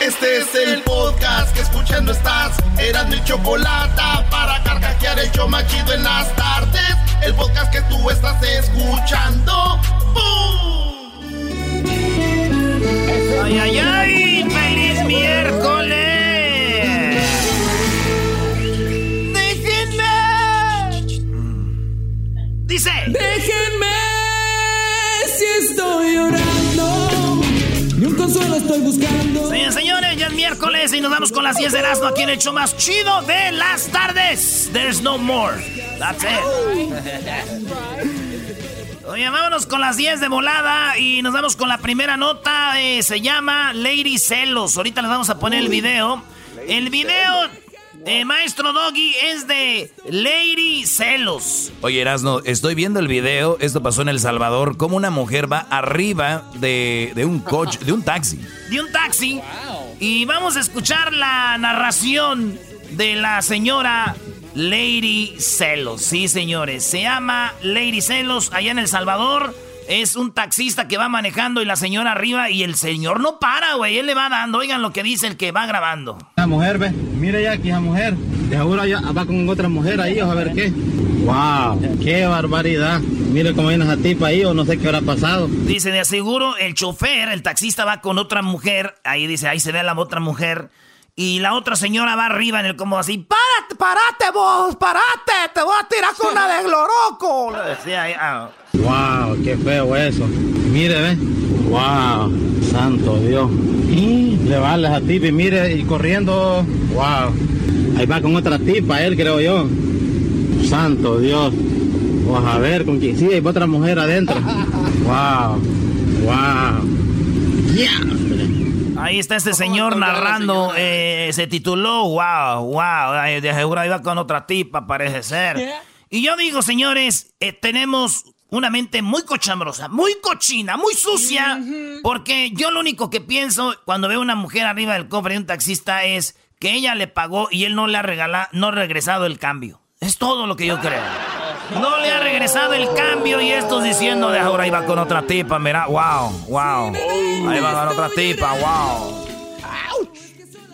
Este es el podcast que escuchando estás. Eran mi chocolate para carcajear el show machido en las tardes. El podcast que tú estás escuchando. ¡Ay, ay, ay! ¡Feliz miércoles! ¡Déjenme! Dice: Déjenme si estoy llorando. Ni un consuelo estoy buscando. Sí, señores, ya es miércoles y nos vamos con las 10 de Erasmo aquí en el show más chido de las tardes. There's no more. That's it. Oye, vámonos con las 10 de volada y nos vamos con la primera nota. eh, se llama Lady Celos. Ahorita les vamos a poner el video. El video, eh, maestro Doggy, es de Lady Celos. Oye, Erasno, estoy viendo el video, esto pasó en El Salvador, como una mujer va arriba de, de un coche, de un taxi. de un taxi. Y vamos a escuchar la narración de la señora Lady Celos. Sí, señores. Se llama Lady Celos allá en El Salvador. Es un taxista que va manejando y la señora arriba y el señor no para, güey. Él le va dando. Oigan lo que dice el que va grabando. La mujer, ve, mire ya aquí esa mujer. De seguro ya va con otra mujer ahí, a ver qué. ¡Wow! ¡Qué barbaridad! Mire cómo viene esa tipa ahí, o no sé qué habrá pasado. Dice, de aseguro, el chofer, el taxista va con otra mujer. Ahí dice, ahí se ve a la otra mujer. Y la otra señora va arriba en el como así, ¡párate, párate vos, párate! ¡Te voy a tirar con una de gloroco! Le decía ahí, ah. ¡Wow! ¡Qué feo eso! Mire, ve. ¡Wow! ¡Santo Dios! Y le vale a y mire, y corriendo. ¡Wow! Ahí va con otra tipa él, creo yo. ¡Santo Dios! Vamos a ver con quién. Sí, hay otra mujer adentro. ¡Wow! ¡Wow! ¡Ya! Ahí está este señor narrando, eh, se tituló, wow, wow, de seguro iba con otra tipa, parece ser. Y yo digo, señores, eh, tenemos una mente muy cochambrosa, muy cochina, muy sucia, porque yo lo único que pienso cuando veo una mujer arriba del cofre de un taxista es que ella le pagó y él no le ha regalado, no ha regresado el cambio. Es todo lo que yo creo. No le ha regresado el cambio y estos diciendo de ahora iba con otra tipa, mira, wow, wow. Ahí va con otra tipa, wow.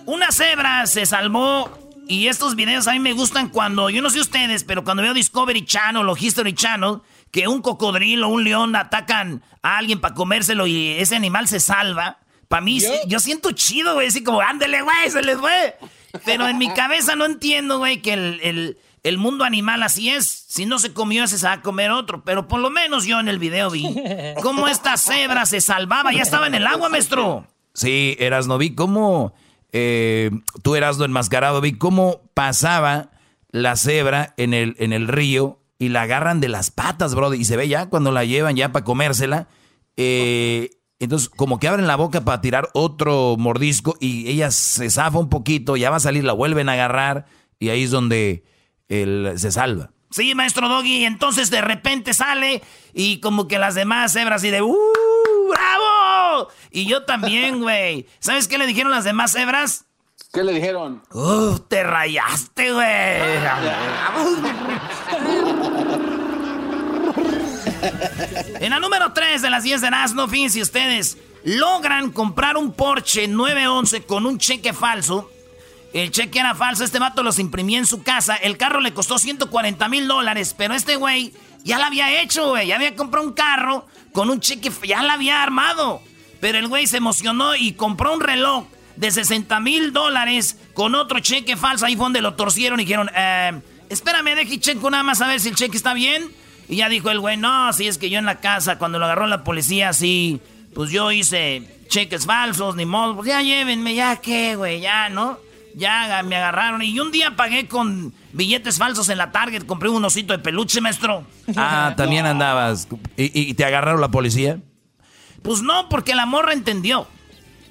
Una cebra se salvó y estos videos a mí me gustan cuando, yo no sé ustedes, pero cuando veo Discovery Channel o History Channel, que un cocodrilo o un león atacan a alguien para comérselo y ese animal se salva. Para mí, sí, yo siento chido, güey, así como, ándele, güey, se les fue. Pero en mi cabeza no entiendo, güey, que el, el- el mundo animal así es. Si no se comió ese, se va a comer otro. Pero por lo menos yo en el video vi cómo esta cebra se salvaba. Ya estaba en el agua, maestro. Sí, Erasno, vi cómo, eh, tú Erasno enmascarado, vi cómo pasaba la cebra en el, en el río y la agarran de las patas, bro, y se ve ya cuando la llevan ya para comérsela. eh, entonces, como que abren la boca para tirar otro mordisco y ella se zafa un poquito, ya va a salir, la vuelven a agarrar y ahí es donde él se salva. Sí, maestro Doggy. y Entonces de repente sale y como que las demás cebras y de ¡Uh! ¡Bravo! Y yo también, güey. ¿Sabes qué le dijeron las demás cebras? ¿Qué le dijeron? ¡Uf! ¡Te rayaste, güey! En la número 3 de las 10 de Nazno, fíjense ustedes, logran comprar un Porsche 911 con un cheque falso. El cheque era falso, este vato los imprimía en su casa. El carro le costó 140 mil dólares, pero este güey ya lo había hecho, güey. Ya había comprado un carro con un cheque, ya lo había armado. Pero el güey se emocionó y compró un reloj de 60 mil dólares con otro cheque falso. Ahí fue donde lo torcieron y dijeron, eh, espérame, deje checo nada más a ver si el cheque está bien. Y ya dijo el güey, no, si es que yo en la casa, cuando lo agarró la policía, sí, pues yo hice cheques falsos, ni modo, pues ya llévenme, ya qué, güey, ya, ¿no? Ya me agarraron. Y un día pagué con billetes falsos en la Target, compré un osito de peluche, maestro. Ah, también andabas. ¿Y, y te agarraron la policía? Pues no, porque la morra entendió.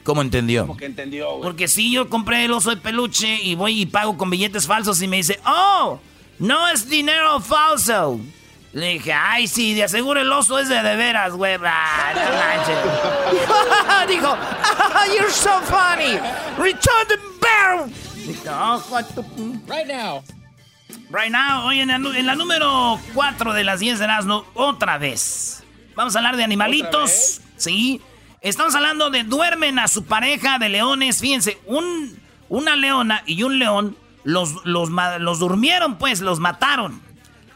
¿Cómo entendió? Que entendió, güey. Porque si yo compré el oso de peluche y voy y pago con billetes falsos y me dice, oh, no es dinero falso. Le dije, ay, sí, de aseguro el oso es de de veras, güey. Ah, no. Dijo, "Ah, you're so funny. Return the barrel. Dije, "Oh, what the-" Right now. Right now, hoy en la, nu- en la número 4 de las 10 de Erasmo, otra vez. Vamos a hablar de animalitos. Sí. Estamos hablando de duermen a su pareja de leones. Fíjense, un, una leona y un león los, los, los durmieron, pues, los mataron.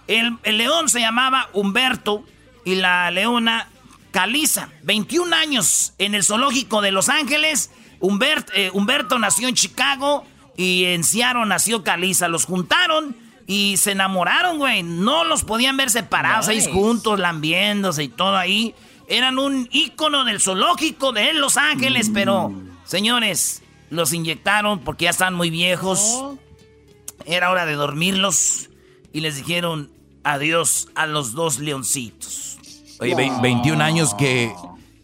El, león se llamaba Humberto y la leona Caliza. 21 años en el zoológico de Los Ángeles. Eh, Humberto nació en Chicago y en Seattle nació Caliza. Los juntaron y se enamoraron, güey. No los podían ver separados ahí juntos, lambiéndose y todo ahí. Eran un ícono del zoológico de Los Ángeles, pero, señores, los inyectaron porque ya están muy viejos. Oh. Era hora de dormirlos y les dijeron adiós a los dos leoncitos. Oye, 21 años que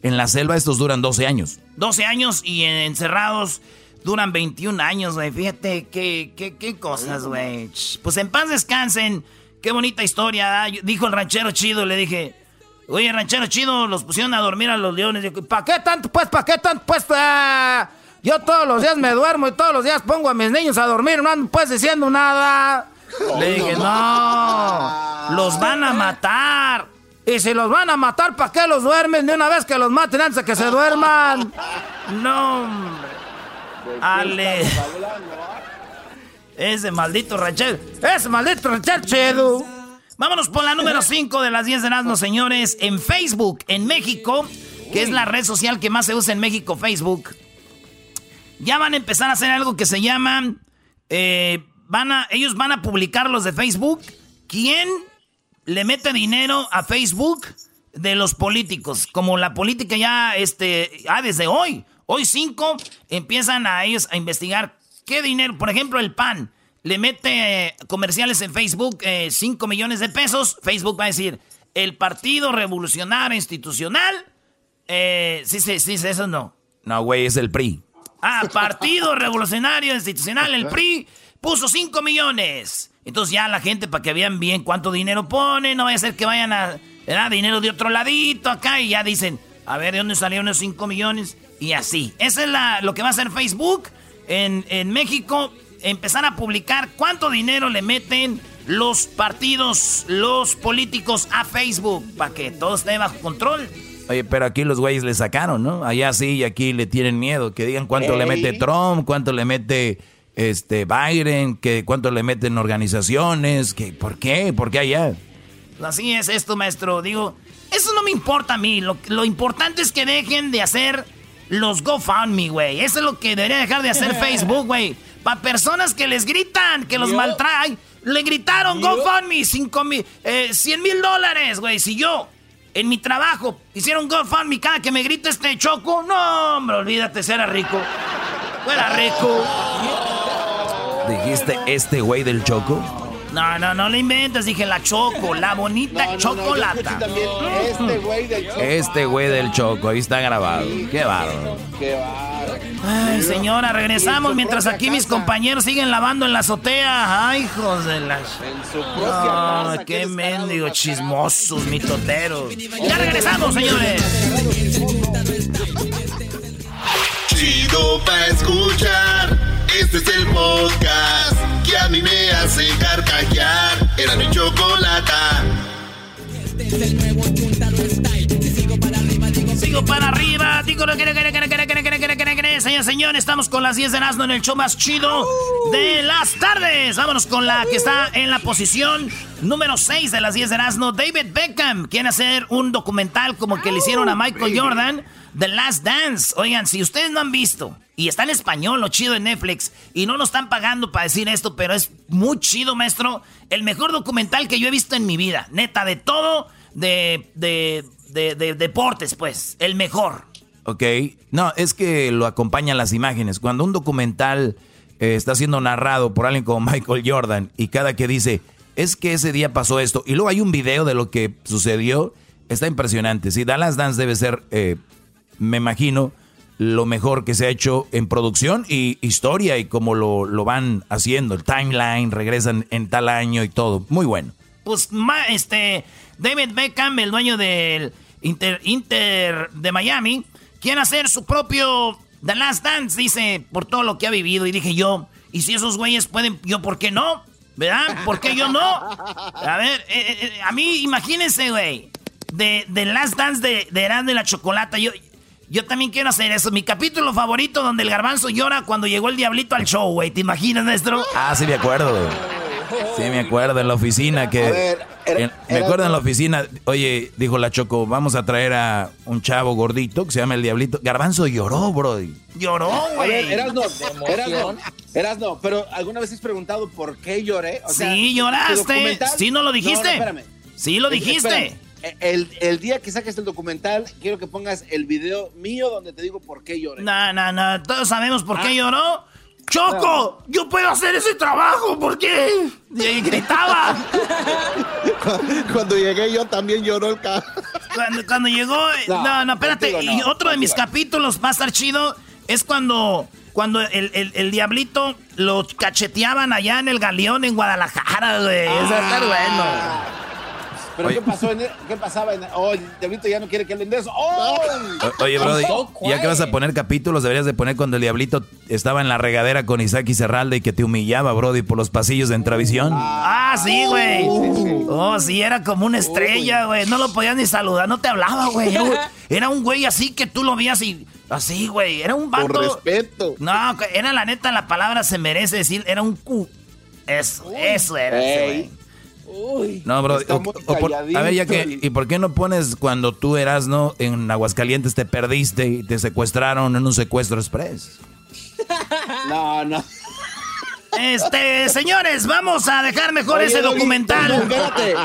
en la selva estos duran 12 años. 12 años y encerrados duran 21 años, güey. Fíjate qué, qué, qué cosas, güey. Pues en paz descansen. Qué bonita historia. Dijo el ranchero chido, le dije, oye, ranchero chido, los pusieron a dormir a los leones. ¿Para qué tanto, pues? ¿Para qué tanto, pues? Ah, yo todos los días me duermo y todos los días pongo a mis niños a dormir. No ando, pues, diciendo nada. Le dije, no, los van a matar. Y si los van a matar, ¿para qué los duermen? De una vez que los maten antes de que se duerman. No, hombre. Ale. Ese maldito ranchero. Ese maldito ranchero chido. Vámonos por la número 5 de las 10 de Nazno, señores. En Facebook, en México, que es la red social que más se usa en México, Facebook. Ya van a empezar a hacer algo que se llama. Eh, van a, ellos van a publicar los de Facebook. ¿Quién le mete dinero a Facebook de los políticos? Como la política ya, este, ah, desde hoy. Hoy cinco empiezan a ellos a investigar qué dinero, por ejemplo, el PAN le mete eh, comerciales en Facebook 5 eh, millones de pesos. Facebook va a decir, el Partido Revolucionario Institucional. Eh, sí, sí, sí, eso no. No, güey, es el PRI. Ah, Partido Revolucionario Institucional, el PRI, puso 5 millones. Entonces ya la gente, para que vean bien cuánto dinero pone, no vaya a ser que vayan a... dar dinero de otro ladito acá y ya dicen, a ver, ¿de dónde salieron esos 5 millones? Y así. Eso es la, lo que va a hacer Facebook en, en México. Empezar a publicar cuánto dinero le meten los partidos, los políticos a Facebook. Para que todo esté bajo control. Oye, pero aquí los güeyes le sacaron, ¿no? Allá sí y aquí le tienen miedo. Que digan cuánto le mete Trump, cuánto le mete este Biden, que cuánto le meten organizaciones, que ¿por qué? ¿Por qué allá? Así es esto, maestro. Digo, eso no me importa a mí. Lo, lo importante es que dejen de hacer los GoFundMe, güey. Eso es lo que debería dejar de hacer Facebook, güey. Para personas que les gritan, que los maltraen. Le gritaron GoFundMe, 5 mil, eh, 100 mil dólares, güey. Si yo, en mi trabajo, hicieron GoFundMe cada que me grita este choco, no, hombre, olvídate, será rico. Era rico. ¿Dijiste este güey del choco? No, no, no le inventes, dije la choco, la bonita chocolata. este güey del choco. Este güey del choco, ahí está grabado. Qué bárbaro. Qué bárbaro. Ay, señora, regresamos mientras aquí mis compañeros siguen lavando en la azotea. Ay, hijos de las. En su propia qué mendigo chismosos, mitoteros. Ya regresamos, señores. Chido pa' escuchar. Este es el podcast que a mí me hace carcajear. Era mi chocolata. Este es el nuevo Sigo para arriba, digo. Sigo para arriba. Digo, no quiere, quiere, quiere, quiere, quiere, quiere, quiere, quiere. Señor, señor, estamos con las 10 de Erasmo en el show más chido de las tardes. Vámonos con la que está en la posición número 6 de las 10 de Erasmo. David Beckham quiere hacer un documental como que le hicieron a Michael Jordan, The Last Dance. Oigan, si ustedes no han visto y está en español, lo chido de Netflix. Y no nos están pagando para decir esto, pero es muy chido, maestro. El mejor documental que yo he visto en mi vida. Neta, de todo, de, de, de, deportes, pues. El mejor. Ok. No, es que lo acompañan las imágenes. Cuando un documental eh, está siendo narrado por alguien como Michael Jordan y cada que dice, es que ese día pasó esto, y luego hay un video de lo que sucedió, está impresionante. Sí, Dallas Dance debe ser, eh, me imagino, lo mejor que se ha hecho en producción y historia y cómo lo, lo van haciendo. El timeline, regresan en tal año y todo. Muy bueno. Pues este David Beckham, el dueño del Inter, Inter de Miami, quiere hacer su propio The Last Dance, dice, por todo lo que ha vivido. Y dije yo, ¿y si esos güeyes pueden, yo por qué no? ¿Verdad? ¿Por qué yo no? A ver, eh, eh, eh, a mí, imagínense, güey, de, The Last Dance de, de de la Chocolata, yo Yo también quiero hacer eso. Mi capítulo favorito donde el garbanzo llora cuando llegó el diablito al show, güey. ¿Te imaginas, maestro? Ah, sí me acuerdo. Sí me acuerdo en la oficina que... me acuerdo en la oficina, oye, dijo la Choco, vamos a traer a un chavo gordito que se llama el Diablito. Garbanzo lloró, bro. Lloró, güey. Eras no, eras no, pero ¿alguna vez has preguntado por qué lloré? sí, lloraste. Sí, no lo dijiste. sí, lo dijiste. El, el, día que saques el documental, quiero que pongas el video mío donde te digo por qué lloré. No, no, no. Todos sabemos por qué ah. lloró. ¡Choco! ¡Yo puedo hacer ese trabajo! ¿Por qué? Y gritaba. cuando llegué yo también lloró el carro. Cuando, llegó... No, no, espérate. y otro de mis capítulos va a estar chido es cuando... Cuando el, el, diablito lo cacheteaban allá en el galeón en Guadalajara, güey. Eso está bueno. ¿Pero qué pasó? En, ¿Qué pasaba? En, oh, el diablito ya no quiere que le eso. ¡Oh! Oye, Brody, ya que vas a poner capítulos, deberías de poner cuando el diablito estaba en la regadera con Isaac y Serralda y que te humillaba, Brody, por los pasillos de Entravisión. Ah, sí, güey. Oh, sí, era como una estrella, güey. No lo podías ni saludar, no te hablaba, güey. Era un güey así que tú lo veías y... Así, güey. Era un vato... Por respeto. No, era la neta, la palabra se merece decir. Era un cu... Eso, eso era ese, güey. Uy, no, bro. a ver, ya que. ¿Y por qué no pones cuando tú eras, no? En Aguascalientes te perdiste y te secuestraron en un secuestro express? No, no. Este, señores, vamos a dejar mejor ese documental.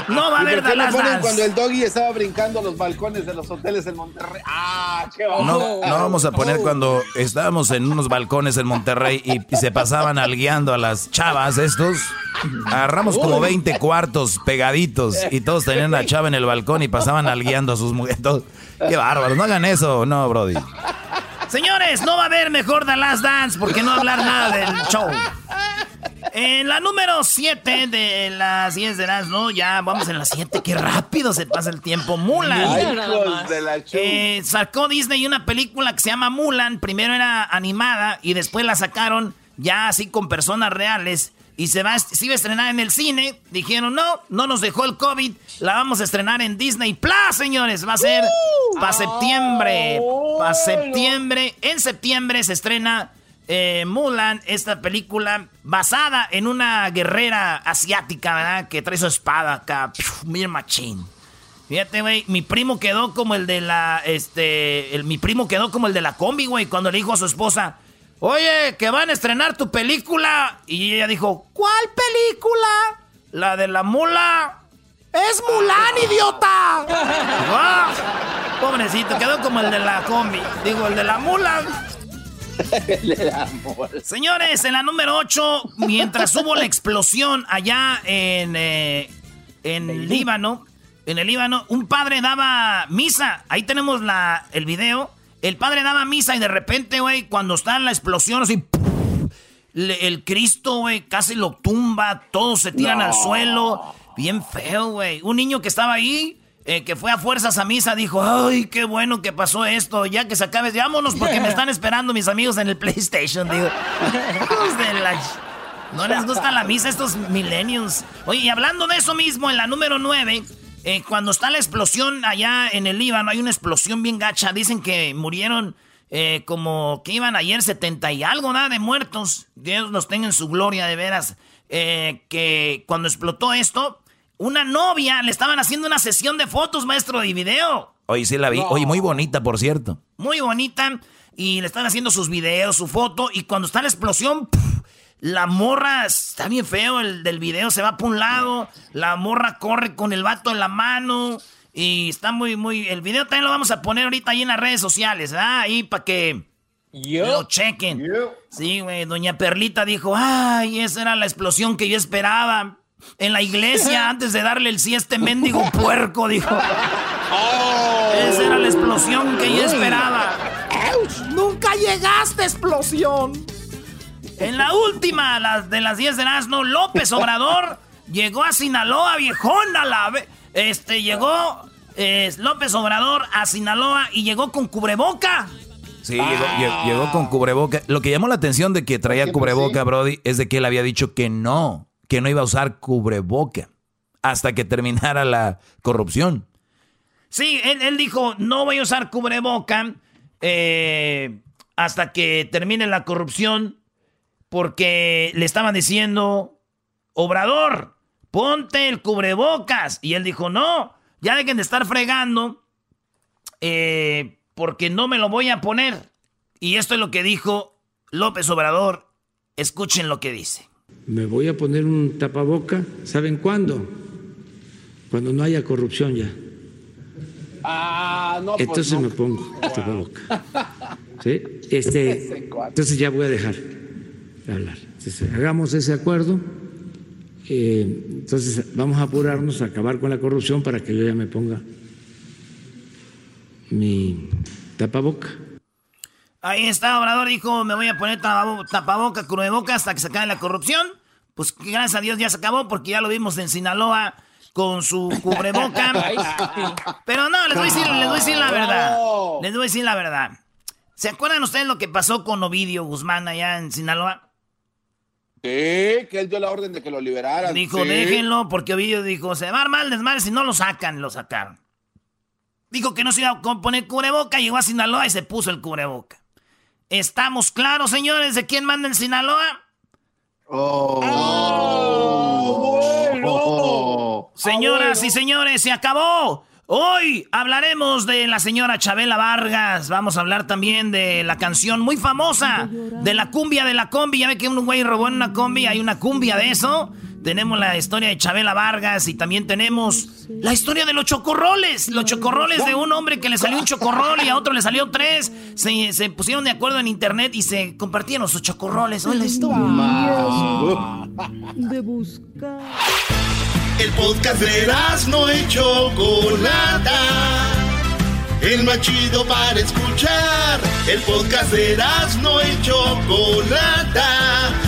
No, va a haber Dallas Cuando el doggy estaba brincando los balcones de los hoteles en Monterrey. Ah, qué no, no vamos a poner cuando estábamos en unos balcones en Monterrey y, se pasaban al guiando a las chavas estos. Agarramos como 20 cuartos pegaditos y todos tenían la chava en el balcón y pasaban al guiando a sus mujeres. Qué bárbaros, no hagan eso, no, Brody. Señores, no va a haber mejor The Last Dance porque no hablar nada del show. En la número 7 de las 10 de las, ¿no? Ya vamos en la 7. Qué rápido se pasa el tiempo. Mulan. Eh, sacó Disney una película que se llama Mulan. Primero era animada y después la sacaron ya así con personas reales. Y se va, se iba a estrenar en el cine. Dijeron, no, no nos dejó el COVID. La vamos a estrenar en Disney Plus, señores. Va a ser para septiembre. Para septiembre. En septiembre se estrena eh, Mulan, esta película basada en una guerrera asiática, ¿verdad? Que trae su espada acá. Mira machín. Fíjate, güey, mi primo quedó como el de la, este, el, mi primo quedó como el de la combi, güey, cuando le dijo a su esposa, oye, que van a estrenar tu película. Y ella dijo, ¿cuál película? La de la mula. ¡Es Mulan, idiota! Ah, pobrecito, quedó como el de la combi. Digo, el de la mula. Señores, en la número 8, mientras hubo la explosión allá en, eh, en el Líbano, en el Líbano, un padre daba misa. Ahí tenemos la, el video. El padre daba misa y de repente, güey, cuando está en la explosión, así, el Cristo, güey, casi lo tumba, todos se tiran al suelo. Bien feo, güey. Un niño que estaba ahí eh, que fue a fuerzas a misa, dijo, ay, qué bueno que pasó esto, ya que se acabe, vámonos porque me están esperando mis amigos en el PlayStation. No les gusta la misa estos millennials. Oye, y hablando de eso mismo, en la número 9, eh, cuando está la explosión allá en el Líbano, hay una explosión bien gacha, dicen que murieron... Eh, como que iban ayer 70 y algo, nada de muertos. Dios los tenga en su gloria, de veras. que cuando explotó esto, una novia, le estaban haciendo una sesión de fotos, maestro, y video. Oye, sí la vi. Oye, muy bonita, por cierto. Muy bonita. Y le están haciendo sus videos, su foto. Y cuando está la explosión, la morra está bien feo. El del video se va por un lado. La morra corre con el vato en la mano. Y está muy, muy. El video también lo vamos a poner ahorita ahí en las redes sociales, ¿ah? Ahí para que lo chequen. Sí, güey. Doña Perlita dijo: Ay, esa era la explosión que yo esperaba en la iglesia antes de darle el sí a este mendigo puerco, dijo. Oh. Esa era la explosión que yo esperaba. Nunca llegaste, explosión. En la última la de las 10 de asno, López Obrador llegó a Sinaloa, viejona la... Este, llegó López Obrador a Sinaloa y llegó con cubreboca. Sí, llegó, llegó, con cubreboca. Lo que llamó la atención de que traía cubreboca, Brody, es de que él había dicho que no que no iba a usar cubreboca hasta que terminara la corrupción. Sí, él, dijo, no voy a usar cubreboca eh, hasta que termine la corrupción, porque le estaban diciendo, Obrador, ponte el cubrebocas. Y él dijo, no, ya dejen de estar fregando, eh, porque no me lo voy a poner. Y esto es lo que dijo López Obrador. Escuchen lo que dice. Me voy a poner un tapaboca, ¿saben cuándo? Cuando no haya corrupción ya. Ah, no, pues Entonces me pongo el tapaboca. ¿Sí? Este, entonces ya voy a dejar de hablar. Entonces, hagamos ese acuerdo. Eh, entonces vamos a apurarnos a acabar con la corrupción para que yo ya me ponga mi tapaboca. Ahí está, Obrador dijo, me voy a poner tapaboca, boca hasta que se acabe la corrupción. Pues gracias a Dios ya se acabó porque ya lo vimos en Sinaloa con su cubreboca. Pero no, les voy a decir, les voy a decir la verdad. Les voy a decir la verdad. ¿Se acuerdan ustedes lo que pasó con Ovidio Guzmán allá en Sinaloa? Sí, que él dio la orden de que lo liberaran. Dijo, déjenlo, porque Ovidio dijo, se va a armar el desmadre si no lo sacan, lo sacaron. Dijo que no se iba a poner cubreboca, llegó a Sinaloa y se puso el cubreboca. ¿Estamos claros, señores, de quién manda en Sinaloa? Oh, oh, Señoras y señores, se acabó. Hoy hablaremos de la señora Chabela Vargas. Vamos a hablar también de la canción muy famosa de la cumbia de la combi. Ya ve que un güey robó en una combi, hay una cumbia de eso. Tenemos la historia de Chabela Vargas y también tenemos la historia de los chocorroles. Los chocorroles de un hombre que le salió un chocorrol y a otro le salió tres. Se, pusieron de acuerdo en internet y se compartieron sus chocorroles. Hoy la historia. De buscar. El podcast de no y Chocolata. El más chido para escuchar. El podcast de no y Chocolata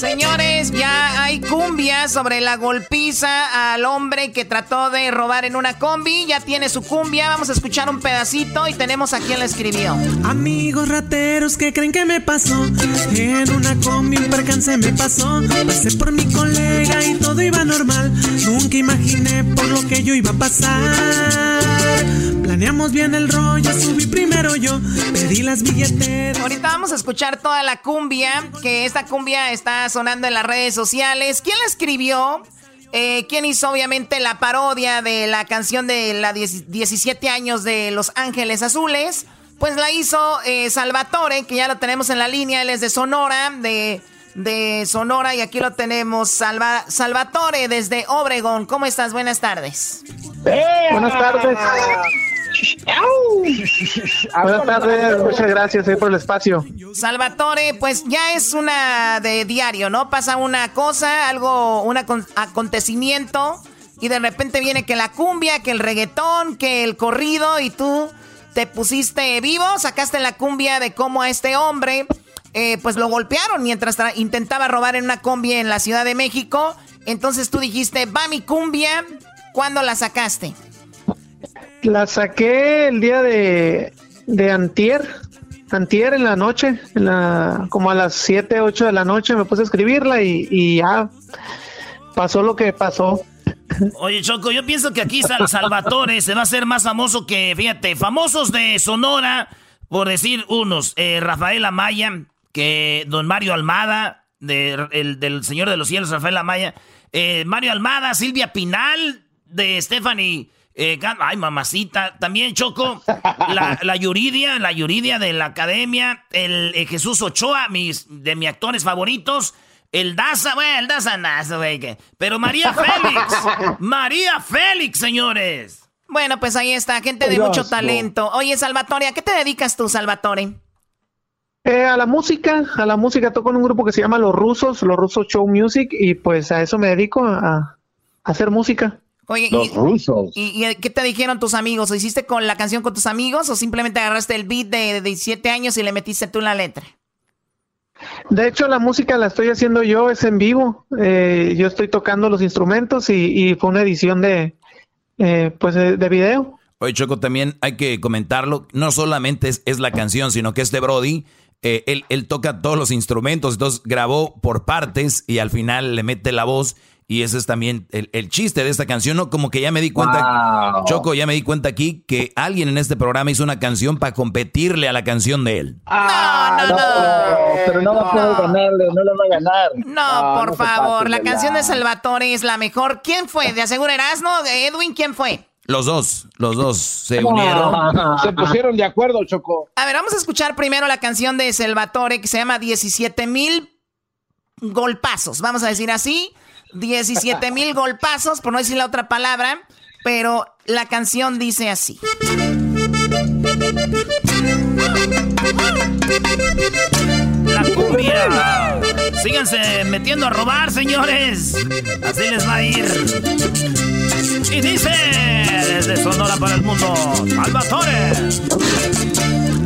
Señores, ya hay cumbia sobre la golpiza al hombre que trató de robar en una combi. Ya tiene su cumbia. Vamos a escuchar un pedacito y tenemos a quien la escribió. Amigos rateros que creen que me pasó. En una combi un percance me pasó. Pasé por mi colega y todo iba normal. Nunca imaginé por lo que yo iba a pasar. Planeamos bien el rollo, subí primero yo, pedí las billeteras. Ahorita vamos a escuchar toda la cumbia, que esta cumbia está sonando en las redes sociales. ¿Quién la escribió? Eh, ¿Quién hizo obviamente la parodia de la canción de la 17 años de Los Ángeles Azules? Pues la hizo eh, Salvatore, que ya lo tenemos en la línea, él es de Sonora, de, de Sonora, y aquí lo tenemos, Salva, Salvatore desde Obregón. ¿Cómo estás? Buenas tardes. Buenas tardes. Buenas tardes, muchas gracias eh, por el espacio. Salvatore, pues ya es una de diario, ¿no? Pasa una cosa, algo, un acontecimiento, y de repente viene que la cumbia, que el reggaetón, que el corrido, y tú te pusiste vivo, sacaste la cumbia de cómo a este hombre, eh, pues lo golpearon mientras intentaba robar en una cumbia en la Ciudad de México. Entonces tú dijiste, va mi cumbia, ¿cuándo la sacaste? La saqué el día de, de antier, antier en la noche, en la, como a las 7, 8 de la noche me puse a escribirla y, ya pasó lo que pasó. Oye, Choco, yo pienso que aquí Salvatore se va a hacer más famoso que, fíjate, famosos de Sonora, por decir unos, eh, Rafael Amaya, que don Mario Almada, de, el, Señor de los Cielos, Rafael Amaya, eh, Mario Almada, Silvia Pinal, de Stephanie eh, ay, mamacita. También Choco, la, la, Yuridia, la Yuridia de la academia. El, eh, Jesús Ochoa, mis, de mis actores favoritos. El Daza, bueno, el Daza Nazo, güey. Pero María Félix. María Félix, señores. Bueno, pues ahí está, gente de mucho talento. Oye, Salvatore, ¿a qué te dedicas tú, Salvatore? Eh, a la música, a la música toco en un grupo que se llama Los Rusos, Los Rusos Show Music, y pues a eso me dedico, a, a hacer música. Oye, y, qué te dijeron tus amigos? ¿Lo hiciste con la canción con tus amigos o simplemente agarraste el beat de, 17 años y le metiste tú la letra? De hecho, la música la estoy haciendo yo, es en vivo. Eh, yo estoy tocando los instrumentos y, fue una edición de, eh, pues de, video. Oye, Choco, también hay que comentarlo. No solamente es, es la canción, sino que este Brody eh, él, él toca todos los instrumentos, entonces grabó por partes y al final le mete la voz y ese es también el, chiste de esta canción, ¿no? Como que ya me di cuenta, Choco, ya me di cuenta aquí que alguien en este programa hizo una canción para competirle a la canción de él. no, no, no. Pero no va a poder ganarle, no le va a ganar. No, por favor, la canción de Salvatore es la mejor. ¿Quién fue? ¿De aseguro no? Edwin, ¿quién fue? Los dos, los dos se unieron. Se pusieron de acuerdo, Choco. A ver, vamos a escuchar primero la canción de Salvatore que se llama 17 mil golpazos. Vamos a decir así. 17 mil golpazos, por no decir la otra palabra, pero la canción dice así. La cumbia. Síganse metiendo a robar, señores. Así les va a ir. Y dice, desde Sonora para el mundo, Salvatore.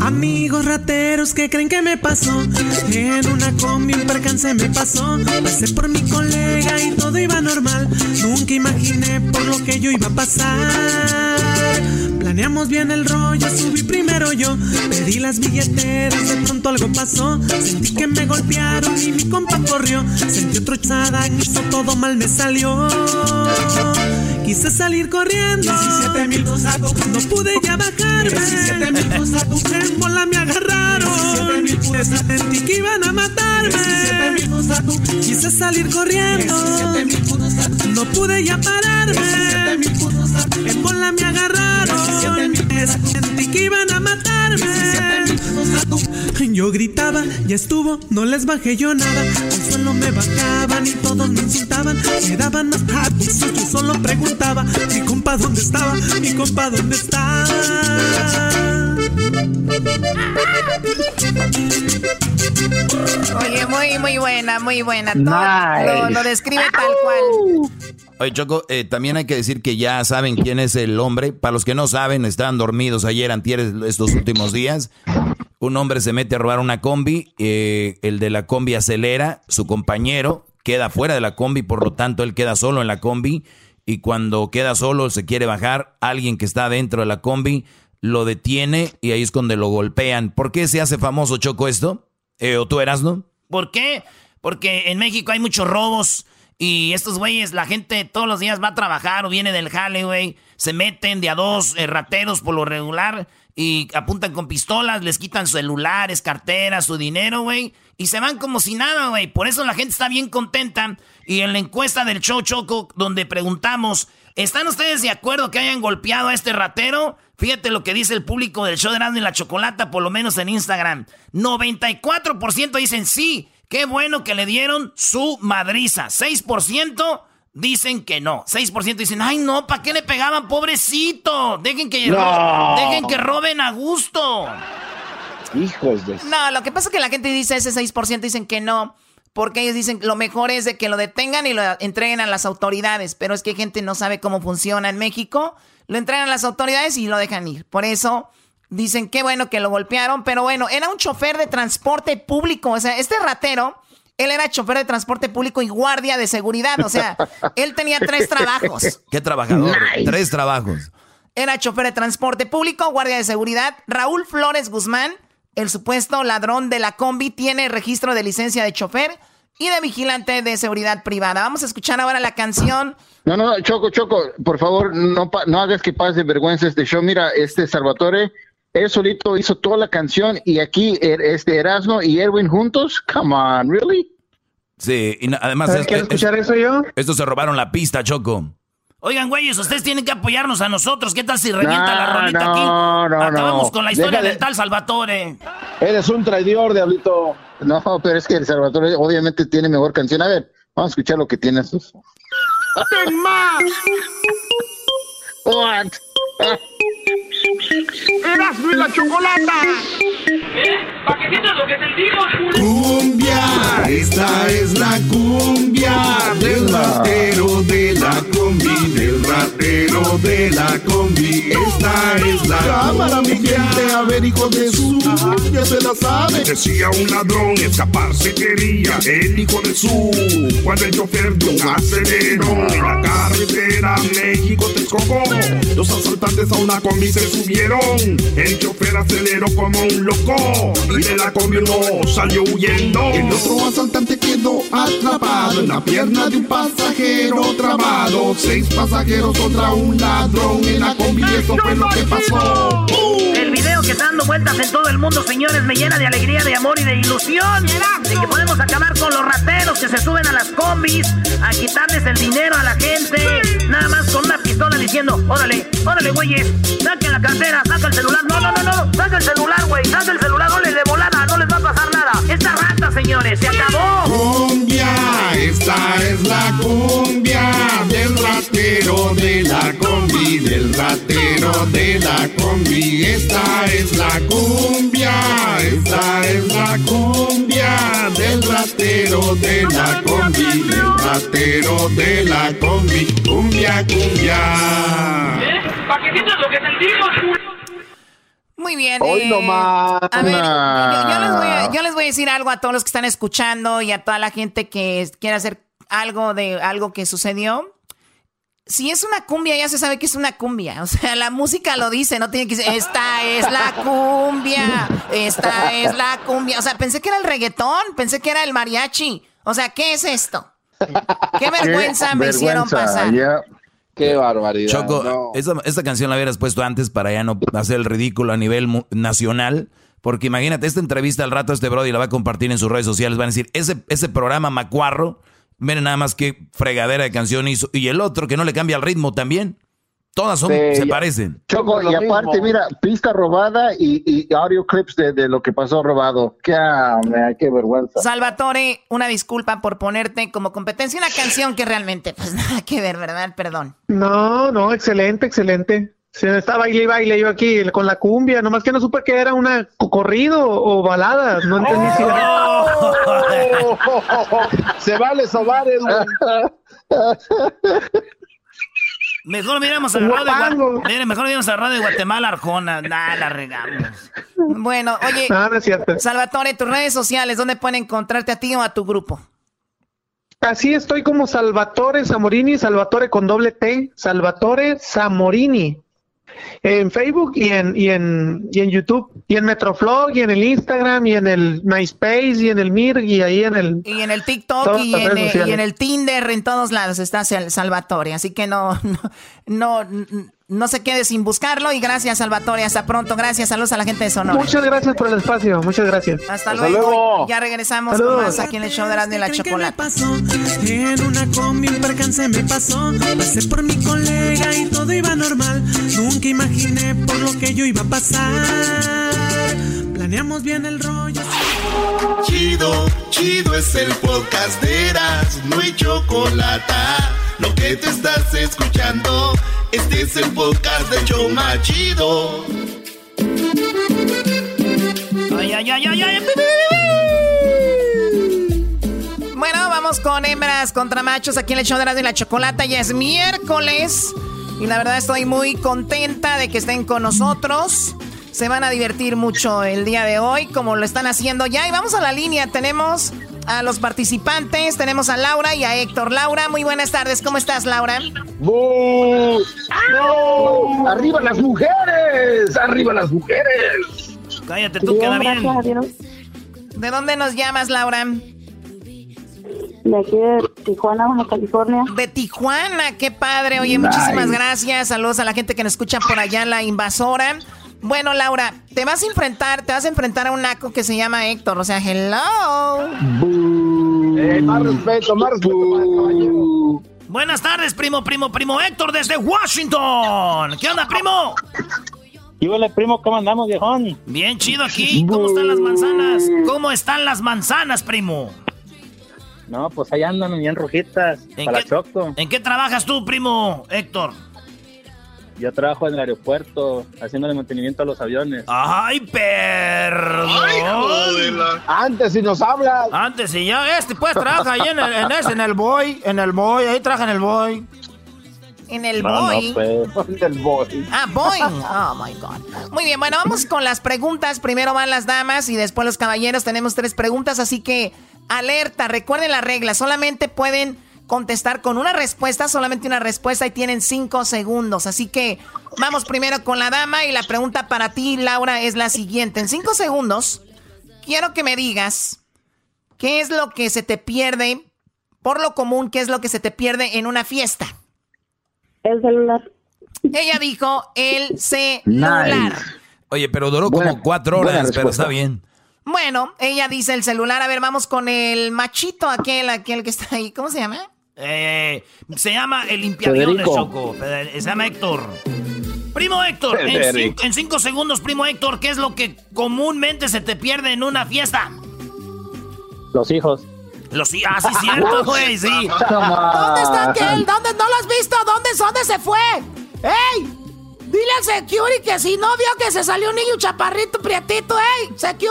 Amigos rateros que creen que me pasó. En una combi un percance me pasó. Pasé por mi colega y todo iba normal. Nunca imaginé por lo que yo iba a pasar. Planeamos bien el rollo, subí primero yo. Pedí las billeteras, de pronto algo pasó. Sentí que me golpearon y mi compa corrió. Sentí otro chada, hizo todo mal me salió Quise salir corriendo. 17 mil No pude ya bajar 17 mil En bola me agarraron. 17 mil Sentí que iban a matarme. 17 mil Quise salir corriendo. No pude ya pararme. En bola me agarraron Sentí que iban a matarme. Yo gritaba, ya estuvo, no les bajé yo nada. Al suelo me bajaban y todos me insultaban. Me daban más yo solo preguntaba Mi compa dónde estaba, mi compa dónde está Oye, muy, muy buena, muy buena. lo, describe tal cual. Oye, Choco, eh, también hay que decir que ya saben quién es el hombre. Para los que no saben, estaban dormidos ayer, antier, estos últimos días. Un hombre se mete a robar una combi, eh, el de la combi acelera, su compañero queda fuera de la combi, por lo tanto él queda solo en la combi y cuando queda solo se quiere bajar, alguien que está dentro de la combi lo detiene y ahí es donde lo golpean. ¿Por qué se hace famoso Choco esto? Eh, ¿O tú eras, no? ¿Por qué? Porque en México hay muchos robos y estos güeyes, la gente todos los días va a trabajar o viene del jale, güey. Se meten de a dos eh, rateros por lo regular y apuntan con pistolas, les quitan celulares, carteras, su dinero, güey. Y se van como si nada, güey. Por eso la gente está bien contenta. Y en la encuesta del show Choco, donde preguntamos, ¿están ustedes de acuerdo que hayan golpeado a este ratero? Fíjate lo que dice el público del show de Erasmo la Chocolata, por lo menos en Instagram. 94% dicen sí, qué bueno que le dieron su madriza. 6% dicen que no. 6% dicen, ay no, ¿para qué le pegaban, pobrecito? Dejen que, dejen que roben a gusto. Hijos de... No, lo que pasa es que la gente dice ese 6% dicen que no. Porque ellos dicen lo mejor es de que lo detengan y lo entreguen a las autoridades. Pero es que gente no sabe cómo funciona en México lo entregan a las autoridades y lo dejan ir. Por eso dicen qué bueno que lo golpearon, pero bueno, era un chofer de transporte público. O sea, este ratero, él era chofer de transporte público y guardia de seguridad. O sea, él tenía tres trabajos. ¿Qué trabajador? Tres trabajos. Era chofer de transporte público, guardia de seguridad. Raúl Flores Guzmán, el supuesto ladrón de la combi, tiene registro de licencia de chofer y de vigilante de seguridad privada. Vamos a escuchar ahora la canción. No, no, Choco, Choco, por favor, no, no hagas que pase vergüenza este show. Mira, este Salvatore, él solito hizo toda la canción y aquí er, este Erasmo y Erwin juntos. Come on, really? Sí, y además... Es, escuchar eso yo? Estos se robaron la pista, Choco. Oigan, güeyes, ustedes tienen que apoyarnos a nosotros. ¿Qué tal si revienta la rolita aquí? No, Acabamos con la historia del tal Salvatore. Eres un traidor, diablito. No, pero es que el Salvatore obviamente tiene mejor canción. A ver, vamos a escuchar lo que tiene. ¡Ten más! What? ¡Erasmo y la chocolata! ¿Para qué lo que te digo, Cumbia, esta es la cumbia del ratero de la combi, del ratero de la combi. Esta es la cámara, mi gente, a ver, hijo de su, ya se la sabe. Decía un ladrón, escaparse quería, el hijo de su, cuando el chofer de un aceleró en la carretera carretera México Texcoco. Los asaltantes a una combi se subieron. El chofer aceleró como un loco. Y de la combi no salió huyendo. El otro asaltante quedó atrapado en la pierna de un pasajero trabado. Seis pasajeros contra un ladrón en la combi. Eso fue lo que pasó. Que está dando vueltas en todo el mundo, señores, me llena de alegría, de amor y de ilusión. De que podemos acabar con los rateros que se suben a las combis a quitarles el dinero a la gente. Nada más con una pistola diciendo, órale, órale, güeyes, saquen la cartera, saca el celular. No, no, no, no, saca el celular, güey, saca el celular, no les de volada, no les va a pasar nada. Esta rata, señores, se acabó. Cumbia, esta es la cumbia del ratero de la combi, del ratero de la combi. Esta es la cumbia, esta es la cumbia del ratero de la combi, del ratero de la combi. Cumbia, cumbia. ¿Para qué lo que sentimos? Muy bien. Hoy eh, nomás. A ver, yo, yo les voy a, yo les voy a decir algo a todos los que están escuchando y a toda la gente que quiere hacer algo de algo que sucedió. Si es una cumbia, ya se sabe que es una cumbia. O sea, la música lo dice, no tiene que decir, esta es la cumbia, esta es la cumbia. O sea, pensé que era el reggaetón, pensé que era el mariachi. O sea, ¿qué es esto? Qué vergüenza me hicieron pasar. ya. Qué barbaridad. Choco, no. esta, esta canción la hubieras puesto antes para ya no hacer el ridículo a nivel nacional. Porque imagínate, esta entrevista al rato este Brody la va a compartir en sus redes sociales. Van a decir, ese, ese programa macuarro, miren nada más qué fregadera de canción hizo. Y el otro que no le cambia el ritmo también. Todas son, Sí, se ya- parecen. Choco, y aparte, mismo. mira, pista robada y, y audio clips de, de lo que pasó robado. Qué, ah, me- qué vergüenza. Salvatore, una disculpa por ponerte como competencia una canción que realmente, pues nada que ver, ¿verdad? Perdón. No, no, excelente, excelente. Se está baile y baile yo aquí con la cumbia, nomás que no supe que era una co- corrido o balada, no entendí si era- Se vale sobar, Edwin. Mejor miramos al radio de mejor miramos al radio de Guatemala, Arjona. Nah, la regamos. Bueno, oye, Ah, no es cierto. Salvatore, tus redes sociales, ¿dónde pueden encontrarte a ti o a tu grupo? Así estoy como Salvatore Zamorini, Salvatore con doble T, Salvatore Zamorini. En Facebook y en, y en, y en YouTube, y en Metroflog, y en el Instagram, y en el MySpace, y en el Mir, y ahí en el... Y en el TikTok y en, eh, y en el Tinder, en todos lados está Sal- Salvatore. Así que no, no, no, no se quede sin buscarlo. Y gracias, Salvatore. Hasta pronto. Gracias. Saludos a la gente de Sonora. Muchas gracias por el espacio, muchas gracias. Hasta, Hasta luego. luego. Ya regresamos Saludos. con más aquí en el show de Erasmo y la ¿Qué creen que me Chocolata. pasó? En una combi un percance me pasó. Pasé por mi colega y todo iba normal. Nunca imaginé por lo que yo iba a pasar. Planeamos bien el rollo. Chido, chido es el podcast de Eras, no hay chocolate. Lo que te estás escuchando, este es el podcast de Choma Chido. Ay, ay, ay, ay, ay. Bueno, vamos con hembras contra machos aquí en el show de Erasmo y la Chocolata. Ya es miércoles. Y la verdad estoy muy contenta de que estén con nosotros. Se van a divertir mucho el día de hoy, como lo están haciendo ya. Y vamos a la línea. Tenemos a los participantes. Tenemos a Laura y a Héctor. Laura, muy buenas tardes. ¿Cómo estás, Laura? ¡Arriba las mujeres! ¡Arriba las mujeres! Cállate tú, queda bien. ¿De dónde nos llamas, Laura? De aquí de Tijuana, Baja California. De Tijuana, qué padre. Oye, muchísimas gracias. Saludos a la gente que nos escucha por allá la invasora. Bueno, Laura, te vas a enfrentar, te vas a enfrentar a un naco que se llama Héctor. O sea, hello. Eh, más respeto, más. Buenas tardes, primo, primo, primo Héctor desde Washington. ¿Qué onda, primo? Y hola, primo, ¿cómo andamos, viejón? Bien chido aquí. ¿Cómo están las manzanas? ¿Cómo están las manzanas, primo? No, pues ahí andan bien rojitas, ¿En para qué, Choco. ¿En qué trabajas tú, primo Héctor? Yo trabajo en el aeropuerto, haciéndole mantenimiento a los aviones. Ay, perdón. Antes si nos hablas. Antes y ya, este pues trabaja ahí en el, en ese, en el boy, en el boy, ahí trabaja en el boy. En el No, no, boy. pues. Del boy. Ah, Boeing. Oh my God. Muy bien, bueno, vamos con las preguntas. Primero van las damas y después los caballeros. Tenemos tres preguntas, así que alerta, recuerden las reglas. Solamente pueden contestar con una respuesta, solamente una respuesta y tienen cinco segundos. Así que vamos primero con la dama y la pregunta para ti, Laura, es la siguiente. En cinco segundos, quiero que me digas qué es lo que se te pierde, por lo común, qué es lo que se te pierde en una fiesta. El celular. Ella dijo el celular. Oye, pero duró como cuatro horas, pero está bien. Bueno, ella dice el celular. A ver, vamos con el machito aquel, aquel que está ahí. ¿Cómo se llama? Eh, se llama el limpiaviones, Choco. Eh, se llama Héctor. Primo Héctor, en cinco, segundos, primo Héctor, ¿qué es lo que comúnmente se te pierde en una fiesta? Los hijos. Los hijos, ah, sí, cierto, güey, sí. ¿Dónde está aquel? ¿Dónde no lo has visto? ¿Dónde, ¿Dónde se fue? ¡Ey! Dile al security que si no vio que se salió un niño chaparrito prietito, ¡ey! ¡Secure!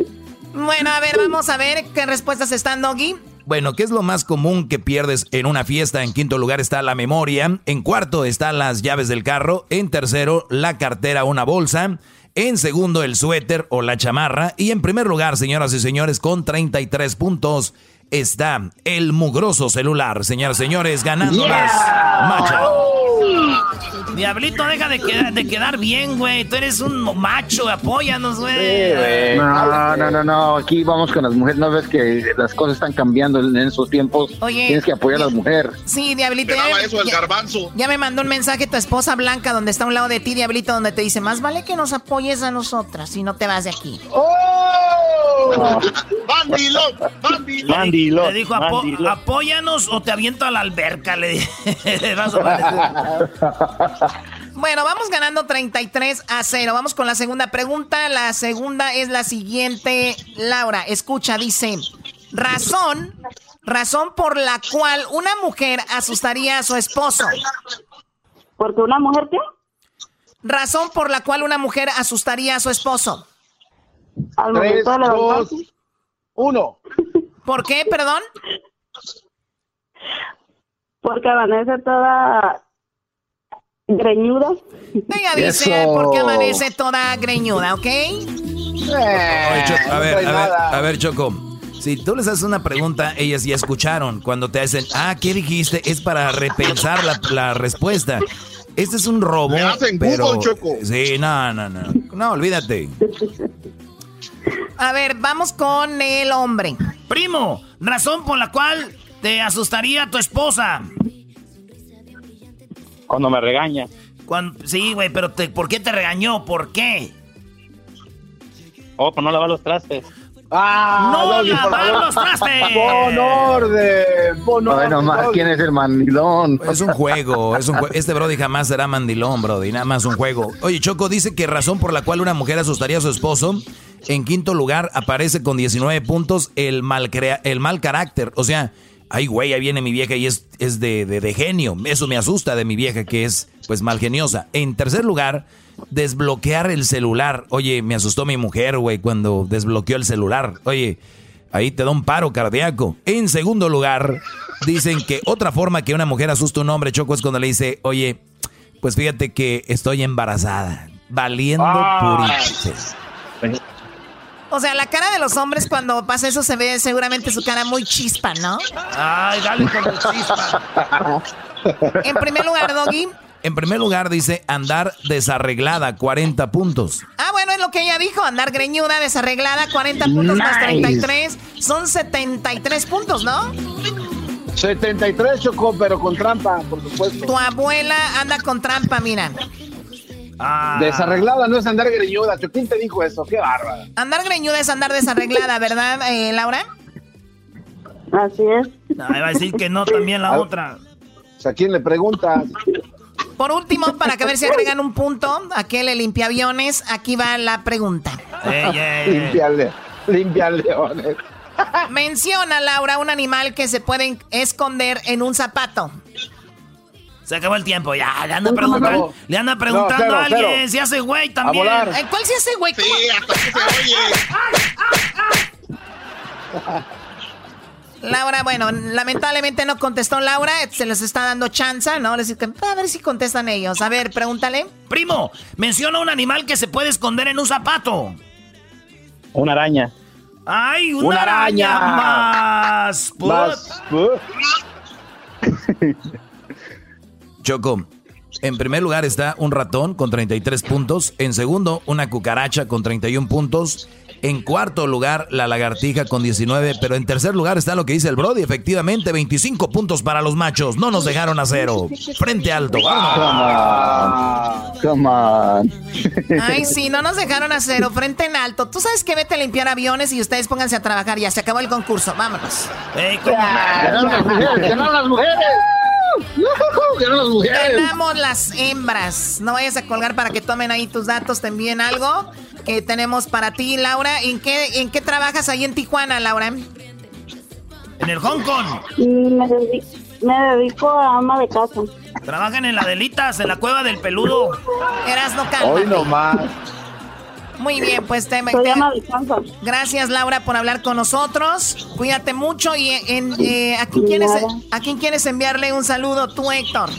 bueno, a ver, vamos a ver qué respuestas están, Doggy. Bueno, ¿qué es lo más común que pierdes en una fiesta? En quinto lugar está la memoria. En cuarto están las llaves del carro. En tercero, la cartera o una bolsa. En segundo, el suéter o la chamarra. Y en primer lugar, señoras y señores, con 33 puntos está el mugroso celular. Señoras y señores, ganando las Diablito, deja de quedar, de quedar bien, güey. Tú eres un macho, apóyanos, güey. no, no, no, no. Aquí vamos con las mujeres. ¿No ves que las cosas están cambiando en esos tiempos? Oye. Tienes que apoyar a las mujeres. Sí, Diablito. Ya, eso, el garbanzo. Ya me mandó un mensaje tu esposa Blanca, donde está a un lado de ti, Diablito, donde te dice, más vale que nos apoyes a nosotras si no te vas de aquí. ¡Oh! ¡Bandilón! ¡Bandilón! Le dijo, apóyanos o te aviento a la alberca, le dije. Bueno, vamos ganando 33 a 0. Vamos con la segunda pregunta. La segunda es la siguiente. Laura, escucha, dice, razón, razón por la cual una mujer asustaría a su esposo. ¿Porque una mujer qué? Razón por la cual una mujer asustaría a su esposo. Al momento de dos, uno. ¿Por qué, perdón? Porque amanece toda greñuda. Ella dice porque amanece toda greñuda, ¿ok? a, ver, a, ver, a ver, Choco. Si tú les haces una pregunta, ellas ya escucharon. Cuando te hacen, ah, ¿qué dijiste? Es para repensar la, respuesta. Este es un robo. pero... Choco. Sí, no, no, no. No, olvídate. A ver, vamos con el hombre. Primo, razón por la cual te asustaría tu esposa. Cuando me regaña. Cuando, sí, güey, pero ¿por qué te regañó? ¿Por qué? Oh, pues no lavar los trastes. ¡Ah! ¡No lavar los trastes! ¡Pon orden! ¡Pon orden! más, ¿quién es el mandilón? Es un juego, es un Este Brody jamás será mandilón, Brody, nada más un juego. Oye, Choco dice que razón por la cual una mujer asustaría a su esposo. En quinto lugar aparece con 19 puntos el mal, el mal carácter. O sea, ay, güey, ahí viene mi vieja y es, es de, de, genio. Eso me asusta de mi vieja que es, pues, mal geniosa. En tercer lugar, desbloquear el celular. Oye, me asustó mi mujer, güey, cuando desbloqueó el celular. Oye, ahí te da un paro cardíaco. En segundo lugar, dicen que otra forma que una mujer asusta a un hombre, Choco, es cuando le dice, oye, pues fíjate que estoy embarazada. Valiendo ah. O sea, la cara de los hombres cuando pasa eso se ve seguramente su cara muy chispa, ¿no? Ay, dale con el chispa. en primer lugar, Doggy. En primer lugar dice andar desarreglada, 40 puntos. Ah, bueno, es lo que ella dijo, andar greñuda, desarreglada, 40 puntos más 33. Son 73 puntos, ¿no? 73 chocó, pero con trampa, por supuesto. Tu abuela anda con trampa, mira. Ah. Desarreglada no es andar greñuda. ¿Quién te dijo eso? Qué bárbara. Andar greñuda es andar desarreglada, ¿verdad, eh, Laura? Así es. No, iba a decir que no también la otra. ¿A quién le preguntas? Por último, para que ver si agregan un punto, aquel limpia aviones, aquí va la pregunta. Limpia, leones. Menciona, Laura, un animal que se puede esconder en un zapato. Se acabó el tiempo, ya, le anda preguntando, le anda preguntando a alguien si hace güey también. ¿En ¿Cuál se hace güey? Sí, hasta que se oye. Laura, bueno, lamentablemente no contestó Laura, se les está dando chance, ¿no? a ver si contestan ellos. A ver, pregúntale. Primo, menciona un animal que se puede esconder en un zapato. Una araña. ¡Ay, una, araña. más! Choco, en primer lugar está un ratón con 33 puntos. En segundo, una cucaracha con 31 puntos. En cuarto lugar, la lagartija con 19. Pero en tercer lugar está lo que dice el Brody. Efectivamente, 25 puntos para los machos. No nos dejaron a cero. Frente alto. Come on. Ay, sí, no nos dejaron a cero. Frente en alto. Tú sabes que vete a limpiar aviones y ustedes pónganse a trabajar. Ya se acabó el concurso. Vámonos. ¡Ganaron las mujeres! ¡Ganaron las mujeres! ¡Ganaron las mujeres! Ganamos las hembras. No vayas a colgar para que tomen ahí tus datos. Te envíen algo que tenemos para ti, Laura. ¿En qué, en qué trabajas ahí en Tijuana, Laura? En el Hong Kong. Me dedico a ama de casa. Trabajan en la Delitas, en la cueva del peludo. Eras no calma. Hoy nomás. Muy bien, pues te, Soy te- ama de casa. gracias Laura por hablar con nosotros. Cuídate mucho y en, eh, ¿a, quién quieres. ¿a quién quieres enviarle un saludo tú, Héctor?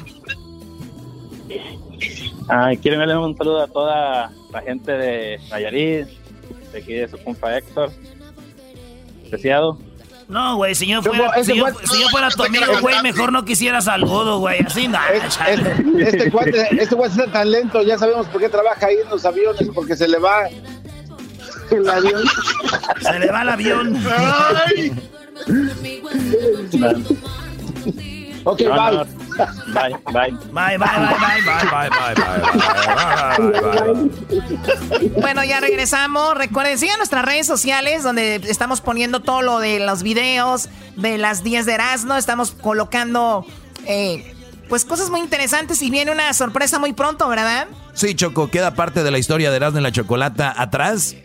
Ay, quiero enviarle un saludo a toda la gente de Nayarit, de aquí de su compa Héctor. Preciado. No, güey, si yo fuera, si yo, cuate- si yo fuera tu amigo, güey, mejor no quisiera saludo, güey. Así no. Este, este cuate, este cuate está tan lento, ya sabemos por qué trabaja ahí en los aviones, porque se le va El avión. Se le va el avión. Ok, No, bye. no, Bye, bye. Bye, bye, bye, bye, bye. Bye, bye, bye, bye. Bueno, ya regresamos. Recuerden, sigan nuestras redes sociales donde estamos poniendo todo lo de los videos de las 10 de Erasmo. Estamos colocando, eh, pues, cosas muy interesantes y viene una sorpresa muy pronto, ¿verdad? Sí, Choco, queda parte de la historia de Erasmo en la Chocolata atrás.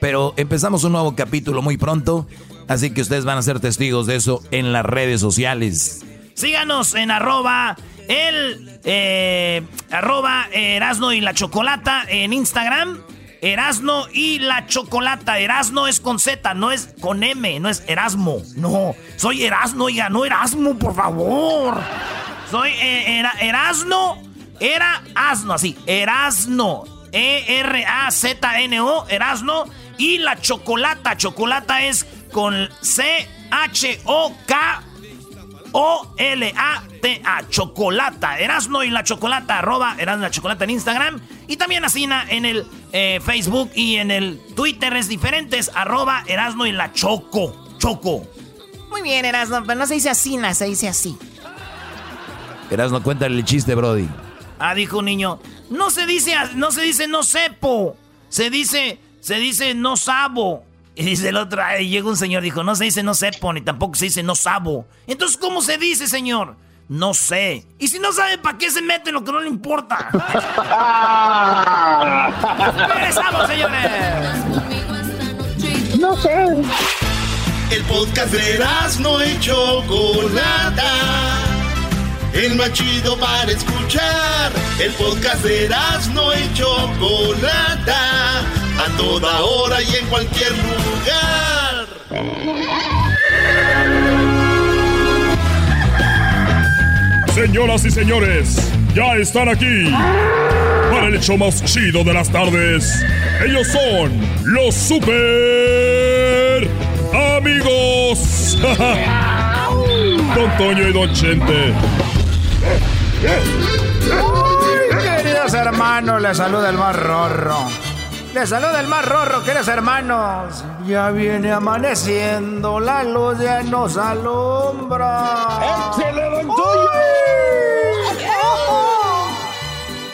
Pero empezamos un nuevo capítulo muy pronto. Así que ustedes van a ser testigos de eso en las redes sociales. Síganos en arroba el eh, arroba Erasno y la Chocolata en Instagram. Erasno y la Chocolata. Erasno es con Z, no es con M, no es Erasmo. No, soy Erasno, oiga, no Erasmo, por favor. Soy eh, era, Erasno, era asno, así. Erasno, E-R-A-Z-N-O, Erasno. Y la Chocolata. Chocolata es con C-H-O-K. O-L-A-T-A, Chocolata, Erasno y la Chocolata, arroba Erasno y la Chocolata en Instagram. Y también Asina en el eh, Facebook y en el Twitter es diferentes, arroba Erasno y la Choco, Choco. Muy bien, Erasmo, pero no se dice así, na, se dice así. Erasmo, cuéntale el chiste, Brody. Ah, dijo un niño, no se dice, no se dice no sepo, se dice, se dice no sabo. Y dice el otro, ahí llega un señor, dijo, no se dice no sepo, ni tampoco se dice no sabo. Entonces, ¿cómo se dice, señor? No sé. Y si no sabe, ¿para qué se mete en lo que no le importa? ¡Regresamos, señores! No sé. El podcast de no y Chocolata. El más chido para escuchar. El podcast de no y Chocolata. A toda hora y en cualquier lugar. Señoras y señores, ya están aquí para el hecho más chido de las tardes. Ellos son los super amigos. Don Toño y Don Chente. Ay, queridos hermanos, les saluda el más rorro. Les saluda el más rorro, queridos hermanos. Ya viene amaneciendo, la luz ya nos alumbra. ¡Se levantó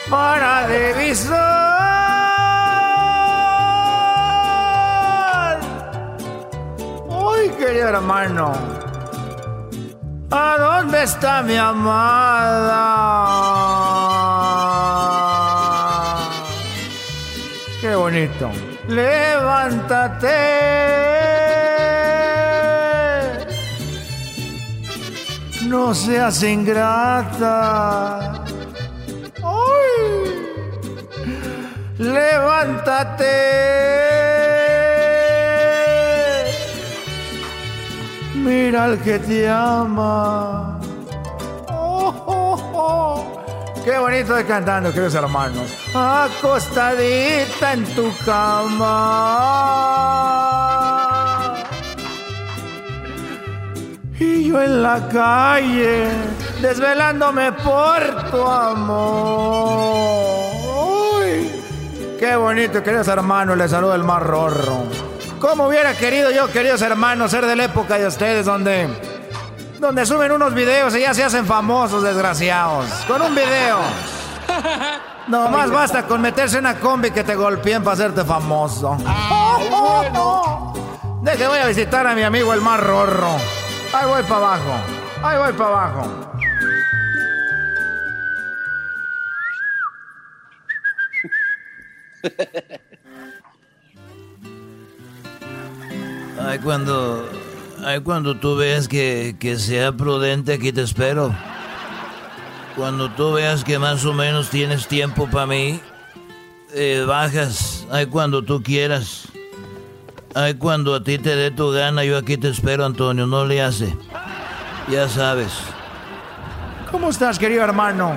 Para divisar. Uy, querido hermano. ¿A dónde está mi amada? Levántate. No seas ingrata. ¡Ay! Levántate. Mira al que te ama. Qué bonito de cantando, queridos hermanos. Acostadita en tu cama. Y yo en la calle, desvelándome por tu amor. Uy, qué bonito, queridos hermanos, les saluda el mar rorro. Como hubiera querido yo, queridos hermanos, ser de la época de ustedes donde donde suben unos videos y ya se hacen famosos, desgraciados? Con un video. No más basta con meterse en una combi que te golpeen para hacerte famoso. Deje, voy a visitar a mi amigo el más rorro. Ahí voy para abajo. Ahí voy para abajo. Ay, cuando. Ay, cuando tú veas que, que sea prudente, aquí te espero. Cuando tú veas que más o menos tienes tiempo para mí, eh, bajas. Ay, cuando tú quieras. Ay, cuando a ti te dé tu gana, yo aquí te espero, Antonio. No le hace. Ya sabes. ¿Cómo estás, querido hermano?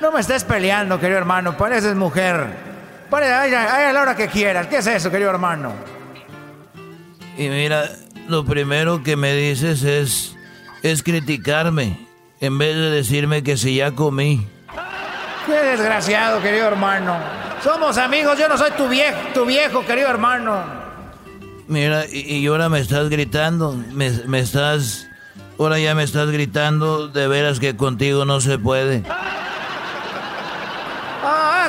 No me estés peleando, querido hermano. Pareces mujer. Pare, ay, ay, a la hora que quieras. ¿Qué es eso, querido hermano? Y mira, lo primero que me dices es, es criticarme, en vez de decirme que si ya comí. Qué desgraciado, querido hermano. Somos amigos, yo no soy tu viejo, tu viejo, querido hermano. Mira, y, y ahora me estás gritando, me, me estás, ahora ya me estás gritando, de veras que contigo no se puede.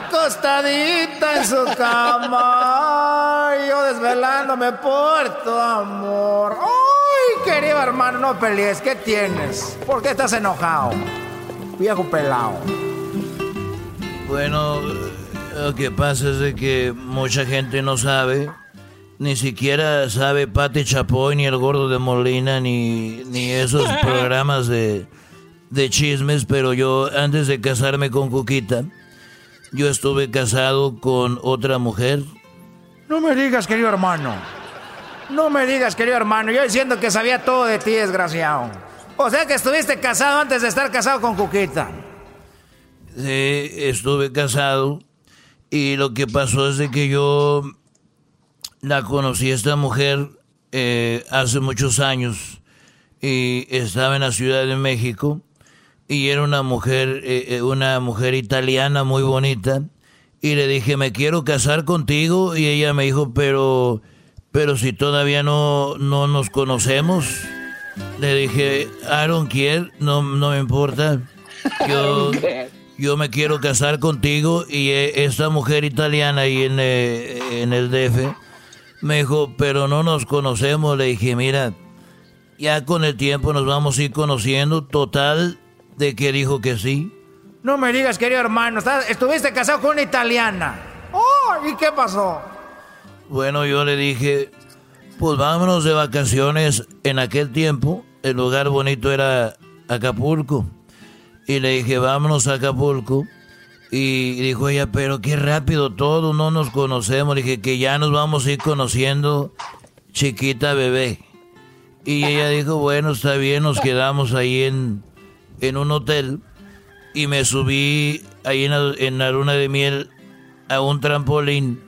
Acostadita en su cama, yo desvelándome por tu amor. Ay, querido hermano, no pelees, ¿qué tienes? ¿Por qué estás enojado? Viejo pelado. Bueno, lo que pasa es de que mucha gente no sabe, ni siquiera sabe Pati Chapoy, ni el gordo de Molina, ni, ni esos programas de, de chismes, pero yo antes de casarme con Cuquita, yo estuve casado con otra mujer. No me digas, querido hermano. No me digas, querido hermano. Yo diciendo que sabía todo de ti, desgraciado. O sea que estuviste casado antes de estar casado con Cuquita. Sí, estuve casado y lo que pasó es de que yo la conocí a esta mujer eh, hace muchos años y estaba en la Ciudad de México y era una mujer, eh, eh, una mujer italiana muy bonita y le dije me quiero casar contigo y ella me dijo pero pero si todavía no no nos conocemos le dije I don't care no no me importa yo yo me quiero casar contigo y eh, esta mujer italiana ahí en, eh, en el DF me dijo, pero no nos conocemos. Le dije, mira, ya con el tiempo nos vamos a ir conociendo. Total, de que dijo que sí. No me digas, querido hermano, estuviste casado con una italiana. Oh, ¿y qué pasó? Bueno, yo le dije, pues vámonos de vacaciones. En aquel tiempo, el lugar bonito era Acapulco. Y le dije, vámonos a Acapulco. Y dijo ella, pero qué rápido todo, no nos conocemos. Le dije que ya nos vamos a ir conociendo, chiquita bebé. Y ella dijo, bueno, está bien, nos quedamos ahí en, en un hotel. Y me subí ahí en la, en luna de miel a un trampolín.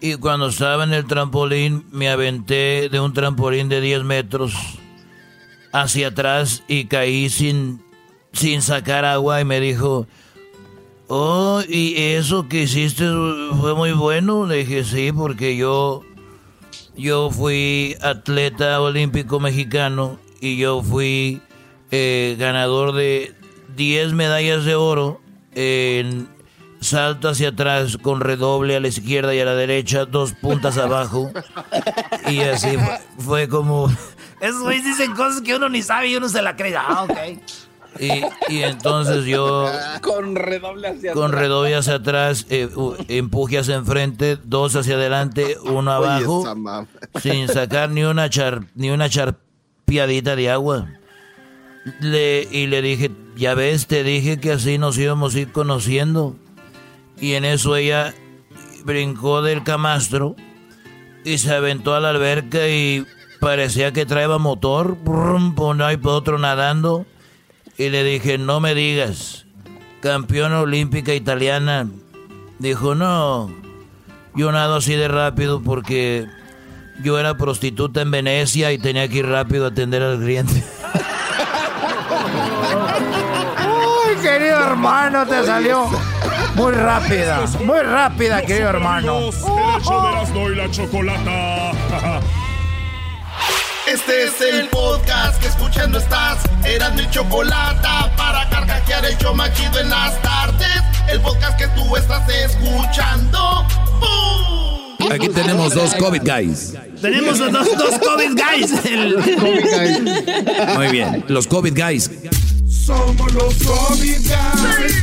Y cuando estaba en el trampolín, me aventé de un trampolín de 10 metros hacia atrás y caí sin, sin sacar agua y me dijo, oh, ¿y eso que hiciste fue muy bueno? Le dije, sí, porque yo, yo fui atleta olímpico mexicano y yo fui eh, ganador de 10 medallas de oro en salto hacia atrás con redoble a la izquierda y a la derecha, dos puntas abajo. Y así fue, fue como... Esos güeyes dicen cosas que uno ni sabe y uno se la cree. Ah, ok. Y, y entonces yo Con redoble hacia con atrás. redoble hacia atrás, eh, empuje hacia enfrente, dos hacia adelante, uno abajo, sin sacar ni una char, ni una charpiadita de agua. Le, y le dije, ya ves, te dije que así nos íbamos a ir conociendo. Y en eso ella brincó del camastro y se aventó a la alberca y parecía que traía motor, brum, por y por otro nadando. Y le dije, no me digas, campeona olímpica italiana. Dijo, no, yo nado así de rápido porque Yo era prostituta en Venecia y tenía que ir rápido a atender al cliente. querido hermano, te salió muy rápida, muy rápida, querido hermano. El la chocolata. Este es el podcast que escuchando estás. Eran mi chocolata para carcajear el show machido en las tardes. El podcast que tú estás escuchando. ¡Bum! Aquí tenemos dos COVID guys. Tenemos dos, dos COVID guys. El- Muy bien, los COVID guys. Somos los guys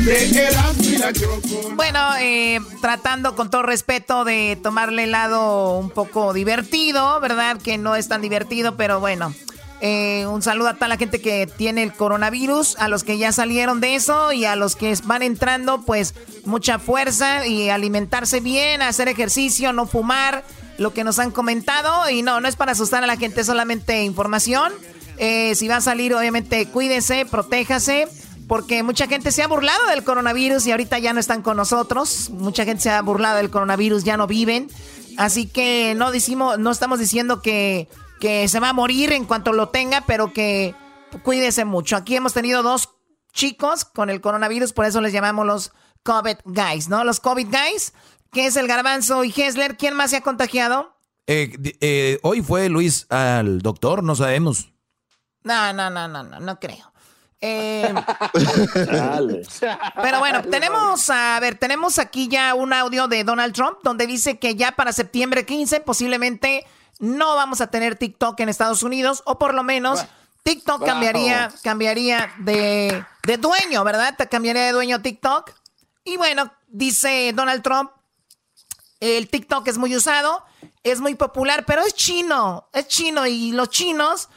de Erasmo y la. Bueno, eh, tratando con todo respeto de tomarle el lado un poco divertido, ¿verdad? Que no es tan divertido, pero bueno. Eh, un saludo a toda la gente que tiene el coronavirus, a los que ya salieron de eso y a los que van entrando, pues mucha fuerza y alimentarse bien, hacer ejercicio, no fumar, lo que nos han comentado. Y no, no es para asustar a la gente, es solamente información. Eh, si va a salir, obviamente, cuídese, protéjase, porque mucha gente se ha burlado del coronavirus y ahorita ya no están con nosotros. Mucha gente se ha burlado del coronavirus, ya no viven. Así que no decimos, no estamos diciendo que, se va a morir en cuanto lo tenga, pero que cuídese mucho. Aquí hemos tenido dos chicos con el coronavirus, por eso les llamamos los COVID guys, ¿no? Los COVID guys, que es el garbanzo y Hessler. ¿Quién más se ha contagiado? Eh, eh, hoy fue Luis al doctor, no sabemos. No, no, no, no, no, no creo. Eh, pero bueno, tenemos, a ver, tenemos aquí ya un audio de Donald Trump donde dice que ya para septiembre 15 posiblemente no vamos a tener TikTok en Estados Unidos o por lo menos TikTok cambiaría, cambiaría de, de dueño, ¿verdad? Te cambiaría de dueño TikTok. Y bueno, dice Donald Trump, el TikTok es muy usado, es muy popular, pero es chino, es chino y los chinos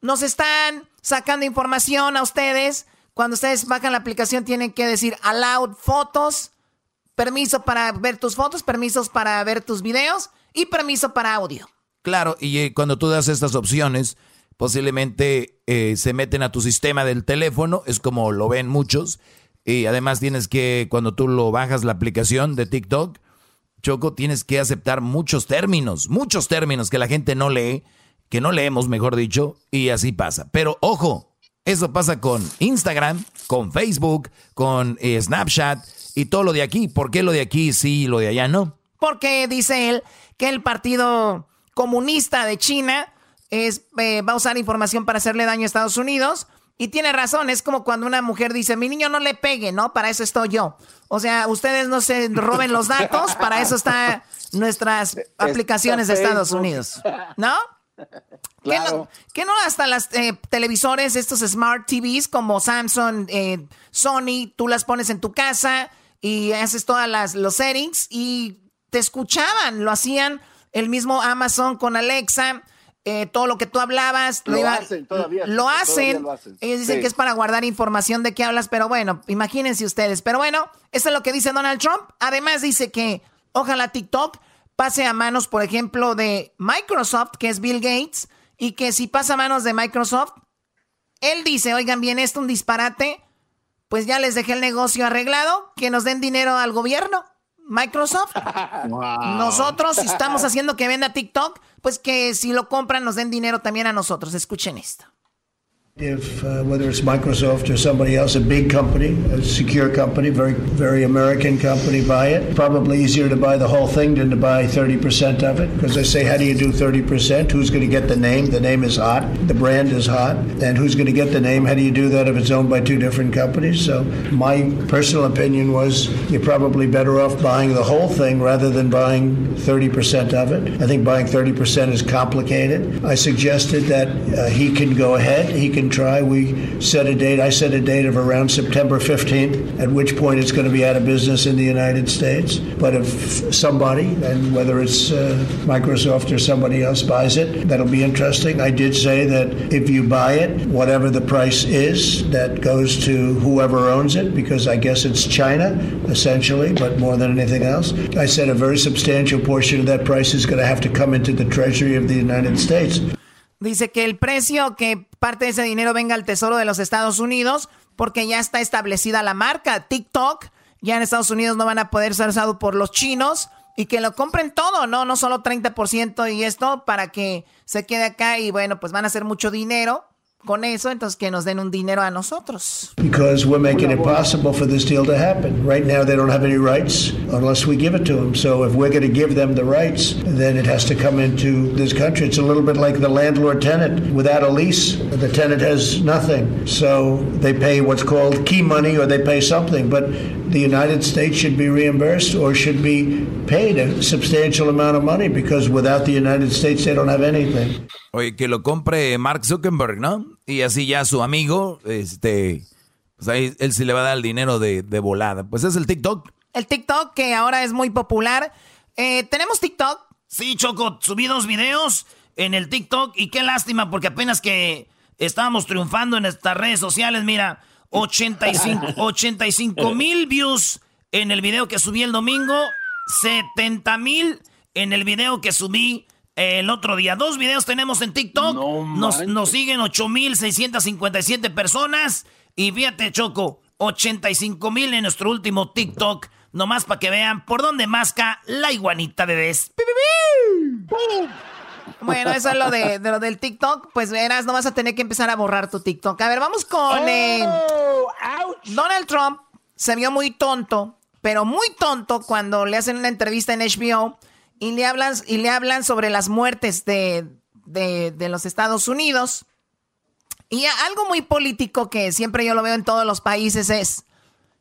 nos están sacando información a ustedes. Cuando ustedes bajan la aplicación tienen que decir allowed fotos, permiso para ver tus fotos, permisos para ver tus videos y permiso para audio. Claro, y eh, cuando tú das estas opciones, posiblemente eh, se meten a tu sistema del teléfono, es como lo ven muchos. Y además tienes que, cuando tú lo bajas la aplicación de TikTok, Choco, tienes que aceptar muchos términos, muchos términos que la gente no lee, que no leemos, mejor dicho, y así pasa. Pero ojo, eso pasa con Instagram, con Facebook, con eh, Snapchat y todo lo de aquí. ¿Por qué lo de aquí sí y lo de allá no? Porque dice él que el Partido Comunista de China es, eh, va a usar información para hacerle daño a Estados Unidos. Y tiene razón, es como cuando una mujer dice, mi niño no le pegue, ¿no? Para eso estoy yo. O sea, ustedes no se roben los datos, para eso están nuestras aplicaciones de Estados. Unidos. ¿No? ¿Qué no, qué no hasta las eh, televisores, estos smart TVs como Samsung, eh, Sony, tú las pones en tu casa y haces todas las los settings y te escuchaban, lo hacían el mismo Amazon con Alexa, eh, todo lo que tú hablabas, Lo iba- hacen todavía, lo todavía hacen. lo hacen. Ellos dicen Sí. que es para guardar información de qué hablas, pero bueno, imagínense ustedes. Pero bueno, eso es lo que dice Donald Trump. Además dice que ojalá TikTok pase a manos, por ejemplo, de Microsoft, que es Bill Gates, y que si pasa a manos de Microsoft, él dice, oigan bien, esto es un disparate, pues ya les dejé el negocio arreglado, que nos den dinero al gobierno. Microsoft, nosotros si estamos haciendo que venda TikTok, pues que si lo compran nos den dinero también a nosotros. Escuchen esto. If uh, whether it's Microsoft or somebody else, a big company, a secure company, very very American company, buy it. Probably easier to buy the whole thing than to buy 30% of it because they say, how do you do 30%? Who's going to get the name? The name is hot, the brand is hot, and who's going to get the name? How do you do that if it's owned by two different companies? So my personal opinion was you're probably better off buying the whole thing rather than buying 30% of it. I think buying 30% is complicated. I suggested that uh, he can go ahead, he can try. We set a date, I set a date of around September 15th, at which point it's going to be out of business in the United States. But if somebody, and whether it's uh, Microsoft or somebody else buys it, that'll be interesting. I did say that if you buy it, whatever the price is, that goes to whoever owns it, because I guess it's China, essentially, but more than anything else. I said a very substantial portion of that price is going to have to come into the Treasury of the United States. Dice que el precio, que parte de ese dinero venga al Tesoro de los Estados Unidos, porque ya está establecida la marca TikTok. Ya en Estados Unidos no van a poder ser usado por los chinos. y que lo compren todo, ¿no? No solo 30% y esto para que se quede acá y bueno, pues van a hacer mucho dinero con eso, entonces que nos den un dinero a nosotros. Because we're making it possible for this deal to happen. Right now, they don't have any rights unless we give it to them. So if we're going to give them the rights, then it has to come into this country. It's a little bit like the landlord tenant. Without a lease, the tenant has nothing. So they pay what's called key money or they pay something. But the United States should be reimbursed or should be paid a substantial amount of money because without the United States, they don't have anything. Oye, que lo compre Mark Zuckerberg, ¿no? Y así ya su amigo, este, pues ahí él sí le va a dar el dinero de, de volada. Pues es el TikTok. El TikTok que ahora es muy popular. Eh, ¿Tenemos TikTok? Sí, Choco, subí dos videos en el TikTok y qué lástima porque apenas que estábamos triunfando en estas redes sociales, mira, 85, 85 mil views en el video que subí el domingo, 70 mil en el video que subí el otro día. Dos videos tenemos en TikTok. nos, nos siguen 8.657 personas. Y fíjate, Choco, 85 mil en nuestro último TikTok. Nomás para que vean por dónde masca la iguanita de Des. Bueno, eso es lo, de, lo del TikTok. Pues verás, no vas a tener que empezar a borrar tu TikTok. A ver, vamos con... Eh, Donald Trump se vio muy tonto, pero muy tonto cuando le hacen una entrevista en HBO y le hablan, y le hablan sobre las muertes de, de, los Estados Unidos. Y algo muy político que siempre yo lo veo en todos los países es,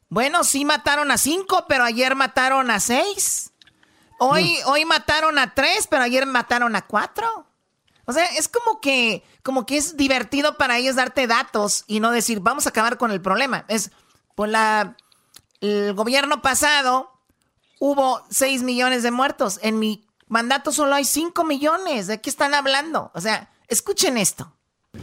bueno, sí mataron a cinco, pero ayer mataron a seis. Hoy, mm. hoy mataron a tres, pero ayer mataron a cuatro. O sea, es como que, como que es divertido para ellos darte datos y no decir, vamos a acabar con el problema. Es, pues la, el gobierno pasado hubo 6 millones de muertos. En mi mandato solo hay 5 millones. ¿De qué están hablando? O sea, escuchen esto.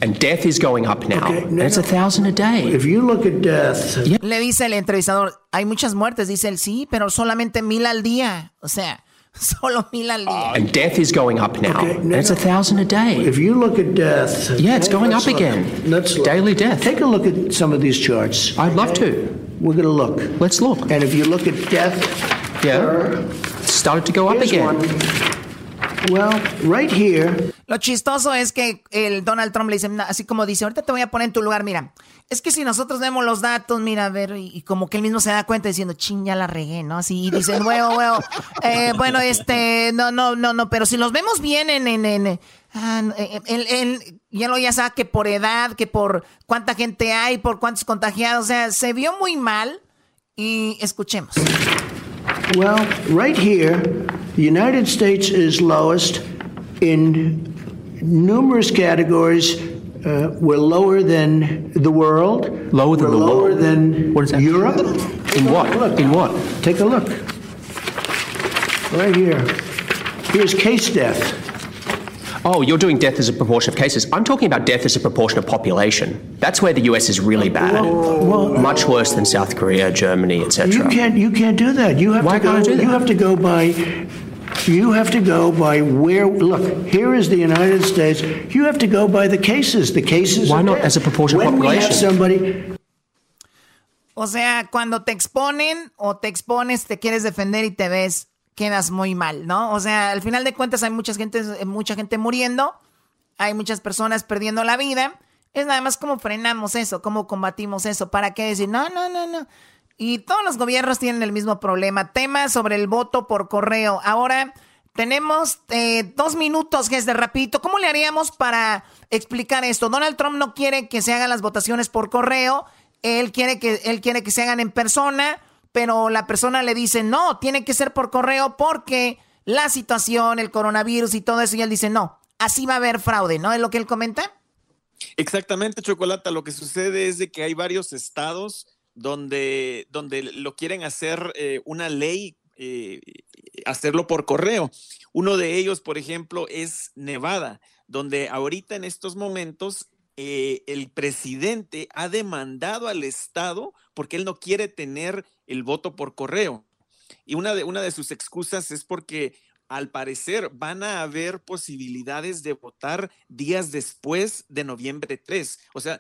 And death is going up now. it's a thousand a day. If you look at death, Le dice el entrevistador, hay muchas muertes. Dice él, sí, pero solamente mil al día. O sea, solo mil al día. And death is going up now. it's a thousand a day. If you look at death, yeah, it's going up again. Let's look. Daily death. Take a look at some of these charts. I'd love to. We're going to look. Let's look. And if you look at death, yeah, started to go up again. Well, right here. Lo chistoso es que el Donald Trump le dice, así como dice, ahorita te voy a poner en tu lugar, mira, es que si nosotros vemos los datos, mira, a ver, y, como que él mismo se da cuenta diciendo, ching, ya la regué, ¿no? Así, y dice, bueno, bueno, eh, bueno, este, no, no, no, no, pero si los vemos bien en, en, en, ah, ya lo ya sabe que por edad, que por cuánta gente hay, por cuántos contagiados, o sea, se vio muy mal y escuchemos. Well, right here, the United States is lowest in numerous categories. Uh, we're lower than the world. Lower than we're the lower world. than what is that? Europe. In what? Look. In what? Take a look. Right here. Here's case death. Oh, you're doing death as a proportion of cases. I'm talking about death as a proportion of population. That's where the US is really bad. Well, well, Much worse than South Korea, Germany, etc. You can't. You can't do that. You have Why to go. can't I do that? You have to go by. You have to go by where. Look, here is the United States. You have to go by the cases. The cases. Why not as a proportion of when we have population? somebody. O sea, cuando te exponen o te expones, te quieres defender y te ves, quedas muy mal, ¿no? O sea, al final de cuentas hay mucha gente, mucha gente muriendo, hay muchas personas perdiendo la vida. Es nada más como frenamos eso, cómo combatimos eso. ¿Para qué decir, no, no, no, no? Y todos los gobiernos tienen el mismo problema. Tema sobre el voto por correo. Ahora tenemos eh, dos minutos, que es de rapidito. ¿Cómo le haríamos para explicar esto? Donald Trump no quiere que se hagan las votaciones por correo. Él quiere que, él quiere que se hagan en persona, pero la persona le dice, no, tiene que ser por correo porque la situación, el coronavirus y todo eso, y él dice, no, así va a haber fraude, ¿no? ¿Es lo que él comenta? Exactamente, Chocolata. Lo que sucede es de que hay varios estados donde, donde lo quieren hacer eh, una ley, eh, hacerlo por correo. Uno de ellos, por ejemplo, es Nevada, donde ahorita en estos momentos eh, el presidente ha demandado al Estado porque él no quiere tener el voto por correo. Y una de, una de sus excusas es porque al parecer van a haber posibilidades de votar días después de noviembre 3. O sea,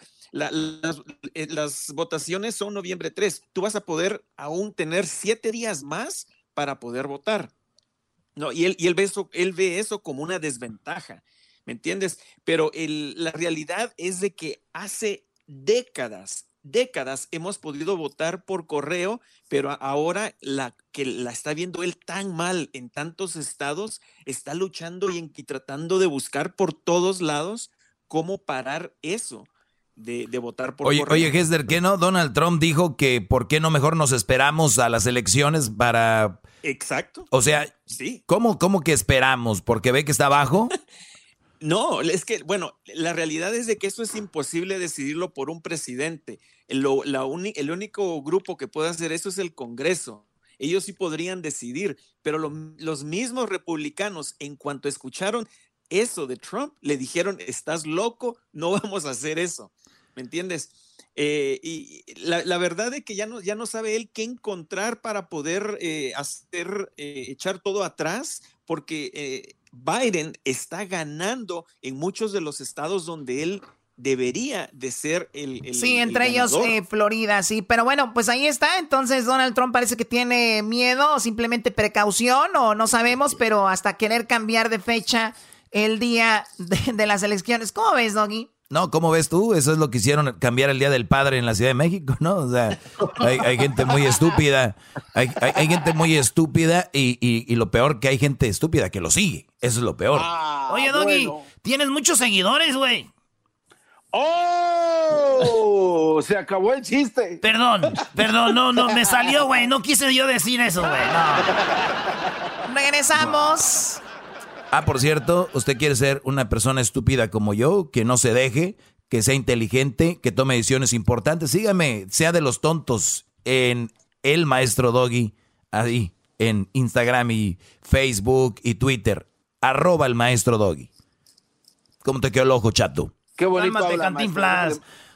eh, las votaciones son noviembre 3. Tú vas a poder aún tener siete días más para poder votar. No, y él, y él, ve, eso, él ve eso como una desventaja, ¿me entiendes? Pero la realidad es de que hace décadas, décadas hemos podido votar por correo, pero ahora la que la está viendo él tan mal en tantos estados, está luchando y, y tratando de buscar por todos lados cómo parar eso de, votar por Oye, correo. oye, Hester, ¿qué no? Donald Trump dijo que por qué no mejor nos esperamos a las elecciones para... Exacto. O sea, sí. ¿cómo, cómo que esperamos? ¿Porque ve que está abajo? No, es que, bueno, la realidad es de que eso es imposible decidirlo por un presidente. El, único grupo que puede hacer eso es el Congreso. Ellos sí podrían decidir, pero lo, los mismos republicanos, en cuanto escucharon eso de Trump, le dijeron, estás loco, no vamos a hacer eso. ¿Me entiendes? Eh, y la, verdad es que ya no, ya no sabe él qué encontrar para poder eh, hacer, eh, echar todo atrás, porque Biden está ganando en muchos de los estados donde él debería de ser el... el sí, entre el ellos eh, Florida, sí, pero bueno, pues ahí está, entonces Donald Trump parece que tiene miedo o simplemente precaución o no sabemos, pero hasta querer cambiar de fecha el día de, de las elecciones. ¿Cómo ves, Doggy? No, ¿cómo ves tú? Eso es lo que hicieron cambiar el Día del Padre en la Ciudad de México, ¿no? O sea, hay, hay gente muy estúpida, hay, hay, hay gente muy estúpida y, y, y, lo peor que hay gente estúpida que lo sigue. Eso es lo peor. Ah, Oye, Doggy, bueno. tienes muchos seguidores, güey. ¡Oh! Se acabó el chiste. Perdón, perdón, no, no, me salió, güey. No quise yo decir eso, güey. No. Regresamos. Ah, por cierto, usted quiere ser una persona estúpida como yo, que no se deje, que sea inteligente, que tome decisiones importantes. Sígame, sea de los tontos en El Maestro Doggy, ahí, en Instagram y Facebook y Twitter. Arroba el Maestro Doggy. ¿Cómo te quedó el ojo, chato? Qué bonito Cálmate, habla, cantinflas. maestro.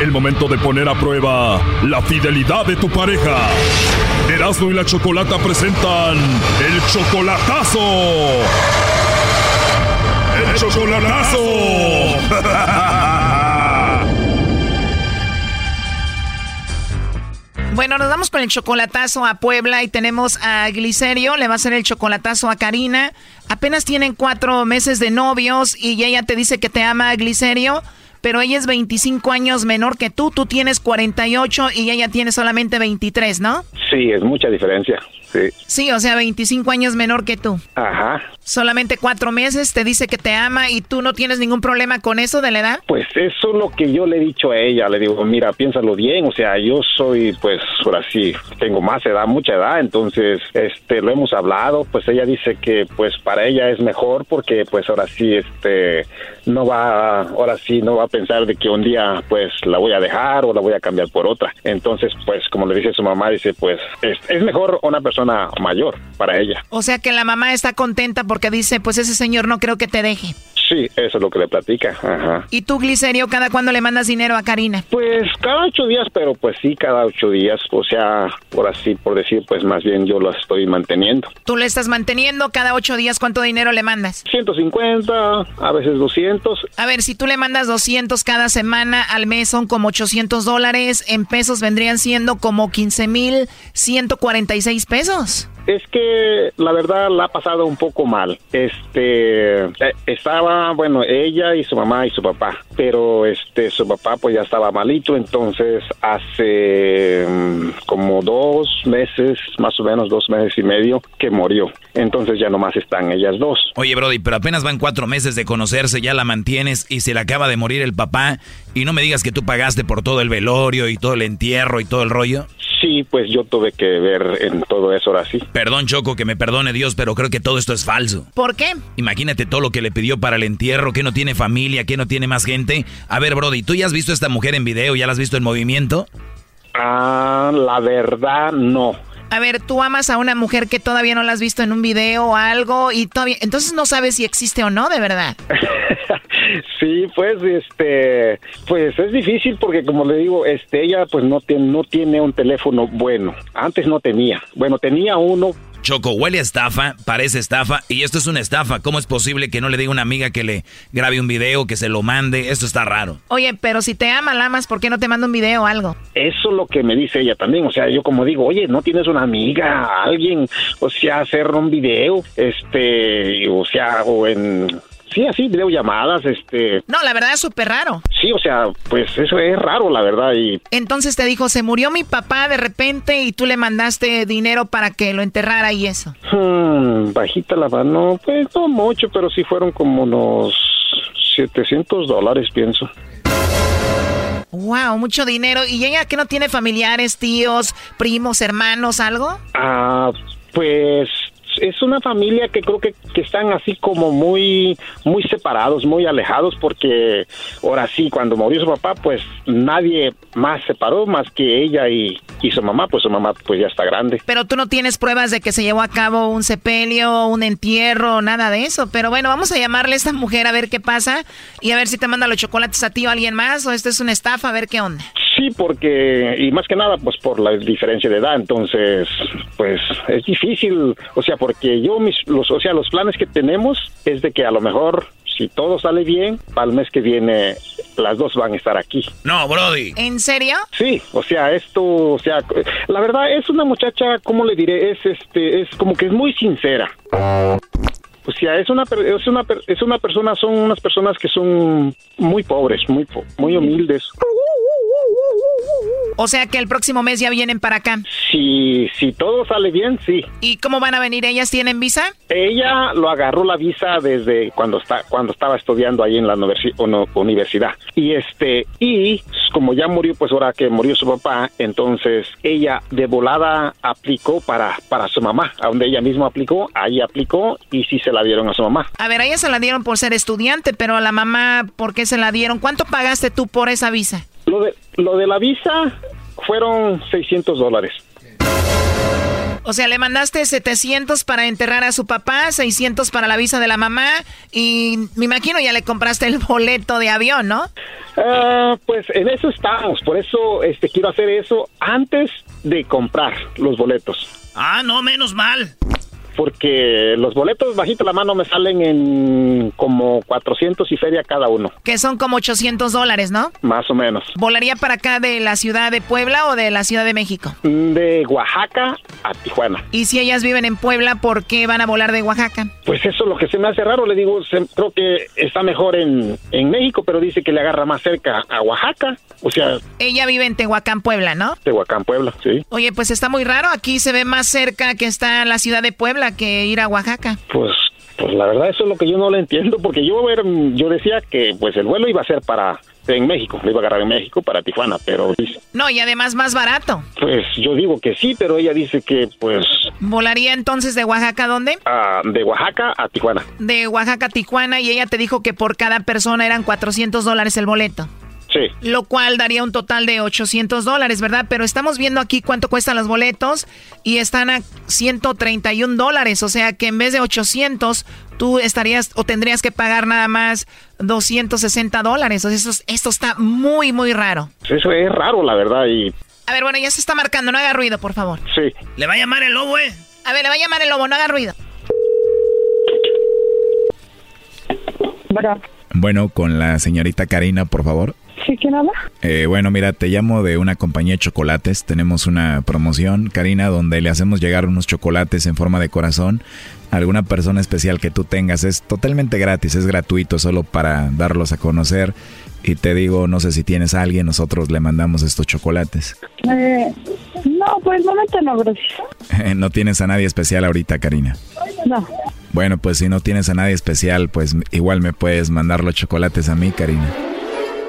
El momento de poner a prueba la fidelidad de tu pareja. Erasmo y la Chocolata presentan el chocolatazo. ¡El chocolatazo! Bueno, nos vamos con el chocolatazo a Puebla y tenemos a Glicerio, le va a hacer el chocolatazo a Karina. Apenas tienen cuatro meses de novios y ella te dice que te ama, Glicerio, pero ella es 25 años menor que tú, tú tienes 48 y ella tiene solamente 23, ¿no? Sí, es mucha diferencia. Sí. Sí, o sea, 25 años menor que tú. Ajá. Solamente cuatro meses, te dice que te ama y tú no tienes ningún problema con eso de la edad. Pues eso es lo que yo le he dicho a ella. Le digo, mira, piénsalo bien. O sea, yo soy, pues, ahora sí, tengo más edad, mucha edad. Entonces, este, lo hemos hablado. Pues ella dice que, pues, para ella es mejor porque, pues, ahora sí, este, no va, ahora sí, no va a pensar de que un día, pues, la voy a dejar o la voy a cambiar por otra. Entonces, pues, como le dice su mamá, dice, pues, es, es mejor una persona mayor para ella. O sea que la mamá está contenta porque dice, pues ese señor no creo que te deje. Sí, eso es lo que le platica. Ajá. ¿Y tú, Glicerio, cada cuándo le mandas dinero a Karina? Pues cada ocho días, pero pues sí, cada ocho días. O sea, por así, por decir, pues más bien yo lo estoy manteniendo. ¿Tú le estás manteniendo cada ocho días? ¿Cuánto dinero le mandas? 150, a veces 200. A ver, si tú le mandas 200 cada semana, al mes son como 800 dólares. En pesos vendrían siendo como 15 mil 146 pesos. Es que la verdad la ha pasado un poco mal. Este eh, estaba, bueno, ella y su mamá y su papá, pero este su papá pues ya estaba malito, entonces hace um, como dos meses, más o menos dos meses y medio, que murió. Entonces ya nomás están ellas dos. Oye, Brody, pero apenas van cuatro meses de conocerse, ya la mantienes y se le acaba de morir el papá y no me digas que tú pagaste por todo el velorio y todo el entierro y todo el rollo. Sí, pues yo tuve que ver en todo eso ahora sí. Perdón, Choco, que me perdone Dios, pero creo que todo esto es falso. ¿Por qué? Imagínate todo lo que le pidió para el entierro, que no tiene familia, que no tiene más gente. A ver, Brody, ¿tú ya has visto a esta mujer en video? ¿Ya la has visto en movimiento? Ah, la verdad no. A ver, tú amas a una mujer que todavía no la has visto en un video o algo y todavía, entonces no sabes si existe o no, de verdad. sí, pues, este, pues es difícil porque como le digo, este, ella pues no tiene, no tiene un teléfono bueno. Antes no tenía. Bueno, tenía uno, Choco, huele a estafa, parece estafa, y esto es una estafa. ¿Cómo es posible que no le diga a una amiga que le grabe un video, que se lo mande? Esto está raro. Oye, pero si te ama, la amas, ¿por qué no te manda un video o algo? Eso es lo que me dice ella también. O sea, yo como digo, oye, ¿no tienes una amiga, alguien? O sea, hacer un video, este, o sea, o en Sí, así, videollamadas, este... No, la verdad es súper raro. Sí, o sea, pues eso es raro, la verdad, y... Entonces te dijo, se murió mi papá de repente y tú le mandaste dinero para que lo enterrara y eso. Hmm, bajita la mano, pues no mucho, pero sí fueron como unos 700 dólares, pienso. Wow, mucho dinero. ¿Y ella que no tiene familiares, tíos, primos, hermanos, algo? Ah, pues es una familia que creo que, que, están así como muy, muy separados, muy alejados, porque ahora sí, cuando murió su papá, pues nadie más separó más que ella y, y, su mamá, pues su mamá pues ya está grande. Pero tú no tienes pruebas de que se llevó a cabo un sepelio, un entierro, nada de eso. Pero bueno, vamos a llamarle a esta mujer a ver qué pasa y a ver si te manda los chocolates a ti o a alguien más o esto es una estafa, a ver qué onda. Sí, porque, y más que nada, pues por la diferencia de edad, entonces, pues es difícil, o sea, porque yo, mis, los, o sea, los planes que tenemos es de que a lo mejor, si todo sale bien, para el mes que viene, las dos van a estar aquí. No, Brody. ¿En serio? Sí, o sea, esto, o sea, la verdad es una muchacha, ¿cómo le diré? Es, este, es como que es muy sincera. O sea, es una, es una, es una persona, son unas personas que son muy pobres, muy, muy humildes. O sea que el próximo mes ya vienen para acá. Si, si todo sale bien, sí. ¿Y cómo van a venir? ¿Ellas tienen visa? Ella lo agarró la visa desde cuando está cuando estaba estudiando ahí en la universidad. Y este y como ya murió, pues ahora que murió su papá, entonces ella de volada aplicó para para su mamá, a donde ella misma aplicó, ahí aplicó y sí se la dieron a su mamá. A ver, a ella se la dieron por ser estudiante, pero a la mamá, ¿por qué se la dieron? ¿Cuánto pagaste tú por esa visa? Lo de, lo de la visa fueron 600 dólares. O sea, le mandaste 700 para enterrar a su papá, 600 para la visa de la mamá y me imagino ya le compraste el boleto de avión, ¿no? Uh, pues en eso estamos, por eso este quiero hacer eso antes de comprar los boletos. Ah, no, menos mal porque los boletos bajito la mano me salen en como 400 y feria cada uno. Que son como 800 dólares, ¿no? Más o menos. ¿Volaría para acá de la ciudad de Puebla o de la ciudad de México? De Oaxaca a Tijuana. ¿Y si ellas viven en Puebla, por qué van a volar de Oaxaca? Pues eso es lo que se me hace raro, le digo, creo que está mejor en, en México, pero dice que le agarra más cerca a Oaxaca, o sea... Ella vive en Tehuacán, Puebla, ¿no? Tehuacán, Puebla, sí. Oye, pues está muy raro, aquí se ve más cerca que está la ciudad de Puebla que ir a Oaxaca? Pues pues la verdad eso es lo que yo no lo entiendo porque yo yo decía que pues el vuelo iba a ser para en México, lo iba a agarrar en México para Tijuana, pero No, y además más barato. Pues yo digo que sí, pero ella dice que pues ¿Volaría entonces de Oaxaca a dónde? Ah, de Oaxaca a Tijuana. De Oaxaca a Tijuana y ella te dijo que por cada persona eran 400 dólares el boleto. Lo cual daría un total de 800 dólares, ¿verdad? Pero estamos viendo aquí cuánto cuestan los boletos y están a 131 dólares. O sea que en vez de 800, tú estarías o tendrías que pagar nada más 260 dólares. O sea, esto, esto está muy, muy raro. Eso es raro, la verdad. Y... A ver, bueno, ya se está marcando. No haga ruido, por favor. Sí. Le va a llamar el lobo, ¿eh? A ver, le va a llamar el lobo. No haga ruido. Bueno, con la señorita Karina, por favor. ¿Sí, quién habla? Eh, bueno, mira, te llamo de una compañía de chocolates. Tenemos una promoción, Karina, donde le hacemos llegar unos chocolates en forma de corazón a alguna persona especial que tú tengas. Es totalmente gratis, es gratuito, solo para darlos a conocer. Y te digo, no sé si tienes a alguien, nosotros le mandamos estos chocolates. Eh, no, pues momento no, gracias. ¿No tienes a nadie especial ahorita, Karina? No. Bueno, pues si no tienes a nadie especial, pues igual me puedes mandar los chocolates a mí, Karina.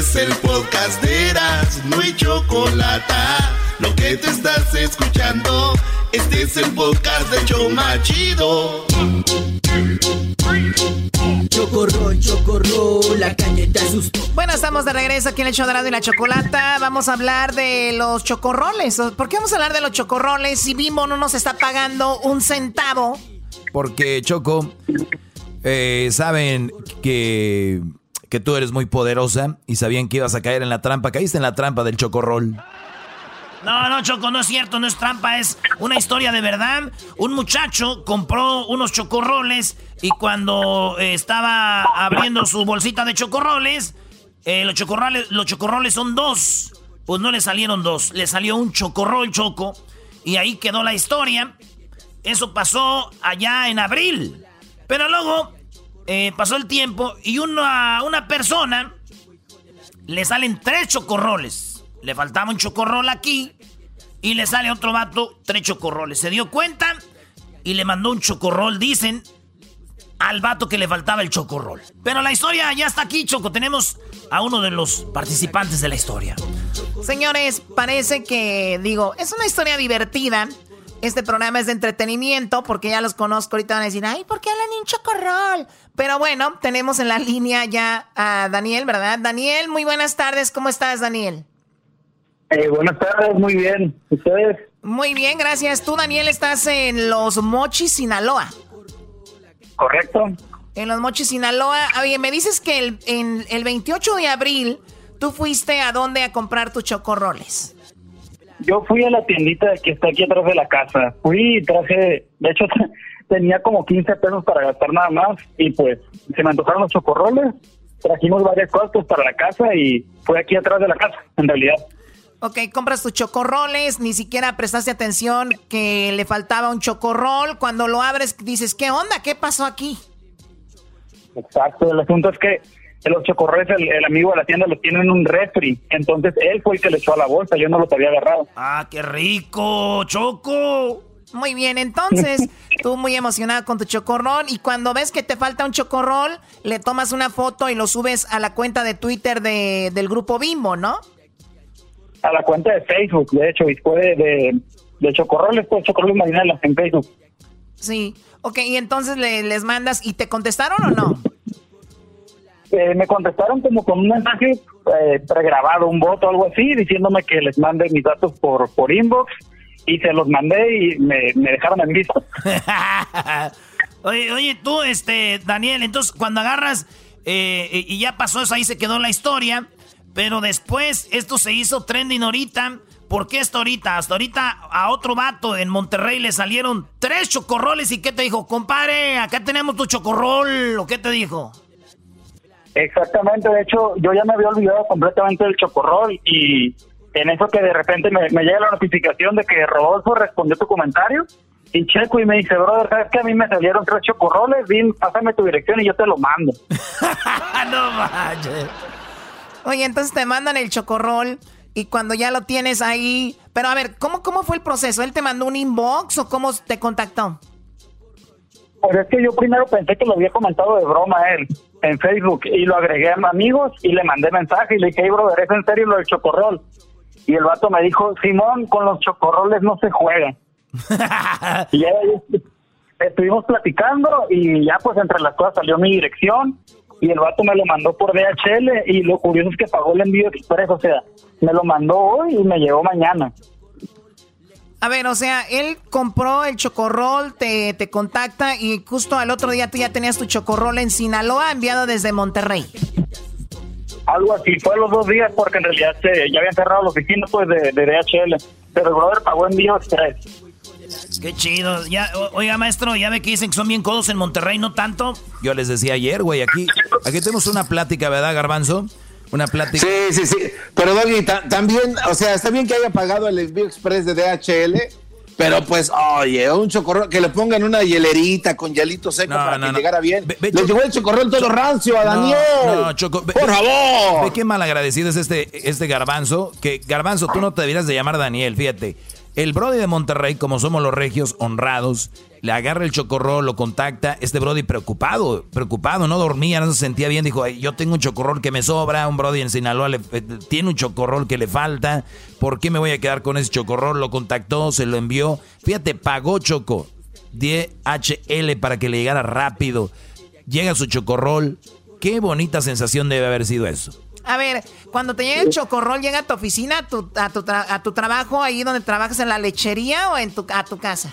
es el podcast de Eras, no hay chocolate. Lo que te estás escuchando, este es el podcast de Choma Chido. Chocorrol, chocorrol, la cañeta asustó. Bueno, estamos de regreso aquí en el de y la chocolata. Vamos a hablar de los chocorroles. ¿Por qué vamos a hablar de los chocorroles si Bimbo no nos está pagando un centavo? Porque, Choco, eh, saben que que tú eres muy poderosa y sabían que ibas a caer en la trampa. Caíste en la trampa del chocorrol. No, no, Choco, no es cierto, no es trampa, es una historia de verdad. Un muchacho compró unos chocorroles y cuando eh, estaba abriendo su bolsita de chocorroles, eh, los, chocorroles, los chocorroles son dos. Pues no le salieron dos, le salió un chocorrol choco y ahí quedó la historia. Eso pasó allá en abril. Pero luego eh, pasó el tiempo y una, una persona le salen tres chocorroles. Le faltaba un chocorrol aquí y le sale otro vato tres chocorroles. Se dio cuenta y le mandó un chocorrol, dicen, al vato que le faltaba el chocorrol. Pero la historia ya está aquí, Choco. Tenemos a uno de los participantes de la historia. Señores, parece que, digo, es una historia divertida. Este programa es de entretenimiento porque ya los conozco. Ahorita van a decir, ay, ¿por qué hablan en chocorrol? Pero bueno, tenemos en la línea ya a Daniel, ¿verdad? Daniel, muy buenas tardes. ¿Cómo estás, Daniel? Eh, buenas tardes, muy bien. ¿Ustedes? Muy bien, gracias. Tú, Daniel, estás en Los Mochis, Sinaloa. Correcto. En Los Mochis, Sinaloa. Oye, me dices que el, en el 28 de abril tú fuiste a dónde a comprar tus chocorroles. Yo fui a la tiendita que está aquí atrás de la casa. Fui y traje, de hecho tenía como 15 pesos para gastar nada más y pues se me antojaron los chocorroles, trajimos varias cosas pues, para la casa y fue aquí atrás de la casa, en realidad. Ok, compras tus chocorroles, ni siquiera prestaste atención que le faltaba un chocorrol. Cuando lo abres dices, ¿qué onda? ¿Qué pasó aquí? Exacto, el asunto es que los chocorroles, el, amigo de la tienda los tiene en un refri. Entonces él fue el que le echó a la bolsa, yo no los había agarrado. ¡Ah, qué rico! ¡Choco! Muy bien, entonces tú muy emocionado con tu chocorrol y cuando ves que te falta un chocorrol, le tomas una foto y lo subes a la cuenta de Twitter de, del grupo Bimbo, ¿no? A la cuenta de Facebook, de hecho, y fue de, de, de chocorroles, pues chocorroles en Facebook. Sí, ok, y entonces le, les mandas y te contestaron o no? Eh, me contestaron como con un mensaje eh, pregrabado, un voto o algo así, diciéndome que les mande mis datos por, por inbox y se los mandé y me, dejaron en visto. oye, oye, tú, este, Daniel, entonces cuando agarras eh, y ya pasó eso, ahí se quedó la historia, pero después esto se hizo trending ahorita. ¿Por qué esto ahorita? Hasta ahorita a otro vato en Monterrey le salieron tres chocorroles y ¿qué te dijo? Compadre, acá tenemos tu chocorrol. ¿O qué te dijo? Exactamente, de hecho yo ya me había olvidado completamente del chocorrol y en eso que de repente me, llega la notificación de que Rodolfo respondió tu comentario y checo y me dice, brother, ¿sabes que a mí me salieron tres chocorroles? Bien, pásame tu dirección y yo te lo mando. no manches. Oye, entonces te mandan el chocorrol y cuando ya lo tienes ahí... Pero a ver, ¿cómo, cómo fue el proceso? ¿Él te mandó un inbox o cómo te contactó? Pues es que yo primero pensé que lo había comentado de broma él en Facebook y lo agregué a amigos y le mandé mensaje y le dije, hey, brother, ¿es en serio lo del chocorrol? Y el vato me dijo, Simón, con los chocorroles no se juega. y ya estuvimos platicando y ya pues entre las cosas salió mi dirección y el vato me lo mandó por DHL y lo curioso es que pagó el envío express, o sea, me lo mandó hoy y me llegó mañana. A ver, o sea, él compró el chocorrol, te, te contacta y justo al otro día tú ya tenías tu chocorrol en Sinaloa enviado desde Monterrey. Algo así, fue los dos días porque en realidad se, ya habían cerrado los oficina pues de, de, DHL, pero el brother pagó envío express. Qué chido. Ya, oiga, maestro, ya ve que dicen que son bien codos en Monterrey, ¿no tanto? Yo les decía ayer, güey, aquí, aquí tenemos una plática, ¿verdad, Garbanzo? Una plática. Sí, sí, sí. Pero Doggy, también, o sea, está bien que haya pagado el envío express de DHL, pero pues, oye, un chocorrol, que le pongan una hielerita con hielito seco para que llegara bien. le llegó el chocorrol todo rancio a Daniel. No, Choco, por favor. Ve qué mal agradecido es este, este garbanzo. Que garbanzo, tú no te deberías de llamar Daniel, fíjate. El Brody de Monterrey, como somos los regios honrados, le agarra el chocorrol, lo contacta. Este Brody preocupado, preocupado, no dormía, no se sentía bien. Dijo, yo tengo un chocorrol que me sobra, un Brody en Sinaloa eh, tiene un chocorrol que le falta. ¿Por qué me voy a quedar con ese chocorrol? Lo contactó, se lo envió. Fíjate, pagó Choco DHL para que le llegara rápido. Llega su chocorrol. Qué bonita sensación debe haber sido eso. A ver, cuando te llega el chocorrol, ¿llega a tu oficina, a tu, a tu, trabajo, ahí donde trabajas en la lechería o en tu, a tu casa?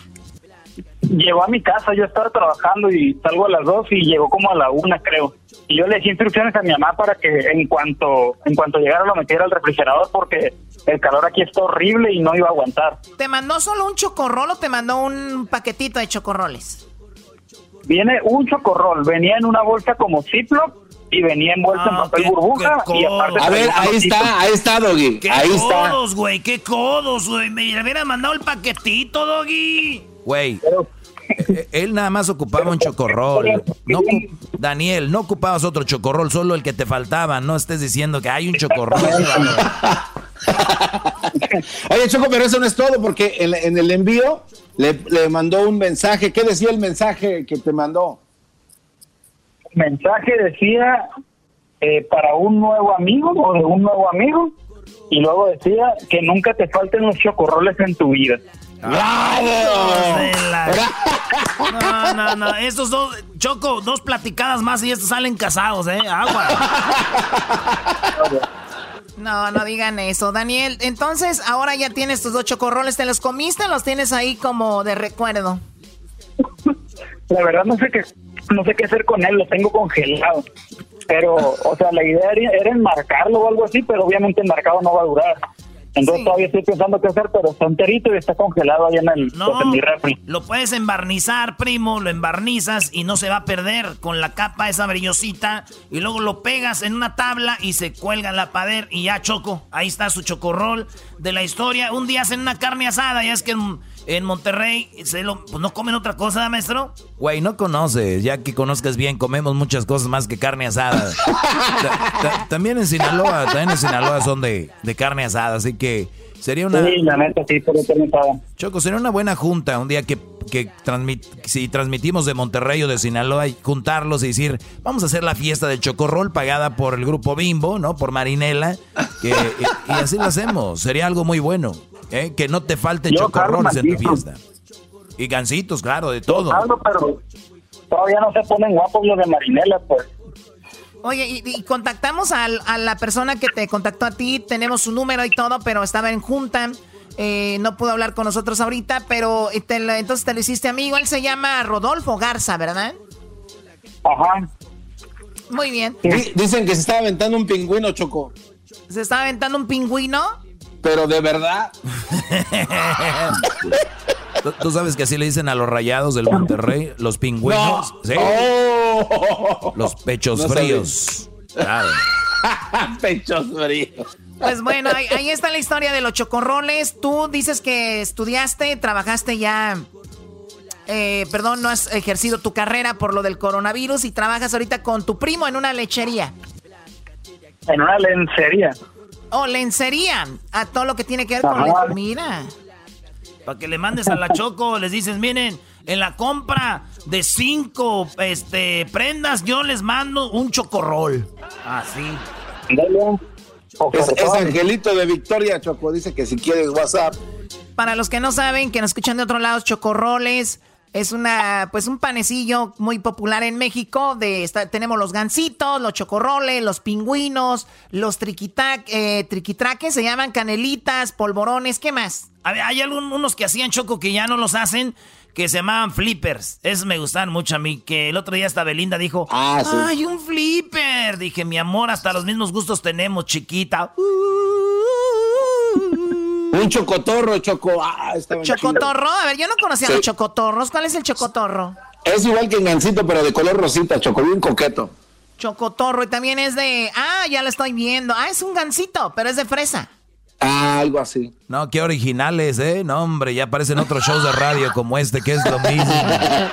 Llegó a mi casa, yo estaba trabajando y salgo a las dos y llegó como a la una, creo. Y yo le di instrucciones a mi mamá para que en cuanto en cuanto llegara lo metiera al refrigerador porque el calor aquí está horrible y no iba a aguantar. ¿Te mandó solo un chocorrol o te mandó un paquetito de chocorroles? Viene un chocorrol, venía en una bolsa como Ziploc y venía envuelto en ah, papel burbuja. y aparte a ver, ahí está, ahí está, Doggy. ¿Qué ahí codos, güey? ¿Qué codos, güey? Me hubiera mandado el paquetito, Doggy. Güey. Eh, eh, él nada más ocupaba un chocorrol. No, Daniel, no ocupabas otro chocorrol, solo el que te faltaba. No estés diciendo que hay un chocorrol. Oye, Choco, pero eso no es todo, porque en, el envío le, le mandó un mensaje. ¿Qué decía el mensaje que te mandó? Mensaje decía eh, para un nuevo amigo o de un nuevo amigo y luego decía que nunca te falten los chocorroles en tu vida. No, no, no, estos dos, Choco, dos platicadas más y estos salen casados, ¿eh? Agua. No, no digan eso, Daniel. Entonces, ahora ya tienes tus dos chocorroles, ¿te los comiste o los tienes ahí como de recuerdo? La verdad no sé qué no sé qué hacer con él, lo tengo congelado. Pero, o sea, la idea era, enmarcarlo o algo así, pero obviamente enmarcado no va a durar. Entonces todavía estoy pensando qué hacer, pero está enterito y está congelado ahí en el no, mi refri. Lo puedes embarnizar, primo, lo embarnizas y no se va a perder con la capa esa brillosita. Y luego lo pegas en una tabla y se cuelga en la pader y ya choco. Ahí está su chocorrol de la historia. Un día hacen una carne asada, ya es que en Monterrey se lo, pues no comen otra cosa, maestro. Güey, no conoces, ya que conozcas bien, comemos muchas cosas más que carne asada. también en Sinaloa, también en Sinaloa son de, carne asada, así que sería una... Sí, la neta, sí, pero Choco, sería una buena junta un día que, que si transmitimos de Monterrey o de Sinaloa, juntarlos y decir, vamos a hacer la fiesta del Chocorrol pagada por el grupo Bimbo, ¿no? Por Marinela, y, y así lo hacemos, sería algo muy bueno. ¿Eh? Que no te falte chocorroles en tu fiesta. Y gancitos, claro, de todo. pero todavía no se ponen guapos los de Marinela, pues. Oye, y, contactamos a, la persona que te contactó a ti, tenemos su número y todo, pero estaba en junta, eh, no pudo hablar con nosotros ahorita, pero entonces te lo hiciste amigo, él se llama Rodolfo Garza, ¿verdad? Ajá. Muy bien. Dicen que se estaba aventando un pingüino, Choco. ¿Se estaba aventando un pingüino? Pero de verdad. ¿Tú, sabes que así le dicen a los rayados del Monterrey, los pingüinos. ¿Sí? Oh. Los pechos fríos. Claro. pechos fríos. Pues bueno, ahí, está la historia de los chocorroles. Tú dices que estudiaste, trabajaste ya. Eh, perdón, no has ejercido tu carrera por lo del coronavirus y trabajas ahorita con tu primo en una lechería. En una lencería. O lencería. A todo lo que tiene que ver con la comida. Para que le mandes a la Choco, les dices, miren, en la compra de cinco este, prendas, yo les mando un chocorrol. Así. Es, es, Angelito de Victoria, Choco. Dice que si quieres WhatsApp. Para los que no saben, que nos escuchan de otro lado, chocorroles es una, pues un panecillo muy popular en México. De, tenemos los gansitos, los chocorroles, los pingüinos, los eh, triquitraques, se llaman canelitas, polvorones, ¿qué más? hay algunos que hacían choco que ya no los hacen, que se llamaban flippers. Esos me gustan mucho a mí. Que el otro día hasta Belinda dijo, ah, ¡ay, un flipper! Dije, mi amor, hasta los mismos gustos tenemos, chiquita. Un chocotorro, choco. Ah, ¿Chocotorro? A ver, yo no conocía los chocotorros. ¿Cuál es el chocotorro? Es igual que en gancito, pero de color rosita, choco, bien coqueto. Chocotorro. Y también es de. Ah, ya lo estoy viendo. Ah, es un gansito, pero es de fresa. Ah, algo así. No, qué originales, ¿eh? No, hombre, ya aparecen otros shows de radio como este, que es lo mismo.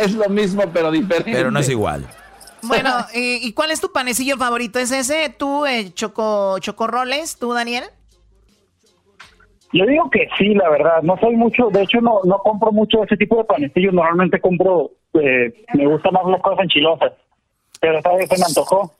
es lo mismo, pero diferente. Pero no es igual. Bueno, ¿y, cuál es tu panecillo favorito? ¿Es ese? ¿Tú, eh, Choco, Chocorroles? ¿Tú, Daniel? Yo digo que sí, la verdad. No soy mucho, de hecho, no, no compro mucho ese tipo de panecillos. Normalmente compro, eh, me gustan más las cosas enchilosas. Pero esta vez se me antojó.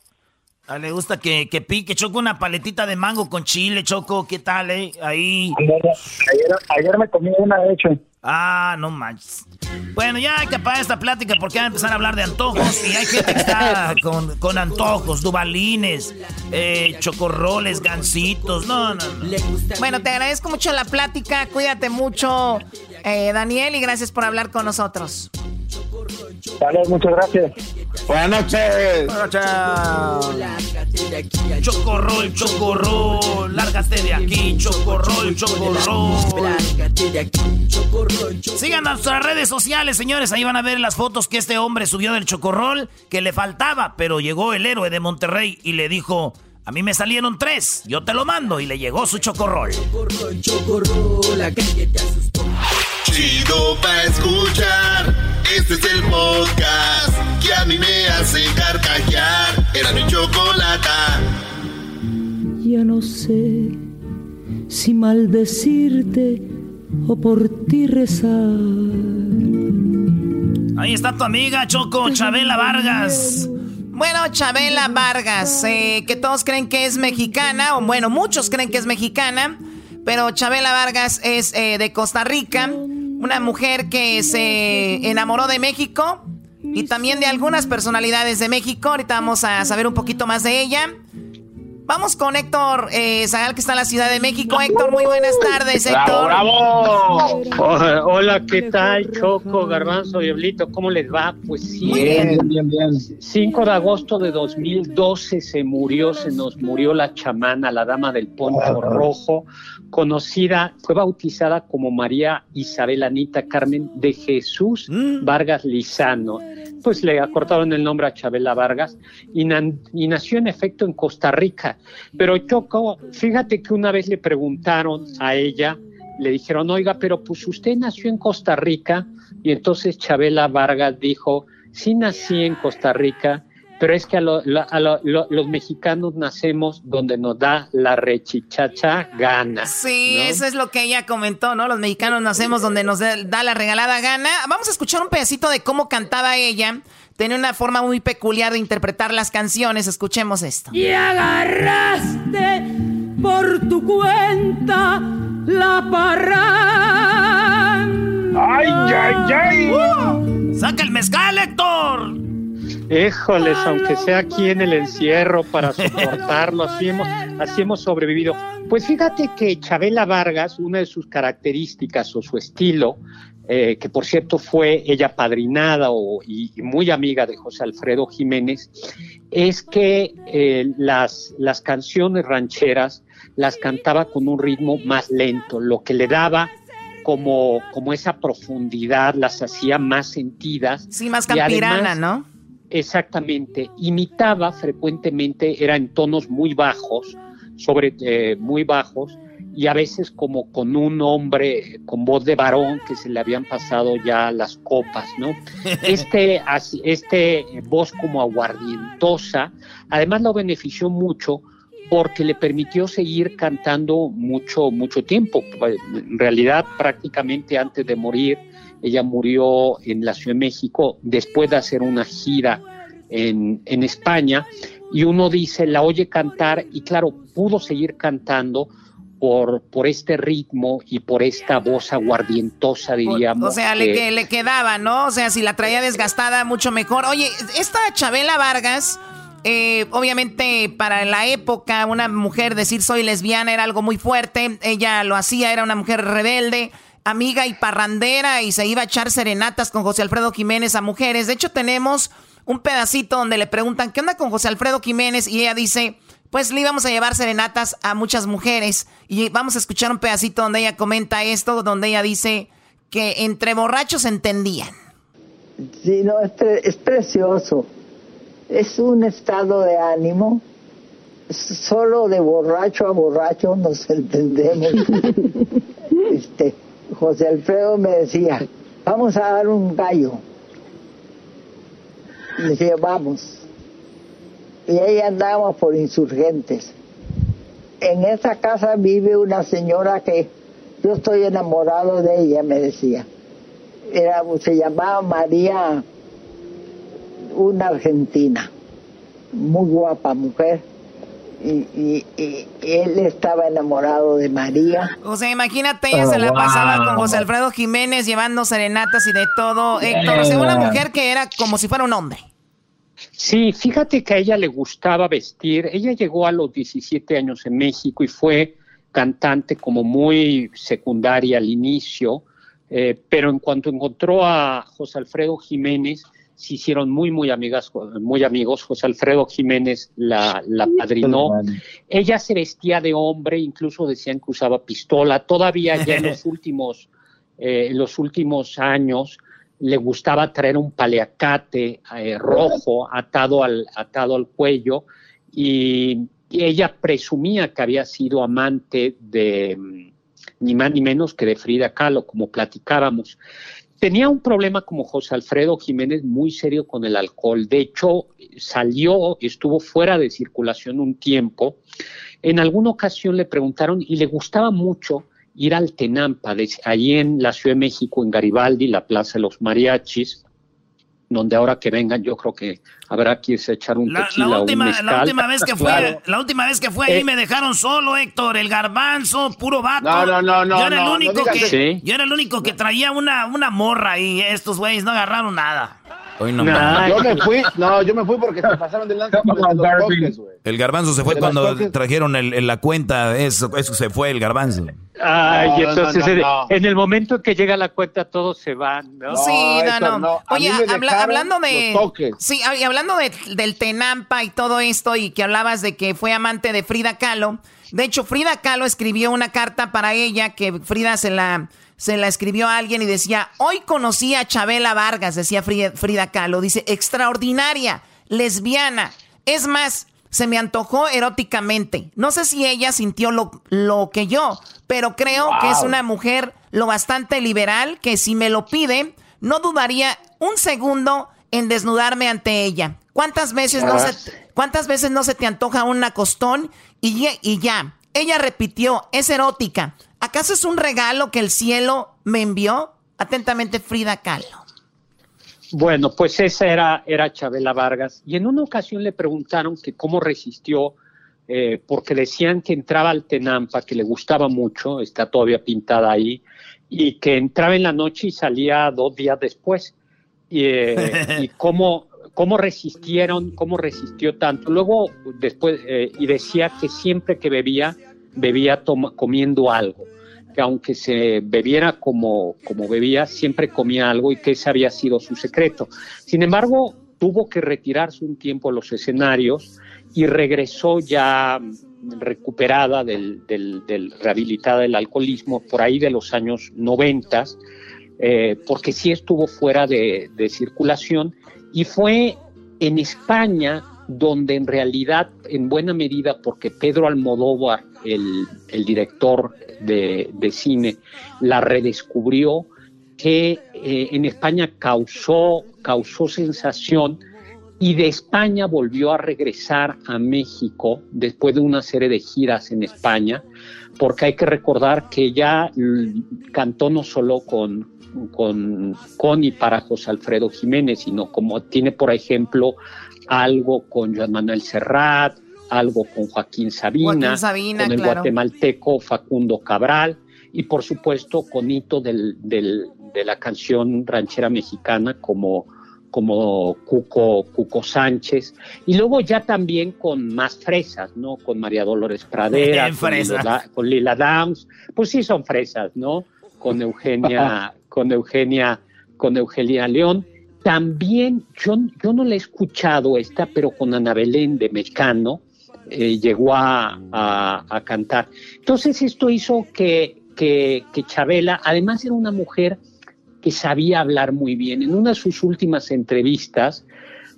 A le gusta que, que pique, choco una paletita de mango con chile, choco, ¿qué tal, eh? Ahí. Ayer, ayer me comí una, de hecho. Ah, no manches. Bueno, ya hay que apagar esta plática porque van a empezar a hablar de antojos y hay gente que está con, con antojos, dubalines, eh, chocorroles, gansitos. No, no, no. Bueno, te agradezco mucho la plática. Cuídate mucho, eh, Daniel, y gracias por hablar con nosotros. Vale, muchas gracias. Buenas noches. Buenas noches. Chocorrol, chocorrol, lárgate de aquí, chocorrol, chocorrol. Sigan nuestras redes sociales, señores. Ahí van a ver las fotos que este hombre subió del chocorrol, que le faltaba, pero llegó el héroe de Monterrey y le dijo. A mí me salieron tres, yo te lo mando y le llegó su chocorrol. Chocorrol, chocorrol, la calle te asustó. Chido pa' escuchar. Este es el podcast que a mí me hace carcajear. Era mi chocolata. Ya no sé si maldecirte o por ti rezar. Ahí está tu amiga Choco, Chabela Vargas. Bueno, Chabela Vargas, eh, que todos creen que es mexicana, o bueno, muchos creen que es mexicana, pero Chabela Vargas es eh, de Costa Rica una mujer que se enamoró de México y también de algunas personalidades de México. Ahorita vamos a saber un poquito más de ella. Vamos con Héctor eh, Zagal, que está en la Ciudad de México. Héctor, muy buenas tardes, Héctor. ¡Bravo, Hola, ¿qué tal, Choco, Garbanzo, Diablito? ¿Cómo les va? Pues sí. Bien, bien, bien. 5 de agosto de 2012 se murió, se nos murió la chamana, la dama del poncho rojo, conocida, fue bautizada como María Isabel Anita Carmen de Jesús mm. Vargas Lizano pues le acortaron el nombre a Chabela Vargas y, nació en efecto en Costa Rica. Pero Choco, fíjate que una vez le preguntaron a ella, le dijeron, oiga, pero pues usted nació en Costa Rica y entonces Chabela Vargas dijo, sí nací en Costa Rica, pero es que a, los mexicanos nacemos donde nos da la rechichacha gana. Sí, eso es lo que ella comentó, ¿no? Los mexicanos nacemos donde nos da la regalada gana. Vamos a escuchar un pedacito de cómo cantaba ella. Tiene una forma muy peculiar de interpretar las canciones. Escuchemos esto. Y agarraste por tu cuenta la parra. ¡Ay, ay, ay! Uh, ¡Saca el mezcal, Héctor! Híjoles, aunque sea aquí en el encierro para soportarlo, así hemos, así hemos sobrevivido. Pues fíjate que Chabela Vargas, una de sus características o su estilo, eh, que por cierto fue ella padrinada o, y, muy amiga de José Alfredo Jiménez, es que eh, las, las canciones rancheras las cantaba con un ritmo más lento, lo que le daba como, como esa profundidad, las hacía más sentidas. Sí, más campirana, ¿no? Exactamente, imitaba frecuentemente, era en tonos muy bajos, sobre eh, muy bajos, y a veces como con un hombre con voz de varón que se le habían pasado ya las copas, ¿no? Este, este voz como aguardientosa, además lo benefició mucho porque le permitió seguir cantando mucho, mucho tiempo. En realidad, prácticamente antes de morir, ella murió en la Ciudad de México después de hacer una gira en, España y uno dice, la oye cantar y claro, pudo seguir cantando por, por este ritmo y por esta voz aguardientosa, diríamos. O, sea, le, le quedaba, ¿no? O sea, si la traía desgastada, mucho mejor. Oye, esta Chabela Vargas, eh, obviamente para la época, una mujer decir soy lesbiana era algo muy fuerte. Ella lo hacía, era una mujer rebelde amiga y parrandera y se iba a echar serenatas con José Alfredo Jiménez a mujeres. De hecho, tenemos un pedacito donde le preguntan, ¿qué onda con José Alfredo Jiménez? Y ella dice, pues le íbamos a llevar serenatas a muchas mujeres. Y vamos a escuchar un pedacito donde ella comenta esto, donde ella dice que entre borrachos entendían. Sí, no, es, es precioso. es un estado de ánimo. Solo de borracho a borracho nos entendemos. este, José Alfredo me decía, vamos a dar un gallo. Y decía, vamos. Y ahí andábamos por insurgentes. En esa casa vive una señora que yo estoy enamorado de ella, me decía. Era, se llamaba María, una argentina, muy guapa mujer y, él estaba enamorado de María. O sea, imagínate, ella se la oh, pasaba con José Alfredo Jiménez llevando serenatas y de todo. Héctor, o sea, una mujer que era como si fuera un hombre. Sí, fíjate que a ella le gustaba vestir. Ella llegó a los 17 años en México y fue cantante como muy secundaria al inicio, eh, pero en cuanto encontró a José Alfredo Jiménez, se hicieron muy, muy amigas, muy amigos. José Alfredo Jiménez la, la padrinó. Ella se vestía de hombre, incluso decían que usaba pistola. Todavía ya en los últimos, eh, en los últimos años le gustaba traer un paleacate eh, rojo atado al, atado al cuello y, ella presumía que había sido amante de mm, ni más ni menos que de Frida Kahlo, como platicábamos. Tenía un problema como José Alfredo Jiménez muy serio con el alcohol. De hecho, salió, estuvo fuera de circulación un tiempo. En alguna ocasión le preguntaron y le gustaba mucho ir al Tenampa, allí en la Ciudad de México, en Garibaldi, la Plaza de los Mariachis, donde ahora que vengan yo creo que habrá que irse a echar un la, tequila la última, un mezcal. La última vez que fue, la última vez que fue ahí eh, me dejaron solo, Héctor, el garbanzo, puro vato. No, no, no, no. Yo era el único que, yo era el único que traía una, una morra y estos güeyes no agarraron nada. Hoy no, yo me fui, no, yo me fui porque se pasaron de lanza con los toques, El garbanzo se fue cuando trajeron el, la cuenta, eso, eso se fue el garbanzo. Ay, entonces en el momento que llega la cuenta todos se van, ¿no? Sí, no, no. Oye, hablando de Sí, hablando de, del Tenampa y todo esto y que hablabas de que fue amante de Frida Kahlo. De hecho, Frida Kahlo escribió una carta para ella que Frida se la se la escribió a alguien y decía, hoy conocí a Chabela Vargas, decía Frida Kahlo, dice, extraordinaria, lesbiana. Es más, se me antojó eróticamente. No sé si ella sintió lo, lo que yo, pero creo que es una mujer lo bastante liberal que si me lo pide, no dudaría un segundo en desnudarme ante ella. ¿Cuántas veces, no se, ¿cuántas veces no se te antoja un acostón y, y ya? Ella repitió, es erótica. ¿Acaso es un regalo que el cielo me envió? Atentamente, Frida Kahlo. Bueno, pues esa era, era Chabela Vargas. Y en una ocasión le preguntaron que cómo resistió, eh, porque decían que entraba al Tenampa, que le gustaba mucho, está todavía pintada ahí, y que entraba en la noche y salía dos días después. Y, eh, cómo, cómo resistieron, cómo resistió tanto. Luego, después, eh, y decía que siempre que bebía, bebía comiendo algo que aunque se bebiera como, como bebía, siempre comía algo y que ese había sido su secreto. Sin embargo, tuvo que retirarse un tiempo de los escenarios y regresó ya recuperada del, rehabilitada del alcoholismo por ahí de los años 90, eh, porque sí estuvo fuera de circulación y fue en España donde en realidad, en buena medida, porque Pedro Almodóvar, el, director de, cine, la redescubrió, que eh, en España causó, causó sensación y de España volvió a regresar a México después de una serie de giras en España, porque hay que recordar que ya cantó no solo con, con, con y para José Alfredo Jiménez, sino como tiene, por ejemplo, algo con Joan Manuel Serrat, algo con Joaquín Sabina, con el guatemalteco Facundo Cabral y por supuesto con hito del, de la canción ranchera mexicana como, como Cuco, Cuco Sánchez. Y luego ya también con más fresas, ¿no? Con María Dolores Pradera, con, Lila, Downs, pues sí son fresas, ¿no? Con Eugenia, con Eugenia, con Eugenia León. También, yo, yo no la he escuchado esta, pero con Ana Belén de Mecano eh, llegó a, cantar. Entonces esto hizo que, que, Chabela, además era una mujer que sabía hablar muy bien. En una de sus últimas entrevistas,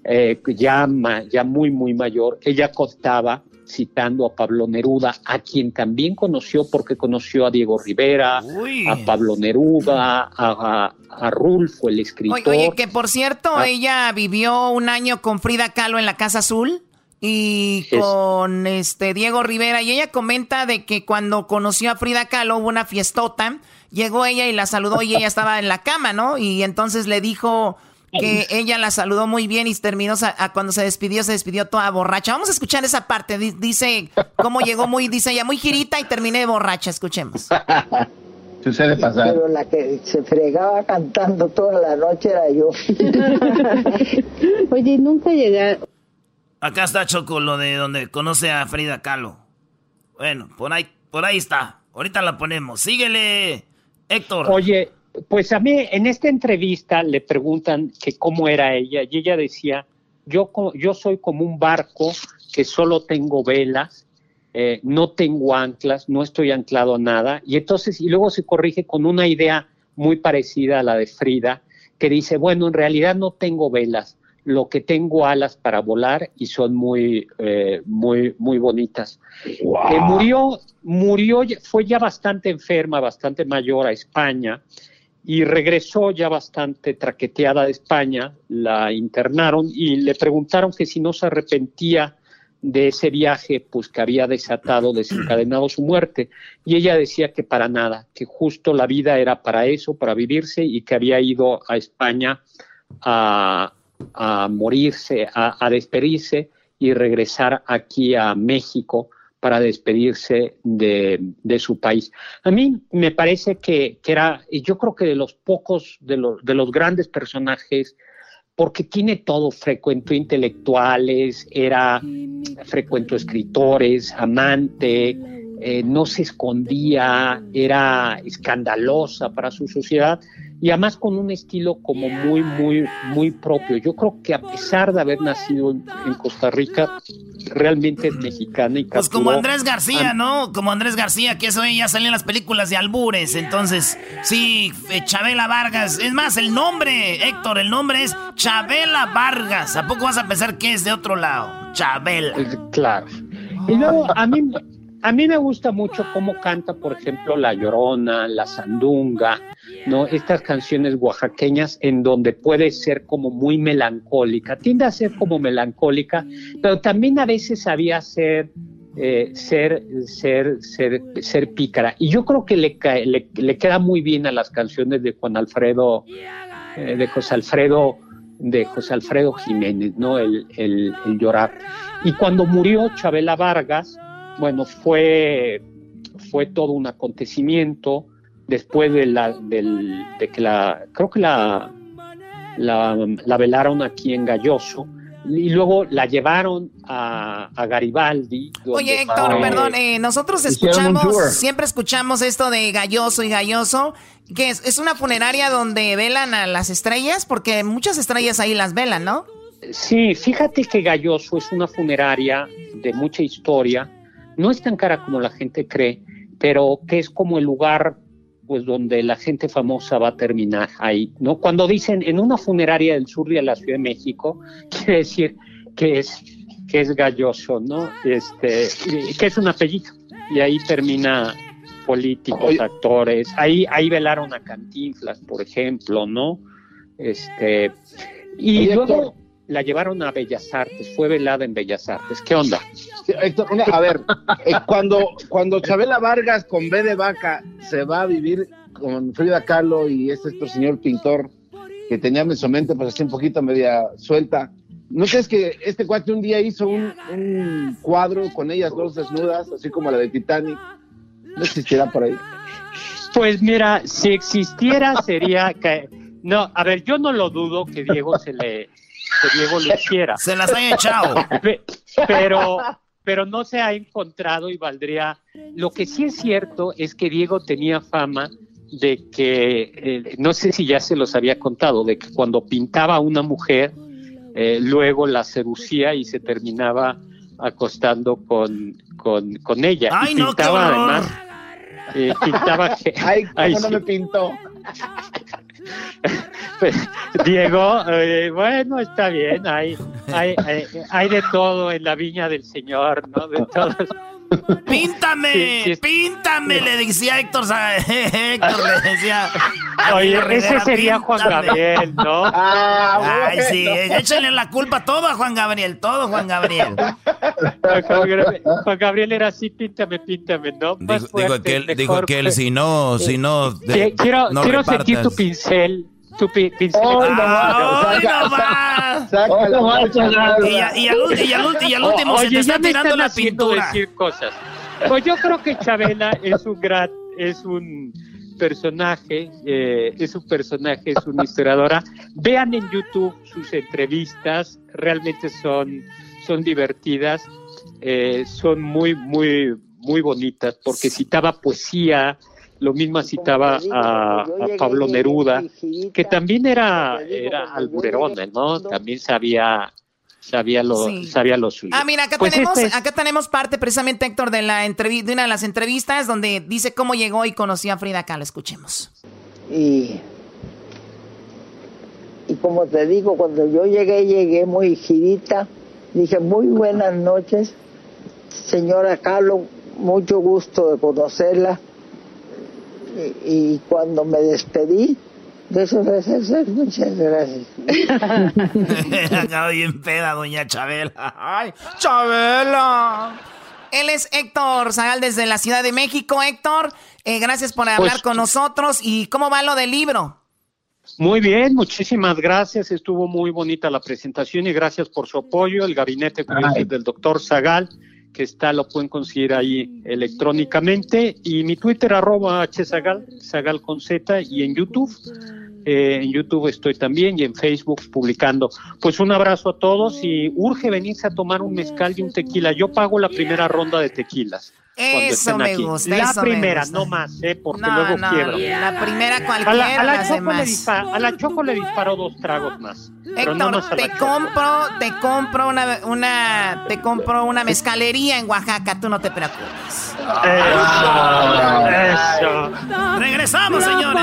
eh, ya, ya muy, muy mayor, ella contaba citando a Pablo Neruda, a quien también conoció porque conoció a Diego Rivera, a Pablo Neruda, a, a, Rulfo, el escritor. Oye, que por cierto, ah. ella vivió un año con Frida Kahlo en la Casa Azul y con este Diego Rivera y ella comenta de que cuando conoció a Frida Kahlo hubo una fiestota, llegó ella y la saludó y ella estaba en la cama, ¿no? Y entonces le dijo que ella la saludó muy bien y terminó, a, cuando se despidió, se despidió toda borracha. Vamos a escuchar esa parte. Dice cómo llegó muy, dice ella, muy girita y terminé borracha. Escuchemos. Sucede pasar. Pero la que se fregaba cantando toda la noche era yo. Oye, nunca llegué. Acá está Choco, lo de donde conoce a Frida Kahlo. Bueno, por ahí, por ahí está. Ahorita la ponemos. Síguele, Héctor. Oye, pues a mí en esta entrevista le preguntan que cómo era ella y ella decía, yo, yo soy como un barco que solo tengo velas, eh, no tengo anclas, no estoy anclado a nada. Y entonces, y luego se corrige con una idea muy parecida a la de Frida, que dice, bueno, en realidad no tengo velas, lo que tengo alas para volar y son muy, eh, muy, muy bonitas. Eh, murió, murió, fue ya bastante enferma, bastante mayor a España y regresó ya bastante traqueteada de España, la internaron y le preguntaron que si no se arrepentía de ese viaje, pues que había desatado, desencadenado su muerte. Y ella decía que para nada, que justo la vida era para eso, para vivirse y que había ido a España a, morirse, a, a despedirse y regresar aquí a México para despedirse de, su país. A mí me parece que, que, era, yo creo que de los pocos, de de los grandes personajes, porque tiene todo, frecuentó intelectuales, era, frecuentó escritores, amante, eh, no se escondía, era escandalosa para su sociedad y además con un estilo como muy, muy, muy propio. Yo creo que a pesar de haber nacido en, Costa Rica, realmente es mexicana y Pues como Andrés García, ¿no? Como Andrés García, que eso ya salió en las películas de Albures. Entonces, sí, eh, Chabela Vargas. Es más, el nombre, Héctor, el nombre es Chabela Vargas. ¿A poco vas a pensar que es de otro lado? Chabela. Eh, claro. Y luego, a mí, a mí me gusta mucho cómo canta, por ejemplo, La Llorona, La Sandunga, ¿no? Estas canciones oaxaqueñas en donde puede ser como muy melancólica, tiende a ser como melancólica, pero también a veces sabía ser eh, ser, ser, ser, ser pícara. Y yo creo que le, le, queda muy bien a las canciones de Juan Alfredo, eh, de José Alfredo, de José Alfredo Jiménez, ¿no? El, el, el llorar. Y cuando murió Chabela Vargas, bueno, fue, fue todo un acontecimiento después de, la, del, de que la, creo que la, la, velaron aquí en Galloso y luego la llevaron a, Garibaldi. Oye, Héctor, perdón, eh, nosotros escuchamos, siempre escuchamos esto de Galloso y Galloso, que es, es, una funeraria donde velan a las estrellas, porque muchas estrellas ahí las velan, ¿no? Sí, fíjate que Galloso es una funeraria de mucha historia, no es tan cara como la gente cree, pero que es como el lugar pues donde la gente famosa va a terminar ahí, ¿no? Cuando dicen en una funeraria del sur de la Ciudad de México, quiere decir que es que es galloso, ¿no? Este, que es un apellido y ahí termina políticos, actores, ahí ahí velaron a Cantinflas, por ejemplo, ¿no? Este y luego la llevaron a Bellas Artes, fue velada en Bellas Artes. ¿Qué onda? Héctor, a ver, eh, cuando, cuando Chabela Vargas con B de vaca se va a vivir con Frida Kahlo y este, este señor pintor que tenía en su mente pues así un poquito media suelta, ¿no crees que este cuate un día hizo un, un cuadro con ellas dos desnudas, así como la de Titanic? ¿No existirá por ahí? Pues mira, si existiera sería que... No, a ver, yo no lo dudo que Diego se le que Diego lo hiciera. Se las ha echado. Pero, pero no se ha encontrado y valdría. Lo que sí es cierto es que Diego tenía fama de que, eh, no sé si ya se los había contado, de que cuando pintaba a una mujer, eh, luego la seducía y se terminaba acostando con, con, ella. Ay, y no, pintaba además. Eh, pintaba que. Ay, ¿cómo no me pintó? Diego, eh, bueno, está bien, ahí, hay, de todo en la viña del Señor, ¿no? De todos. Píntame, píntame, le decía Héctor. Héctor le decía. Oye, ese sería Juan Gabriel, ¿no? Ah, Ay, sí, échale la culpa todo a Juan Gabriel, todo Juan Gabriel. Juan Gabriel era así, píntame, píntame, ¿no? dijo, que él, dijo que él, si no, si no. quiero quiero sentir tu pincel tu pincel. Y al último se te está tirando la pintura. Decir cosas. Pues yo creo que Chabela es un gran, es un personaje, eh, es un personaje, es una historiadora. Vean en YouTube sus entrevistas, realmente son, son divertidas, eh, son muy, muy, muy bonitas, porque citaba poesía, lo mismo citaba a, Pablo Neruda, que también era, era alburerón, ¿no? También sabía sabía lo, sabía lo suyo. Ah, mira, acá pues tenemos, este acá tenemos parte precisamente, Héctor, de la de una de las entrevistas donde dice cómo llegó y conoció a Frida Kahlo. Escuchemos. Y, y como te digo, cuando yo llegué, llegué muy girita. Dije, muy buenas noches, señora Kahlo, mucho gusto de conocerla y, cuando me despedí, de eso ser, muchas gracias. Acabo bien peda, doña Chabela. ¡Ay, Chabela! Él es Héctor Zagal desde la Ciudad de México. Héctor, eh, gracias por hablar pues, con nosotros. ¿Y cómo va lo del libro? Muy bien, muchísimas gracias. Estuvo muy bonita la presentación y gracias por su apoyo. El gabinete del doctor Zagal que está, lo pueden conseguir ahí electrónicamente. Y mi Twitter, arroba hzagal, zagal con Z, y en YouTube. Eh, en YouTube estoy también y en Facebook publicando. Pues un abrazo a todos y urge venirse a tomar un mezcal y un tequila. Yo pago la primera ronda de tequilas. Eso me gusta. La primera, no más, ¿eh? porque luego no, quiebro. La primera cualquiera, a la, a Choco le disparo, a la Choco le disparo dos tragos más. Héctor, te compro, te compro una, una, te compro una mezcalería en Oaxaca, tú no te preocupes. Eso. Regresamos, señores.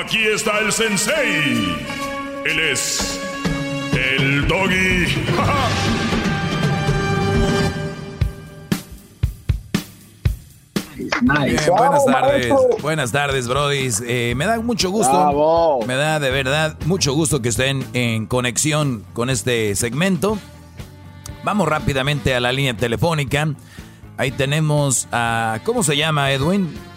Aquí está el sensei. Él es el doggy. buenas tardes, buenas tardes, brodis. Eh, me da mucho gusto, me da de verdad mucho gusto que estén en conexión con este segmento. Vamos rápidamente a la línea telefónica. Ahí tenemos a... ¿Cómo se llama, Edwin?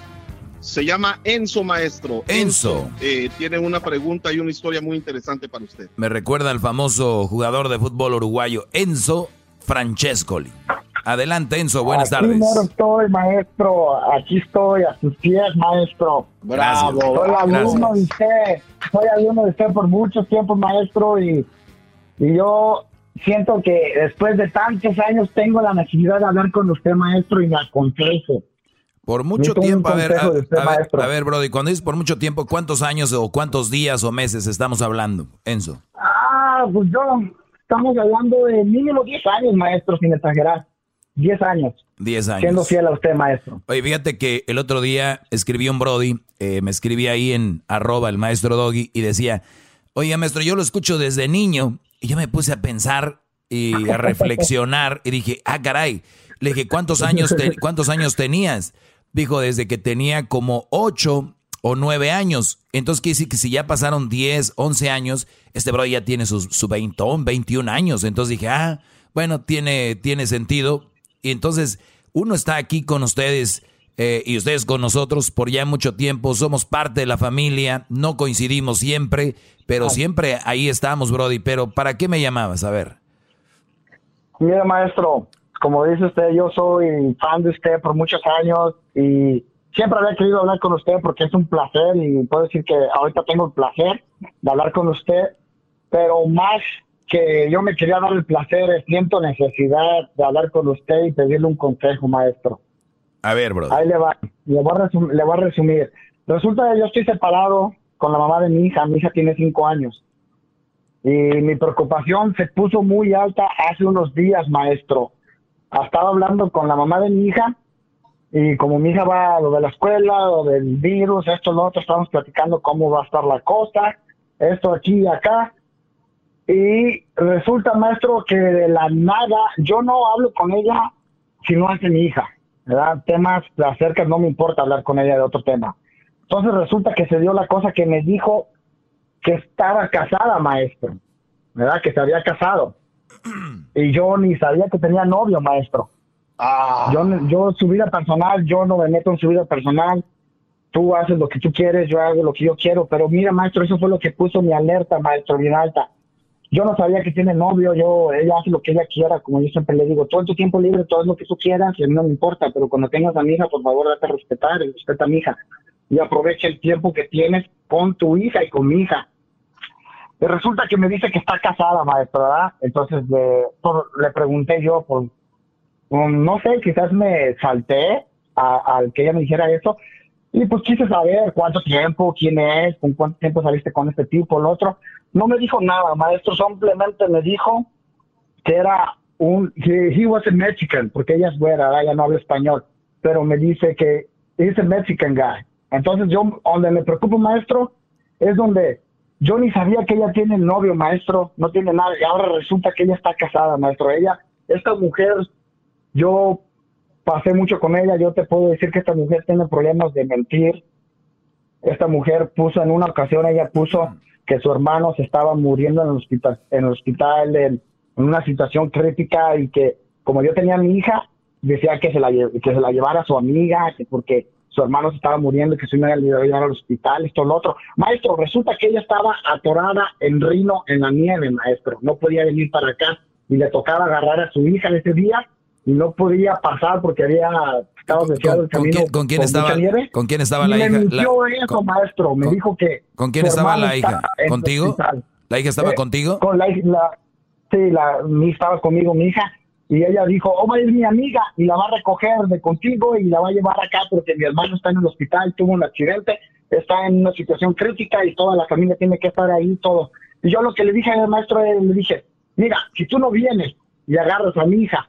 Se llama Enzo Maestro. Enzo. Eh, tiene una pregunta y una historia muy interesante para usted. Me recuerda al famoso jugador de fútbol uruguayo, Enzo Francescoli. Adelante, Enzo, buenas Aquí tardes. Aquí estoy, maestro. Aquí estoy, a sus pies, maestro. Bravo. Soy alumno de usted. Soy alumno de usted por mucho tiempo, maestro. Y, y yo siento que después de tantos años tengo la necesidad de hablar con usted, maestro, y me aconsejo. Por mucho tiempo, a ver, a, ver, a ver, Brody, cuando dices por mucho tiempo, ¿cuántos años o cuántos días o meses estamos hablando, Enzo? Ah, pues yo, estamos hablando de mínimo 10 años, maestro, sin exagerar. 10 años. 10 años. Siendo fiel a usted, maestro. Oye, fíjate que el otro día escribí un Brody, eh, me escribí ahí en arroba el maestro Doggy y decía, oye, maestro, yo lo escucho desde niño y yo me puse a pensar y a reflexionar y dije, ah, caray. Le dije, ¿cuántos años, ¿cuántos años tenías? Dijo, desde que tenía como ocho o nueve años. Entonces quiere decir que si ya pasaron 10, 11 años, este bro ya tiene su, su 20, 21 años. Entonces dije, ah, bueno, tiene, tiene sentido. Y entonces uno está aquí con ustedes eh, y ustedes con nosotros por ya mucho tiempo, somos parte de la familia, no coincidimos siempre, pero siempre ahí estamos, Brody. Pero ¿para qué me llamabas? A ver. Mira, maestro, como dice usted, yo soy fan de usted por muchos años y siempre había querido hablar con usted porque es un placer y puedo decir que ahorita tengo el placer de hablar con usted, pero más que yo me quería dar el placer, siento necesidad de hablar con usted y pedirle un consejo, maestro. A ver, bro. Ahí le va, le voy, a le voy a resumir. Resulta que yo estoy separado con la mamá de mi hija, mi hija tiene cinco años. Y mi preocupación se puso muy alta hace unos días, maestro. Estaba hablando con la mamá de mi hija y como mi hija va a lo de la escuela, lo del virus, esto, lo otro, estamos platicando cómo va a estar la cosa, esto aquí y acá. Y resulta, maestro, que de la nada, yo no hablo con ella si no de mi hija, ¿verdad? Temas de acerca, no me importa hablar con ella de otro tema. Entonces resulta que se dio la cosa que me dijo que estaba casada, maestro, ¿verdad? Que se había casado. Y yo ni sabía que tenía novio, maestro. Ah. Yo, yo, su vida personal, yo no me meto en su vida personal. Tú haces lo que tú quieres, yo hago lo que yo quiero. Pero mira, maestro, eso fue lo que puso mi alerta, maestro, bien alta. Yo no sabía que tiene novio, yo, ella hace lo que ella quiera, como yo siempre le digo, todo tu tiempo libre, todo lo que tú quieras, y a mí no me importa, pero cuando tengas a mi hija, por favor, date a respetar, respeta a mi hija, y aprovecha el tiempo que tienes con tu hija y con mi hija. Y resulta que me dice que está casada, maestro, ¿verdad? Entonces le, le pregunté yo, por, no sé, quizás me salté al que ella me dijera eso, y pues quise saber cuánto tiempo, quién es, con cuánto tiempo saliste con este tipo, el otro. No me dijo nada, maestro, simplemente me dijo que era un, que he was a Mexican, porque ella es güera, ella no habla español, pero me dice que es a Mexican guy. Entonces yo, donde me preocupo, maestro, es donde yo ni sabía que ella tiene novio, maestro, no tiene nada, y ahora resulta que ella está casada, maestro. Ella, esta mujer, yo pasé mucho con ella, yo te puedo decir que esta mujer tiene problemas de mentir. Esta mujer puso en una ocasión, ella puso que su hermano se estaba muriendo en el hospital, en el hospital en, una situación crítica y que como yo tenía mi hija, decía que se la, que se la llevara a su amiga, que porque su hermano se estaba muriendo y que su hija le iba a llevar al hospital, esto, lo otro. Maestro, resulta que ella estaba atorada en Rino en la nieve, maestro. No podía venir para acá y le tocaba agarrar a su hija ese día y no podía pasar porque había estado desviado el camino. ¿Con quién, estaba, ¿Con quién estaba la me hija? Me mintió eso, maestro. Me dijo que. ¿Con quién estaba la hija? ¿Contigo? ¿La hija estaba eh, contigo? Con la, la sí, la, mi estaba conmigo, mi hija. Y ella dijo, oh, es mi amiga y la va a recoger de contigo y la va a llevar acá porque mi hermano está en el hospital, tuvo un accidente, está en una situación crítica y toda la familia tiene que estar ahí, todo. Y yo lo que le dije al maestro, le dije, mira, si tú no vienes y agarras a mi hija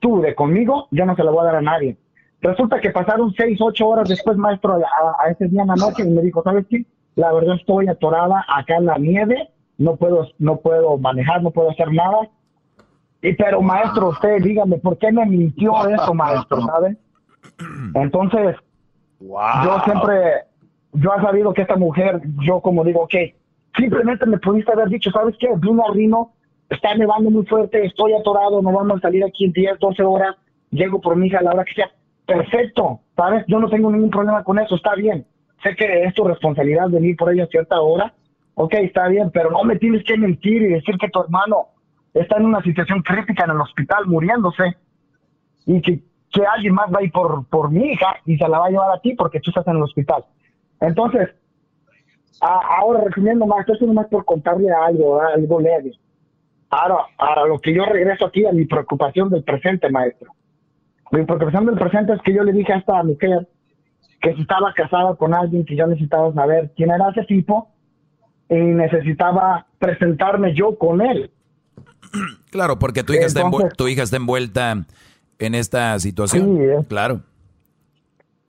tú de conmigo, yo no se la voy a dar a nadie. Resulta que pasaron seis, ocho horas después, maestro, a, ese día en la noche y me dijo, ¿sabes qué? La verdad estoy atorada acá en la nieve, no puedo, no puedo manejar, no puedo hacer nada. Y pero maestro, usted dígame, ¿por qué me mintió eso, maestro? ¿Sabe? Entonces, yo siempre, yo he sabido que esta mujer, yo como digo, ok, simplemente me pudiste haber dicho, ¿sabes qué? Vino a Rino está nevando muy fuerte, estoy atorado, no vamos a salir aquí en 10, 12 horas, llego por mi hija a la hora que sea. Perfecto, ¿sabes? Yo no tengo ningún problema con eso, está bien. Sé que es tu responsabilidad venir por ella a cierta hora, ok, está bien, pero no me tienes que mentir y decir que tu hermano está en una situación crítica en el hospital muriéndose y que, que alguien más va a ir por, por mi hija y se la va a llevar a ti porque tú estás en el hospital. Entonces, ahora resumiendo más, esto es más por contarle algo, algo leve. Ahora, a lo que yo regreso aquí a mi preocupación del presente, maestro. Mi preocupación del presente es que yo le dije a esta mujer que si estaba casada con alguien que yo necesitaba saber quién era ese tipo y necesitaba presentarme yo con él. Claro, porque tu hija, está, tu hija está envuelta en esta situación. Sí, eh. claro.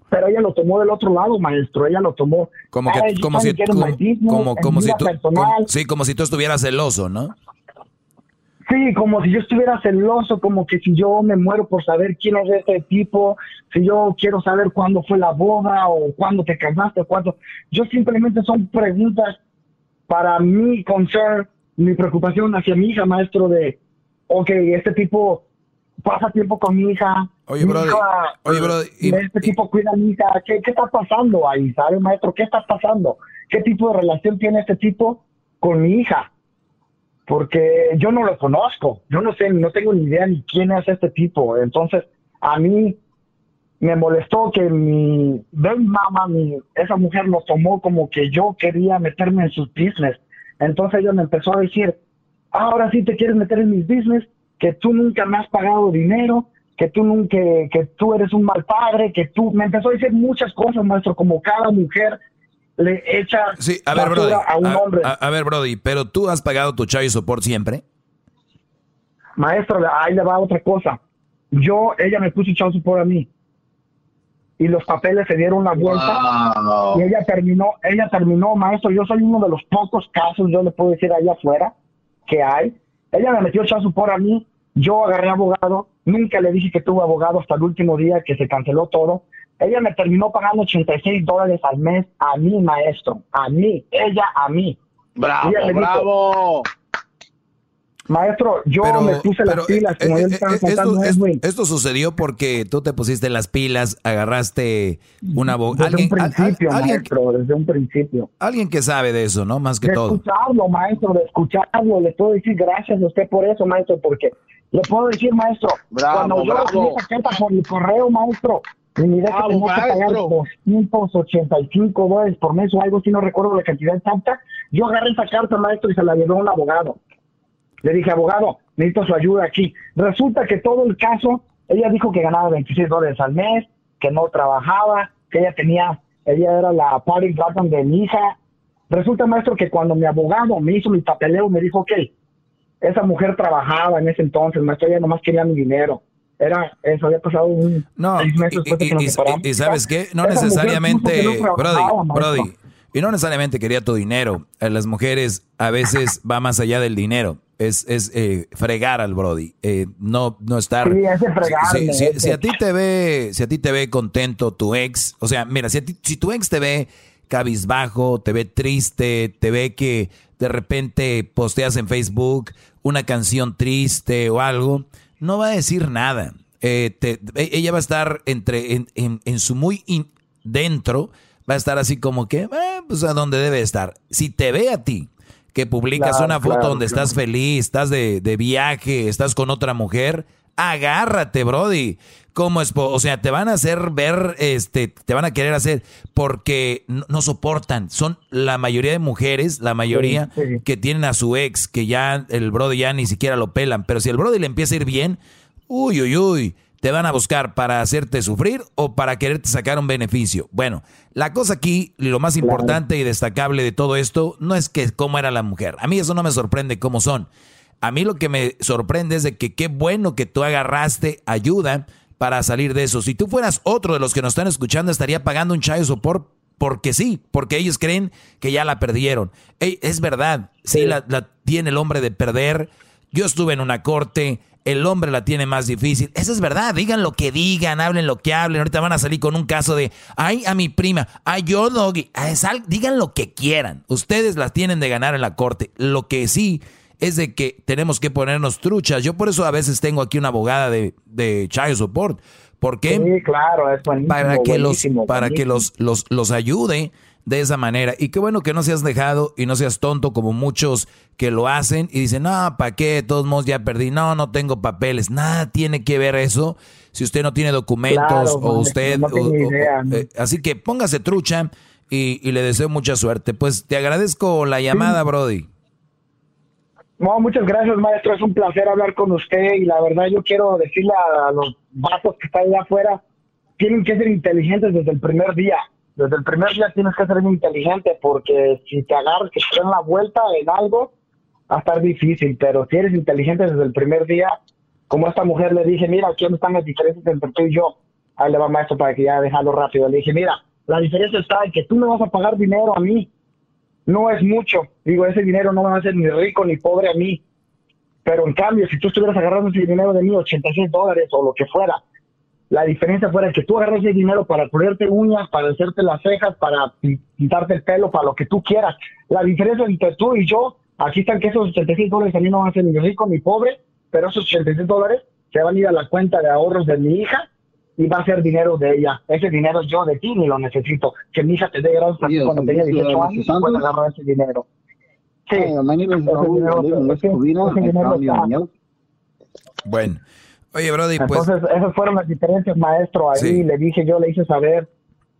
Pero ella lo tomó del otro lado, maestro. Ella lo tomó. Como que, como si, como, como, si tú, sí, como si tú estuvieras celoso, ¿no? Sí, como si yo estuviera celoso, como que si yo me muero por saber quién es ese tipo, si yo quiero saber cuándo fue la boda o cuándo te casaste, cuándo. Yo simplemente son preguntas para mi concern, mi preocupación hacia mi hija, maestro, de, ok, este tipo pasa tiempo con mi hija. Oye, mi Brody, hija, oye, Brody, y- este tipo cuida a mi hija. ¿Qué, ¿Qué está pasando ahí, sabe, maestro? ¿Qué está pasando? ¿Qué tipo de relación tiene este tipo con mi hija? Porque yo no lo conozco. Yo no sé, no tengo ni idea ni quién es este tipo. Entonces, a mí me molestó que mi baby mama, mi, esa mujer lo tomó como que yo quería meterme en sus business. Entonces ella me empezó a decir, ahora sí te quieres meter en mis business, que tú nunca me has pagado dinero, que tú nunca, que tú eres un mal padre, que tú, me empezó a decir muchas cosas, maestro, como cada mujer le echa Sí, a ver, basura Brody. a un hombre. A, a ver, Brody, pero tú has pagado tu child support siempre. Maestro, ahí le va otra cosa. Yo, ella me puso echado por a mí. Y los papeles se dieron la vuelta. Wow. Y ella terminó, ella terminó, maestro. Yo soy uno de los pocos casos, yo le puedo decir allá afuera, que hay. Ella me metió echado por a mí. Yo agarré abogado. Nunca le dije que tuve abogado hasta el último día que se canceló todo. Ella me terminó pagando 86 dólares al mes a mí, maestro. A mí. Ella a mí. Bravo, Ella me dijo, bravo. Maestro, yo Pero- me puse pero, las pilas, como eh, yo eh, estaba eh, contando esto, a es- Edwin. esto sucedió porque tú te pusiste las pilas, agarraste una abogado. Desde un Alguien, al- principio, alguien, maestro, desde un principio. alguien que sabe de eso, ¿no? Más que de todo. escucharlo, maestro, de escucharlo. Le puedo decir gracias a usted por eso, maestro, porque le puedo decir, maestro, Bravo, cuando yo bravo. recibí carta por mi correo, maestro, y miré que tenía que pagar maestro. 285 dólares por mes o algo así, no recuerdo la cantidad exacta, yo agarré esa carta, maestro, y se la llevé a un abogado. Le dije, abogado, necesito su ayuda aquí. Resulta que todo el caso, ella dijo que ganaba 26 dólares al mes, que no trabajaba, que ella tenía, ella era la party partner de mi hija. Resulta, maestro, que cuando mi abogado me hizo mi papeleo, me dijo, ok, esa mujer trabajaba en ese entonces, maestro, ella nomás quería mi dinero. Era, eso había pasado un No, seis meses después de y, que nos y- sabes qué, no Esa necesariamente, que no Brody. Brody, y no necesariamente quería tu dinero. Eh, Las mujeres a veces va más allá del dinero. Es, es eh, fregar al Brody, eh, no, no estar. Sí, ese fregarme, Si, si- ese. si a ti te ve, si a ti te ve contento tu ex, o sea, mira, si, a ti- si tu ex te ve cabizbajo, te ve triste, te ve que de repente posteas en Facebook una canción triste o algo, no va a decir nada. Eh, te- e- ella va a estar entre en, en- en su muy in- dentro, va a estar así como que, eh, pues a donde debe estar. Si te ve a ti que publicas Claro, una foto claro, donde claro. estás feliz, estás de, de viaje, estás con otra mujer, agárrate, Brody. ¿Cómo es? O sea, te van a hacer ver, este, te van a querer hacer porque no, no soportan. Son la mayoría de mujeres, la mayoría Sí, sí. que tienen a su ex, que ya el Brody ya ni siquiera lo pelan. Pero si el Brody le empieza a ir bien, uy, uy, uy, te van a buscar para hacerte sufrir o para quererte sacar un beneficio. Bueno, la cosa aquí, lo más importante y destacable de todo esto, no es que cómo era la mujer. A mí eso no me sorprende cómo son. A mí lo que me sorprende es de que qué bueno que tú agarraste ayuda para salir de eso. Si tú fueras otro de los que nos están escuchando, estaría pagando un child support porque sí, porque ellos creen que ya la perdieron. Ey, es verdad, sí, La, la tiene el hombre de perder. Yo estuve en una corte, el hombre la tiene más difícil. Eso es verdad, digan lo que digan, hablen lo que hablen. Ahorita van a salir con un caso de, ay, a mi prima, ay, yo, Doggy. Sal- digan lo que quieran. Ustedes las tienen de ganar en la corte. Lo que sí es de que tenemos que ponernos truchas. Yo por eso a veces tengo aquí una abogada de, de child support. ¿Por qué? Sí, claro, es buenísimo. para que los buenísimo, para que los, los los ayude de esa manera. Y qué bueno que no seas dejado y no seas tonto como muchos que lo hacen y dicen no para qué de todos modos ya perdí. No no tengo papeles nada tiene que ver eso si usted no tiene documentos Claro, o usted no o- idea, ¿no? eh, así que póngase trucha y, y le deseo mucha suerte. Pues te agradezco la llamada Brody. No, muchas gracias, maestro. Es un placer hablar con usted y la verdad yo quiero decirle a los vatos que están allá afuera, tienen que ser inteligentes desde el primer día. Desde el primer día tienes que ser bien inteligente porque si te agarras que te den la vuelta en algo, va a estar difícil. Pero si eres inteligente desde el primer día, como a esta mujer le dije, mira, aquí están las diferencias entre tú y yo. Ahí le va maestro para que ya dejarlo rápido. Le dije, mira, la diferencia está en que tú me vas a pagar dinero a mí no es mucho. Digo, ese dinero no me va a hacer ni rico ni pobre a mí. Pero en cambio, si tú estuvieras agarrando ese dinero de mí, 86 dólares o lo que fuera, la diferencia fuera que tú agarras ese dinero para ponerte uñas, para hacerte las cejas, para pin- pintarte el pelo, para lo que tú quieras. La diferencia entre tú y yo, aquí están que esos 86 dólares a mí no me hacen ni rico ni pobre, pero esos 86 dólares se van a ir a la cuenta de ahorros de mi hija y va a ser dinero de ella. Ese dinero yo de ti ni lo necesito. Que mi hija te dé gracias cuando tenía 18 años y pueda agarrar ese dinero. Sí, bueno, oye, Brody, pues. Entonces, esas fueron las diferencias, maestro. Ahí le dije, yo le hice saber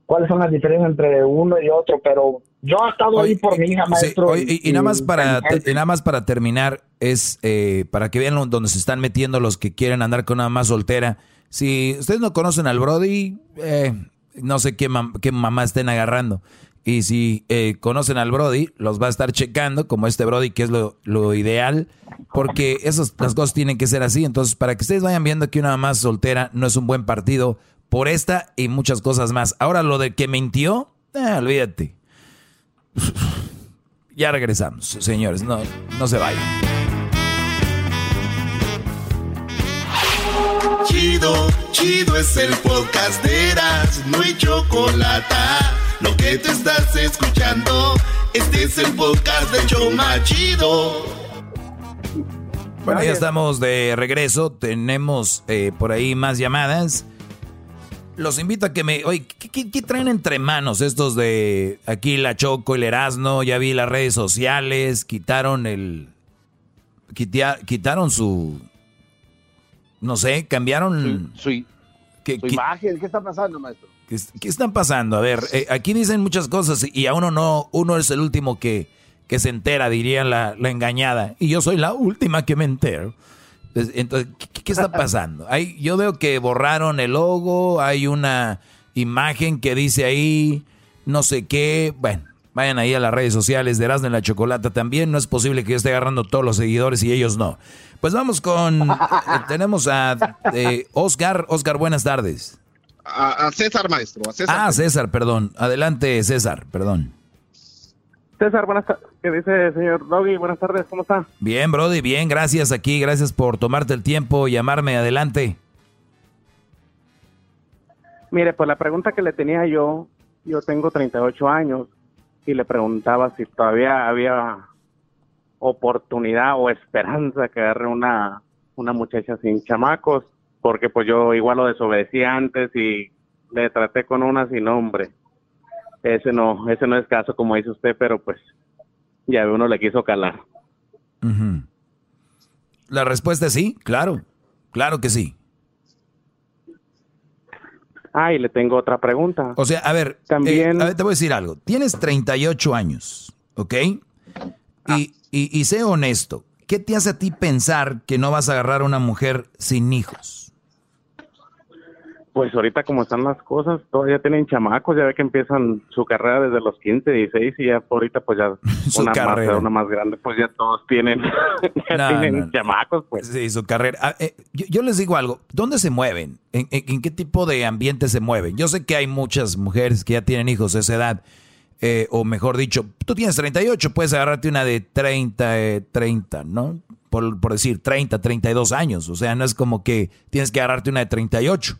cuáles son las diferencias entre uno y otro, pero yo he estado ahí por mi hija, maestro. y, nada más para nada más para terminar es eh, para que vean donde se están metiendo los que quieren andar con una más soltera. Si ustedes no conocen al Brody, eh, no sé qué, qué mamá estén agarrando. Y si eh, conocen al Brody, los va a estar checando, como este Brody, que es lo, lo ideal, porque esas, las cosas tienen que ser así. Entonces, para que ustedes vayan viendo que una mamá soltera no es un buen partido por esta y muchas cosas más. Ahora, lo de que mintió, eh, olvídate. Ya regresamos, señores, no, no se vayan. Chido, chido es el podcast de Eras, no hay chocolate lo que te estás escuchando, este es el podcast de Choma Chido. Bueno, ya estamos de regreso. Tenemos eh, por ahí más llamadas. Los invito a que me. Oye, ¿qué, traen entre manos estos de aquí la Choco, el Erasno? Ya vi las redes sociales. Quitaron el. quitaron su. No sé, cambiaron. Su, imagen. ¿Qué está pasando, maestro? ¿Qué, están pasando? A ver, eh, aquí dicen muchas cosas y a uno no, uno es el último que, que se entera, diría la, engañada. Y yo soy la última que me entero. Entonces, ¿qué, está pasando? Hay, yo veo que borraron el logo, hay una imagen que dice ahí, no sé qué. Bueno, vayan ahí a las redes sociales de Erasmo en la Chocolata también. No es posible que yo esté agarrando todos los seguidores y ellos no. Pues vamos con. Eh, tenemos a eh, Oscar. Oscar, buenas tardes. A, César, maestro. A César. Ah, César, perdón. Adelante, César, perdón. César, buenas tardes. ¿Qué dice señor Doggy? Buenas tardes, ¿cómo está? Bien, Brody, bien, gracias aquí. Gracias por tomarte el tiempo y llamarme. Adelante. Mire, pues la pregunta que le tenía yo, yo tengo 38 años y le preguntaba si todavía había oportunidad o esperanza que agarre una, una muchacha sin chamacos porque pues yo igual lo desobedecí antes y le traté con una sin nombre. Ese no, ese no es caso como dice usted, pero pues ya uno le quiso calar. La respuesta es sí, claro, claro que sí. Ah, y le tengo otra pregunta. O sea, a ver, También... Eh, te voy a decir algo. Tienes 38 años, ¿ok? Ah. Y, y, y sé honesto, ¿qué te hace a ti pensar que no vas a agarrar a una mujer sin hijos? Pues ahorita como están las cosas, todavía tienen chamacos, ya ve que empiezan su carrera desde los 15, 16 y ya ahorita pues ya una más, una más grande, pues ya todos tienen, chamacos pues. Sí, su carrera. Ah, eh, yo, les digo algo, ¿dónde se mueven? ¿En, qué tipo de ambiente se mueven? Yo sé que hay muchas mujeres que ya tienen hijos de esa edad, eh, o mejor dicho, tú tienes 38, puedes agarrarte una de 30, 30, eh, ¿no? Por, por decir 30, 32 años, o sea, no es como que tienes que agarrarte una de 38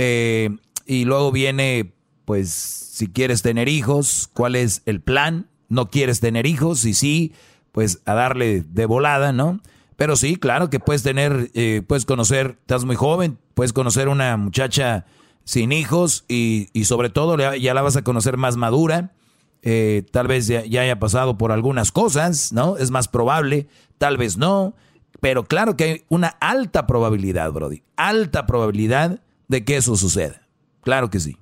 eh, y luego viene, pues, si quieres tener hijos, ¿cuál es el plan? ¿No quieres tener hijos? Y sí, pues a darle de volada, ¿no? Pero sí, claro que puedes tener, eh, puedes conocer, estás muy joven, puedes conocer una muchacha sin hijos y, y sobre todo ya la vas a conocer más madura. Eh, tal vez ya, ya, haya pasado por algunas cosas, ¿no? Es más probable, tal vez no, pero claro que hay una alta probabilidad, Brody, alta probabilidad de que eso suceda. Claro que sí.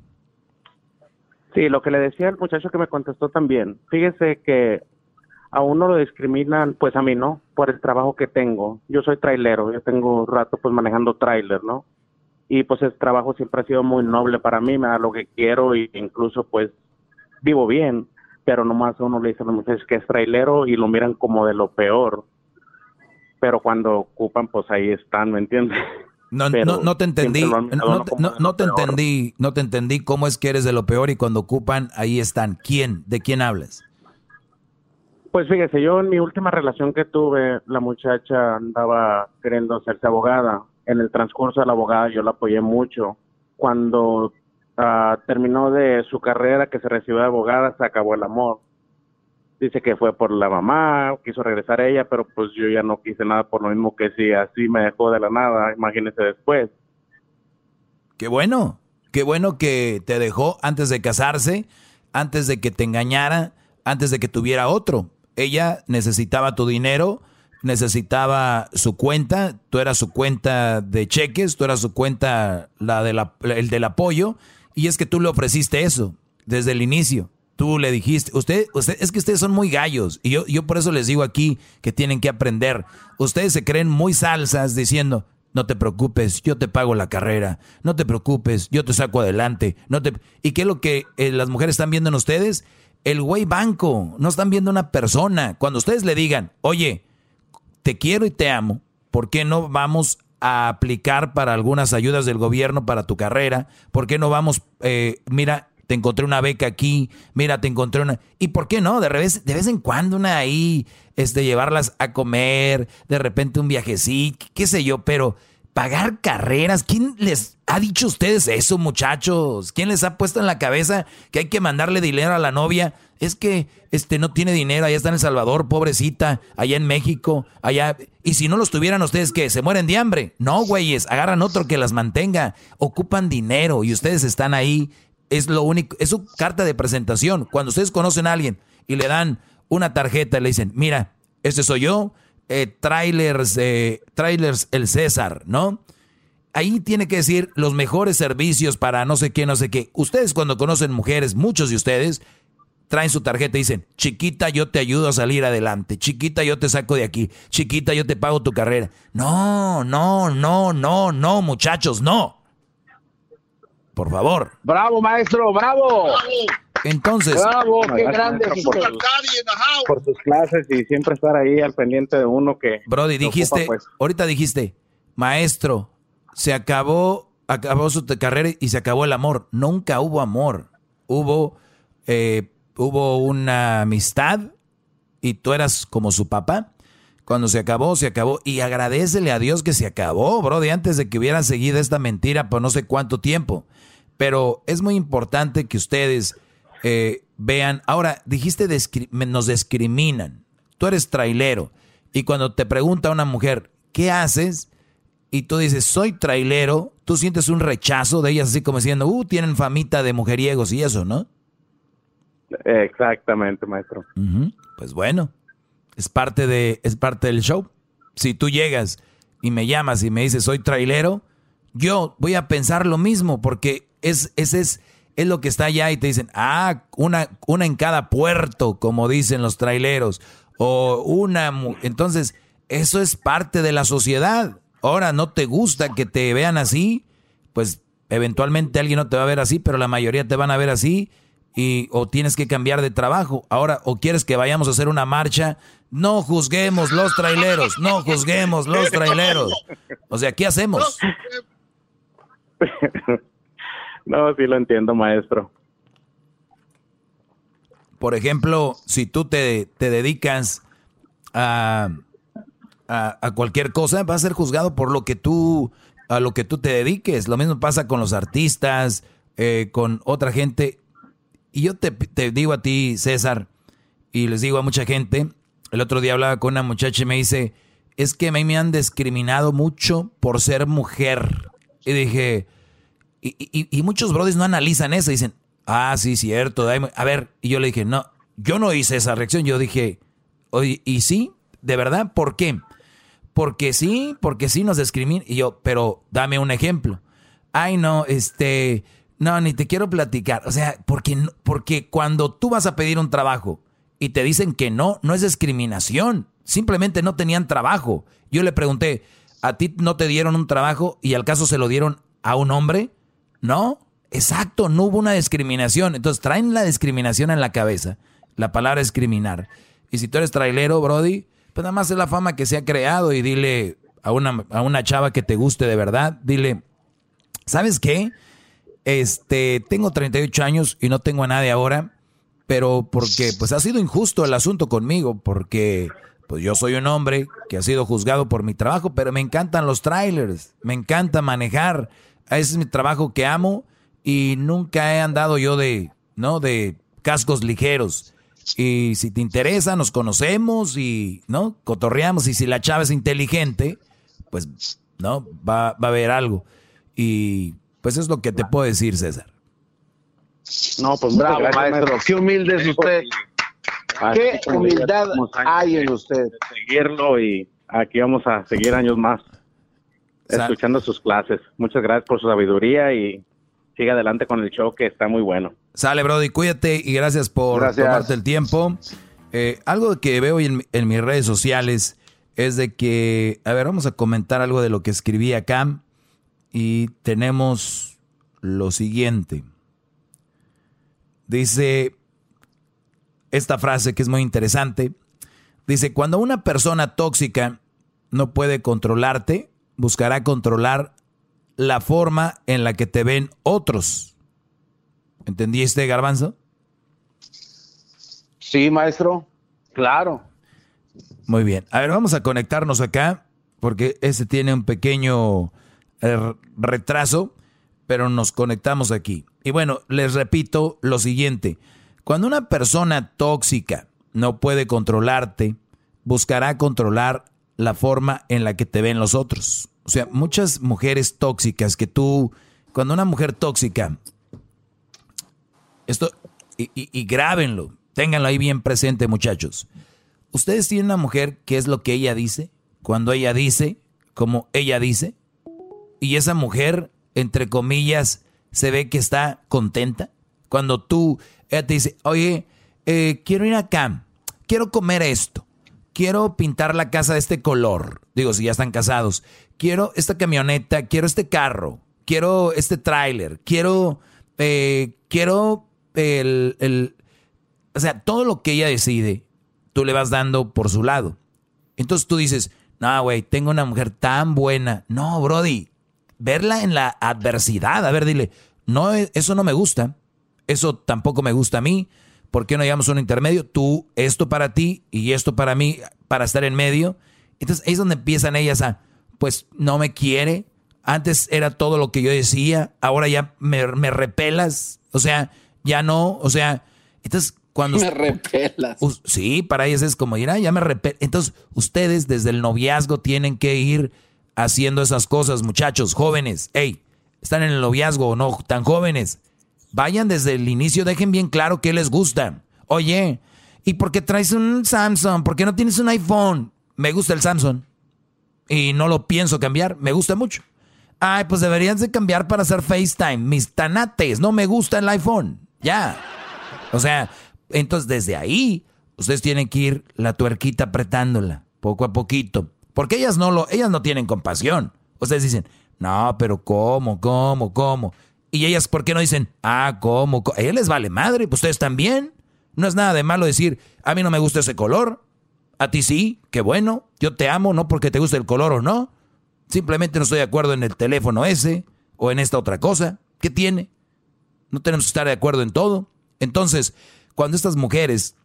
Sí, lo que le decía el muchacho que me contestó también. Fíjese que a uno lo discriminan, pues a mí no, por el trabajo que tengo. Yo soy trailero, yo tengo un rato pues manejando trailer, ¿no? Y pues el trabajo siempre ha sido muy noble para mí, me da lo que quiero e incluso pues vivo bien, pero nomás a uno le dicen a los muchachos que es trailero y lo miran como de lo peor. Pero cuando ocupan, pues ahí están, ¿me entiendes? No, no, no, te entendí, no, no, te entendí, no te entendí cómo es que eres de lo peor y cuando ocupan ahí están. ¿Quién? ¿De quién hablas? Pues fíjese, yo en mi última relación que tuve, la muchacha andaba queriendo hacerse abogada. En el transcurso de la abogada yo la apoyé mucho. Cuando uh, terminó de su carrera, que se recibió de abogada, se acabó el amor. Dice que fue por la mamá, quiso regresar ella, pero pues yo ya no quise nada por lo mismo que si así me dejó de la nada, imagínese después. Qué bueno, qué bueno que te dejó antes de casarse, antes de que te engañara, antes de que tuviera otro. Ella necesitaba tu dinero, necesitaba su cuenta, tú eras su cuenta de cheques, tú eras su cuenta la de el del apoyo, y es que tú le ofreciste eso desde el inicio. Tú le dijiste, usted, usted, es que ustedes son muy gallos. Y yo, yo por eso les digo aquí que tienen que aprender. Ustedes se creen muy salsas diciendo, no te preocupes, yo te pago la carrera. No te preocupes, yo te saco adelante. No te... ¿Y qué es lo que eh, las mujeres están viendo en ustedes? El güey banco. No están viendo una persona. Cuando ustedes le digan, oye, te quiero y te amo, ¿por qué no vamos a aplicar para algunas ayudas del gobierno para tu carrera? ¿Por qué no vamos, eh, mira, te encontré una beca aquí, mira, te encontré una... ¿Y por qué no? De vez, de vez en cuando una ahí, este, llevarlas a comer, de repente un viajecito, qué sé yo, pero pagar carreras, ¿quién les ha dicho a ustedes eso, muchachos? ¿Quién les ha puesto en la cabeza que hay que mandarle dinero a la novia? Es que este no tiene dinero, allá está en El Salvador, pobrecita, allá en México, allá. Y si no los tuvieran ustedes, ¿qué? ¿Se mueren de hambre? No, güeyes, agarran otro que las mantenga. Ocupan dinero y ustedes están ahí es lo único, es su carta de presentación. Cuando ustedes conocen a alguien y le dan una tarjeta le dicen, mira, este soy yo, eh, trailers, eh, trailers el César, ¿no? Ahí tiene que decir los mejores servicios para no sé qué, no sé qué. Ustedes cuando conocen mujeres, muchos de ustedes, traen su tarjeta y dicen, chiquita, yo te ayudo a salir adelante, chiquita, yo te saco de aquí, chiquita, yo te pago tu carrera. No, no, no, no, no, muchachos, no. Por favor. Bravo, maestro, bravo. Entonces, bravo, qué grande. Por, sus clases y siempre estar ahí al pendiente de uno que. Brody, dijiste, pues. ahorita dijiste, maestro, se acabó, acabó su carrera y se acabó el amor. Nunca hubo amor. Hubo, eh, hubo una amistad y tú eras como su papá. Cuando se acabó, se acabó. Y agradecele a Dios que se acabó, Brody, antes de que hubieran seguido esta mentira por no sé cuánto tiempo. Pero es muy importante que ustedes eh, vean. Ahora, dijiste nos discriminan. Tú eres trailero. Y cuando te pregunta una mujer, ¿qué haces? Y tú dices, soy trailero. Tú sientes un rechazo de ellas, así como diciendo, uh, tienen famita de mujeriegos y eso, ¿no? Exactamente, maestro. Pues bueno, es parte, de, es parte del show. Si tú llegas y me llamas y me dices, soy trailero, yo voy a pensar lo mismo, porque es, ese es, es lo que está allá y te dicen, ah, una, una en cada puerto, como dicen los traileros, o una... Entonces, eso es parte de la sociedad. Ahora, ¿no te gusta que te vean así? Pues eventualmente alguien no te va a ver así, pero la mayoría te van a ver así y o tienes que cambiar de trabajo. Ahora, o quieres que vayamos a hacer una marcha, no juzguemos los traileros, no juzguemos los traileros. O sea, ¿qué hacemos? No, sí lo entiendo, maestro. Por ejemplo, si tú te, te dedicas a, a, cualquier cosa, vas a ser juzgado por lo que tú, a lo que tú te dediques. Lo mismo pasa con los artistas, eh, con otra gente. Y yo te, te digo a ti, César, y les digo a mucha gente, el otro día hablaba con una muchacha y me dice, es que a mí me han discriminado mucho por ser mujer. Y dije, y, muchos brothers no analizan eso, dicen, ah, sí, cierto, a ver, y yo le dije, no, yo no hice esa reacción, yo dije, ¿y sí? ¿De verdad? ¿Por qué? Porque sí, porque sí nos discriminan. Y yo, pero dame un ejemplo. Ay, no, este, no, ni te quiero platicar. O sea, porque, porque cuando tú vas a pedir un trabajo y te dicen que no, no es discriminación. Simplemente no tenían trabajo. Yo le pregunté, ¿a ti no te dieron un trabajo y al caso se lo dieron a un hombre? No, exacto, no hubo una discriminación. Entonces traen la discriminación en la cabeza, la palabra discriminar. Y si tú eres trailero, Brody, pues nada más es la fama que se ha creado y dile a una, a una chava que te guste de verdad, dile, ¿sabes qué? Este, tengo 38 años y no tengo a nadie ahora, pero porque pues ha sido injusto el asunto conmigo, porque pues yo soy un hombre que ha sido juzgado por mi trabajo, pero me encantan los trailers, me encanta manejar, ese es mi trabajo que amo y nunca he andado yo de, ¿no? De cascos ligeros. Y si te interesa, nos conocemos y, ¿no? Cotorreamos. Y si la chava es inteligente, pues, ¿no? Va, va a haber algo. Y pues es lo que te puedo decir, César. No, pues bravo, maestro. Qué humilde es usted. Qué humildad hay en usted. Seguirlo y aquí vamos a seguir años más escuchando sus clases. Muchas gracias por su sabiduría y siga adelante con el show que está muy bueno. Sale, Brody, cuídate y gracias por tomarte el tiempo. Eh, algo que veo en, en, mis redes sociales es de que, a ver, vamos a comentar algo de lo que escribí acá y tenemos lo siguiente. Dice esta frase que es muy interesante. Dice, cuando una persona tóxica no puede controlarte, buscará controlar la forma en la que te ven otros. ¿Entendiste, Garbanzo? Sí, maestro. Claro. Muy bien. A ver, vamos a conectarnos acá porque ese tiene un pequeño eh, retraso, pero nos conectamos aquí. Y bueno, les repito lo siguiente. Cuando una persona tóxica no puede controlarte, buscará controlar la forma en la que te ven los otros. O sea, muchas mujeres tóxicas que tú, cuando una mujer tóxica, esto, y, grábenlo, ténganlo ahí bien presente muchachos. ¿Ustedes tienen una mujer que es lo que ella dice? Cuando ella dice, como ella dice, y esa mujer, entre comillas, se ve que está contenta. Cuando tú, ella te dice, oye, eh, quiero ir acá, quiero comer esto, quiero pintar la casa de este color. Digo, si ya están casados. Quiero esta camioneta, quiero este carro, quiero este tráiler, quiero, eh, quiero el, el, o sea, todo lo que ella decide, tú le vas dando por su lado. Entonces tú dices, no, güey, tengo una mujer tan buena. No, Brody, verla en la adversidad, a ver, dile, no, eso no me gusta, eso tampoco me gusta a mí. ¿Por qué no llegamos a un intermedio? Tú, esto para ti y esto para mí, para estar en medio. Entonces ahí es donde empiezan ellas a, pues no me quiere. Antes era todo lo que yo decía, ahora ya me, repelas. O sea, ya no, o sea, entonces cuando... Me repelas. sí, para ellas es como, dirá, ya me repelas. Entonces, ustedes desde el noviazgo tienen que ir haciendo esas cosas, muchachos, jóvenes. Hey, están en el noviazgo o no, tan jóvenes. Vayan desde el inicio, dejen bien claro qué les gusta. Oye, ¿y por qué traes un Samsung? ¿Por qué no tienes un iPhone? Me gusta el Samsung y no lo pienso cambiar, me gusta mucho. Ay, pues deberían de cambiar para hacer FaceTime. Mis tanates, no me gusta el iPhone. Ya. O sea, entonces desde ahí ustedes tienen que ir la tuerquita apretándola, poco a poquito. Porque ellas no lo, ellas no tienen compasión. Ustedes dicen, no, pero ¿cómo, cómo, cómo? Y ellas, ¿por qué no dicen, ah, cómo? A ellas les vale madre, pues ustedes también. No es nada de malo decir, a mí no me gusta ese color. A ti sí, qué bueno. Yo te amo, no porque te guste el color o no. Simplemente no estoy de acuerdo en el teléfono ese o en esta otra cosa. ¿Qué tiene? No tenemos que estar de acuerdo en todo. Entonces, cuando estas mujeres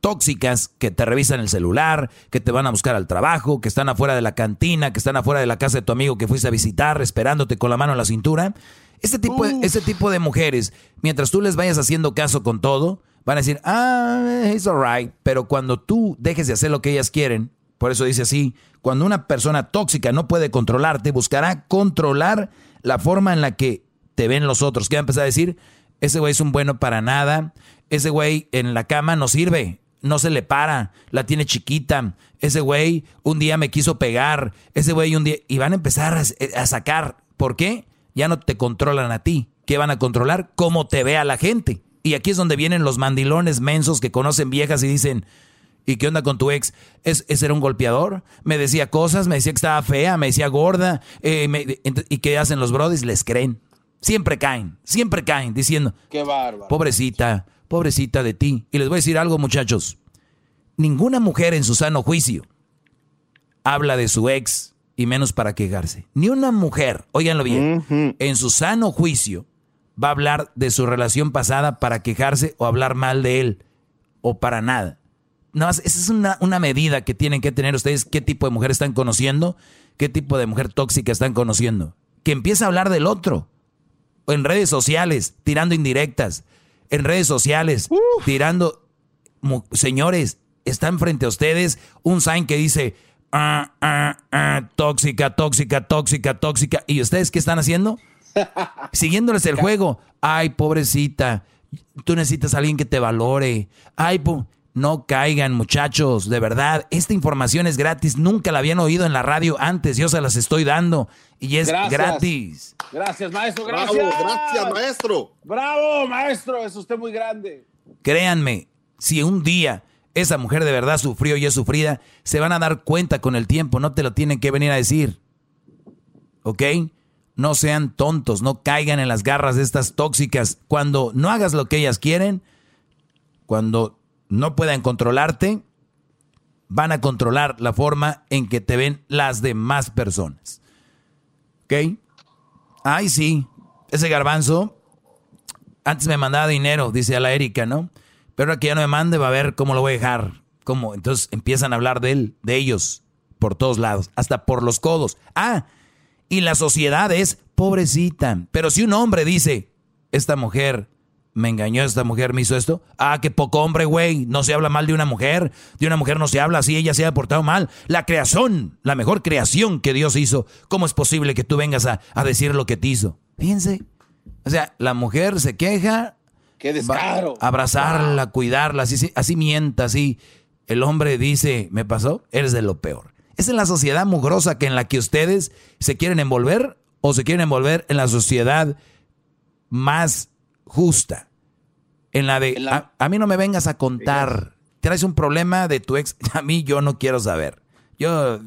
tóxicas que te revisan el celular, que te van a buscar al trabajo, que están afuera de la cantina, que están afuera de la casa de tu amigo que fuiste a visitar, esperándote con la mano en la cintura, este tipo, este tipo de mujeres, mientras tú les vayas haciendo caso con todo, van a decir, ah, it's alright. Pero cuando tú dejes de hacer lo que ellas quieren, por eso dice así, cuando una persona tóxica no puede controlarte, buscará controlar la forma en la que te ven los otros. ¿Qué va a empezar a decir? Ese güey es un bueno para nada. Ese güey en la cama no sirve. No se le para. La tiene chiquita. Ese güey un día me quiso pegar. Ese güey un día... Y van a empezar a, a sacar. ¿Por qué? Ya no te controlan a ti. ¿Qué van a controlar? Cómo te ve a la gente. Y aquí es donde vienen los mandilones mensos que conocen viejas y dicen, ¿y qué onda con tu ex? ¿Es, ¿Ese era un golpeador? Me decía cosas, me decía que estaba fea, me decía gorda. Eh, ¿Y qué hacen los brodis? Les creen. Siempre caen, siempre caen diciendo, qué bárbaro. Pobrecita, pobrecita de ti. Y les voy a decir algo, muchachos. Ninguna mujer en su sano juicio habla de su ex y menos para quejarse. Ni una mujer, óiganlo bien, en su sano juicio va a hablar de su relación pasada para quejarse o hablar mal de él o para nada. No, esa es una, una, medida que tienen que tener ustedes, qué tipo de mujer están conociendo, qué tipo de mujer tóxica están conociendo. Que empiece a hablar del otro. O en redes sociales, tirando indirectas. En redes sociales, tirando... señores, están frente a ustedes un sign que dice ah, ah, ah, tóxica, tóxica, tóxica, tóxica. ¿Y ustedes qué están haciendo? Siguiéndoles el juego. Ay, pobrecita, tú necesitas a alguien que te valore. Ay, no caigan, muchachos, de verdad. Esta información es gratis. Nunca la habían oído en la radio antes. Yo se las estoy dando. Y es gratis. Gracias, maestro. Gracias. gracias, maestro. Bravo, maestro. Es usted muy grande. Créanme, si un día esa mujer de verdad sufrió y es sufrida, se van a dar cuenta con el tiempo. No te lo tienen que venir a decir. ¿Ok? No sean tontos, no caigan en las garras de estas tóxicas. Cuando no hagas lo que ellas quieren, cuando no puedan controlarte, van a controlar la forma en que te ven las demás personas. ¿Ok? Ay, sí, ese garbanzo antes me mandaba dinero, dice a la Erika, ¿no? Pero ahora que ya no me mande, va a ver cómo lo voy a dejar. ¿Cómo? Entonces empiezan a hablar de él, de ellos, por todos lados, hasta por los codos. Ah, y la sociedad es pobrecita. Pero si un hombre dice, esta mujer me engañó, esta mujer me hizo esto. Ah, qué poco hombre, güey. No se habla mal de una mujer. De una mujer no se habla así, ella se ha portado mal. La creación, la mejor creación que Dios hizo. ¿Cómo es posible que tú vengas a, decir lo que te hizo? Fíjense. O sea, la mujer se queja. Qué descaro. Abrazarla, cuidarla, así, así mienta, así. El hombre dice, ¿me pasó? Eres de lo peor. ¿Es en la sociedad mugrosa que en la que ustedes se quieren envolver o se quieren envolver en la sociedad más justa? En la de, A, mí no me vengas a contar, traes un problema de tu ex, a mí yo no quiero saber. Yo,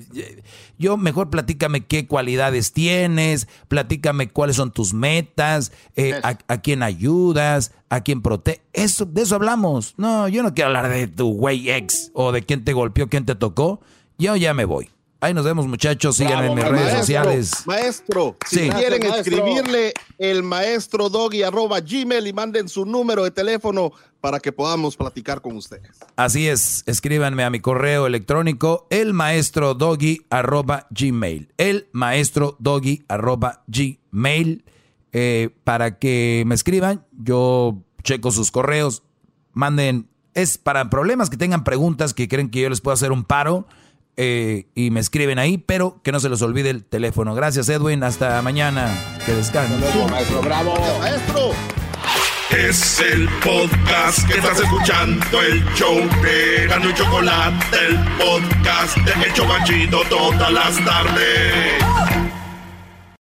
yo mejor platícame qué cualidades tienes, platícame cuáles son tus metas, eh, a, quién ayudas, a quién protege. Eso, de eso hablamos. No, yo no quiero hablar de tu güey ex o de quién te golpeó, quién te tocó. Yo ya me voy. Ahí nos vemos, muchachos. Síganme en mis redes sociales. Maestro, si quieren escribirle el maestro doggy arroba gmail y manden su número de teléfono para que podamos platicar con ustedes. Así es, escríbanme a mi correo electrónico el maestro doggy arroba gmail. El maestro doggy arroba gmail eh, para que me escriban. Yo checo sus correos. Manden, es para problemas que tengan preguntas que creen que yo les puedo hacer un paro eh, y me escriben ahí, pero que no se les olvide el teléfono. Gracias, Edwin. Hasta mañana. Que descansen. maestro. Bravo. Maestro. Es el podcast que estás escuchando, el show de Gano y Chocolate, el podcast de El Chocachito todas las tardes.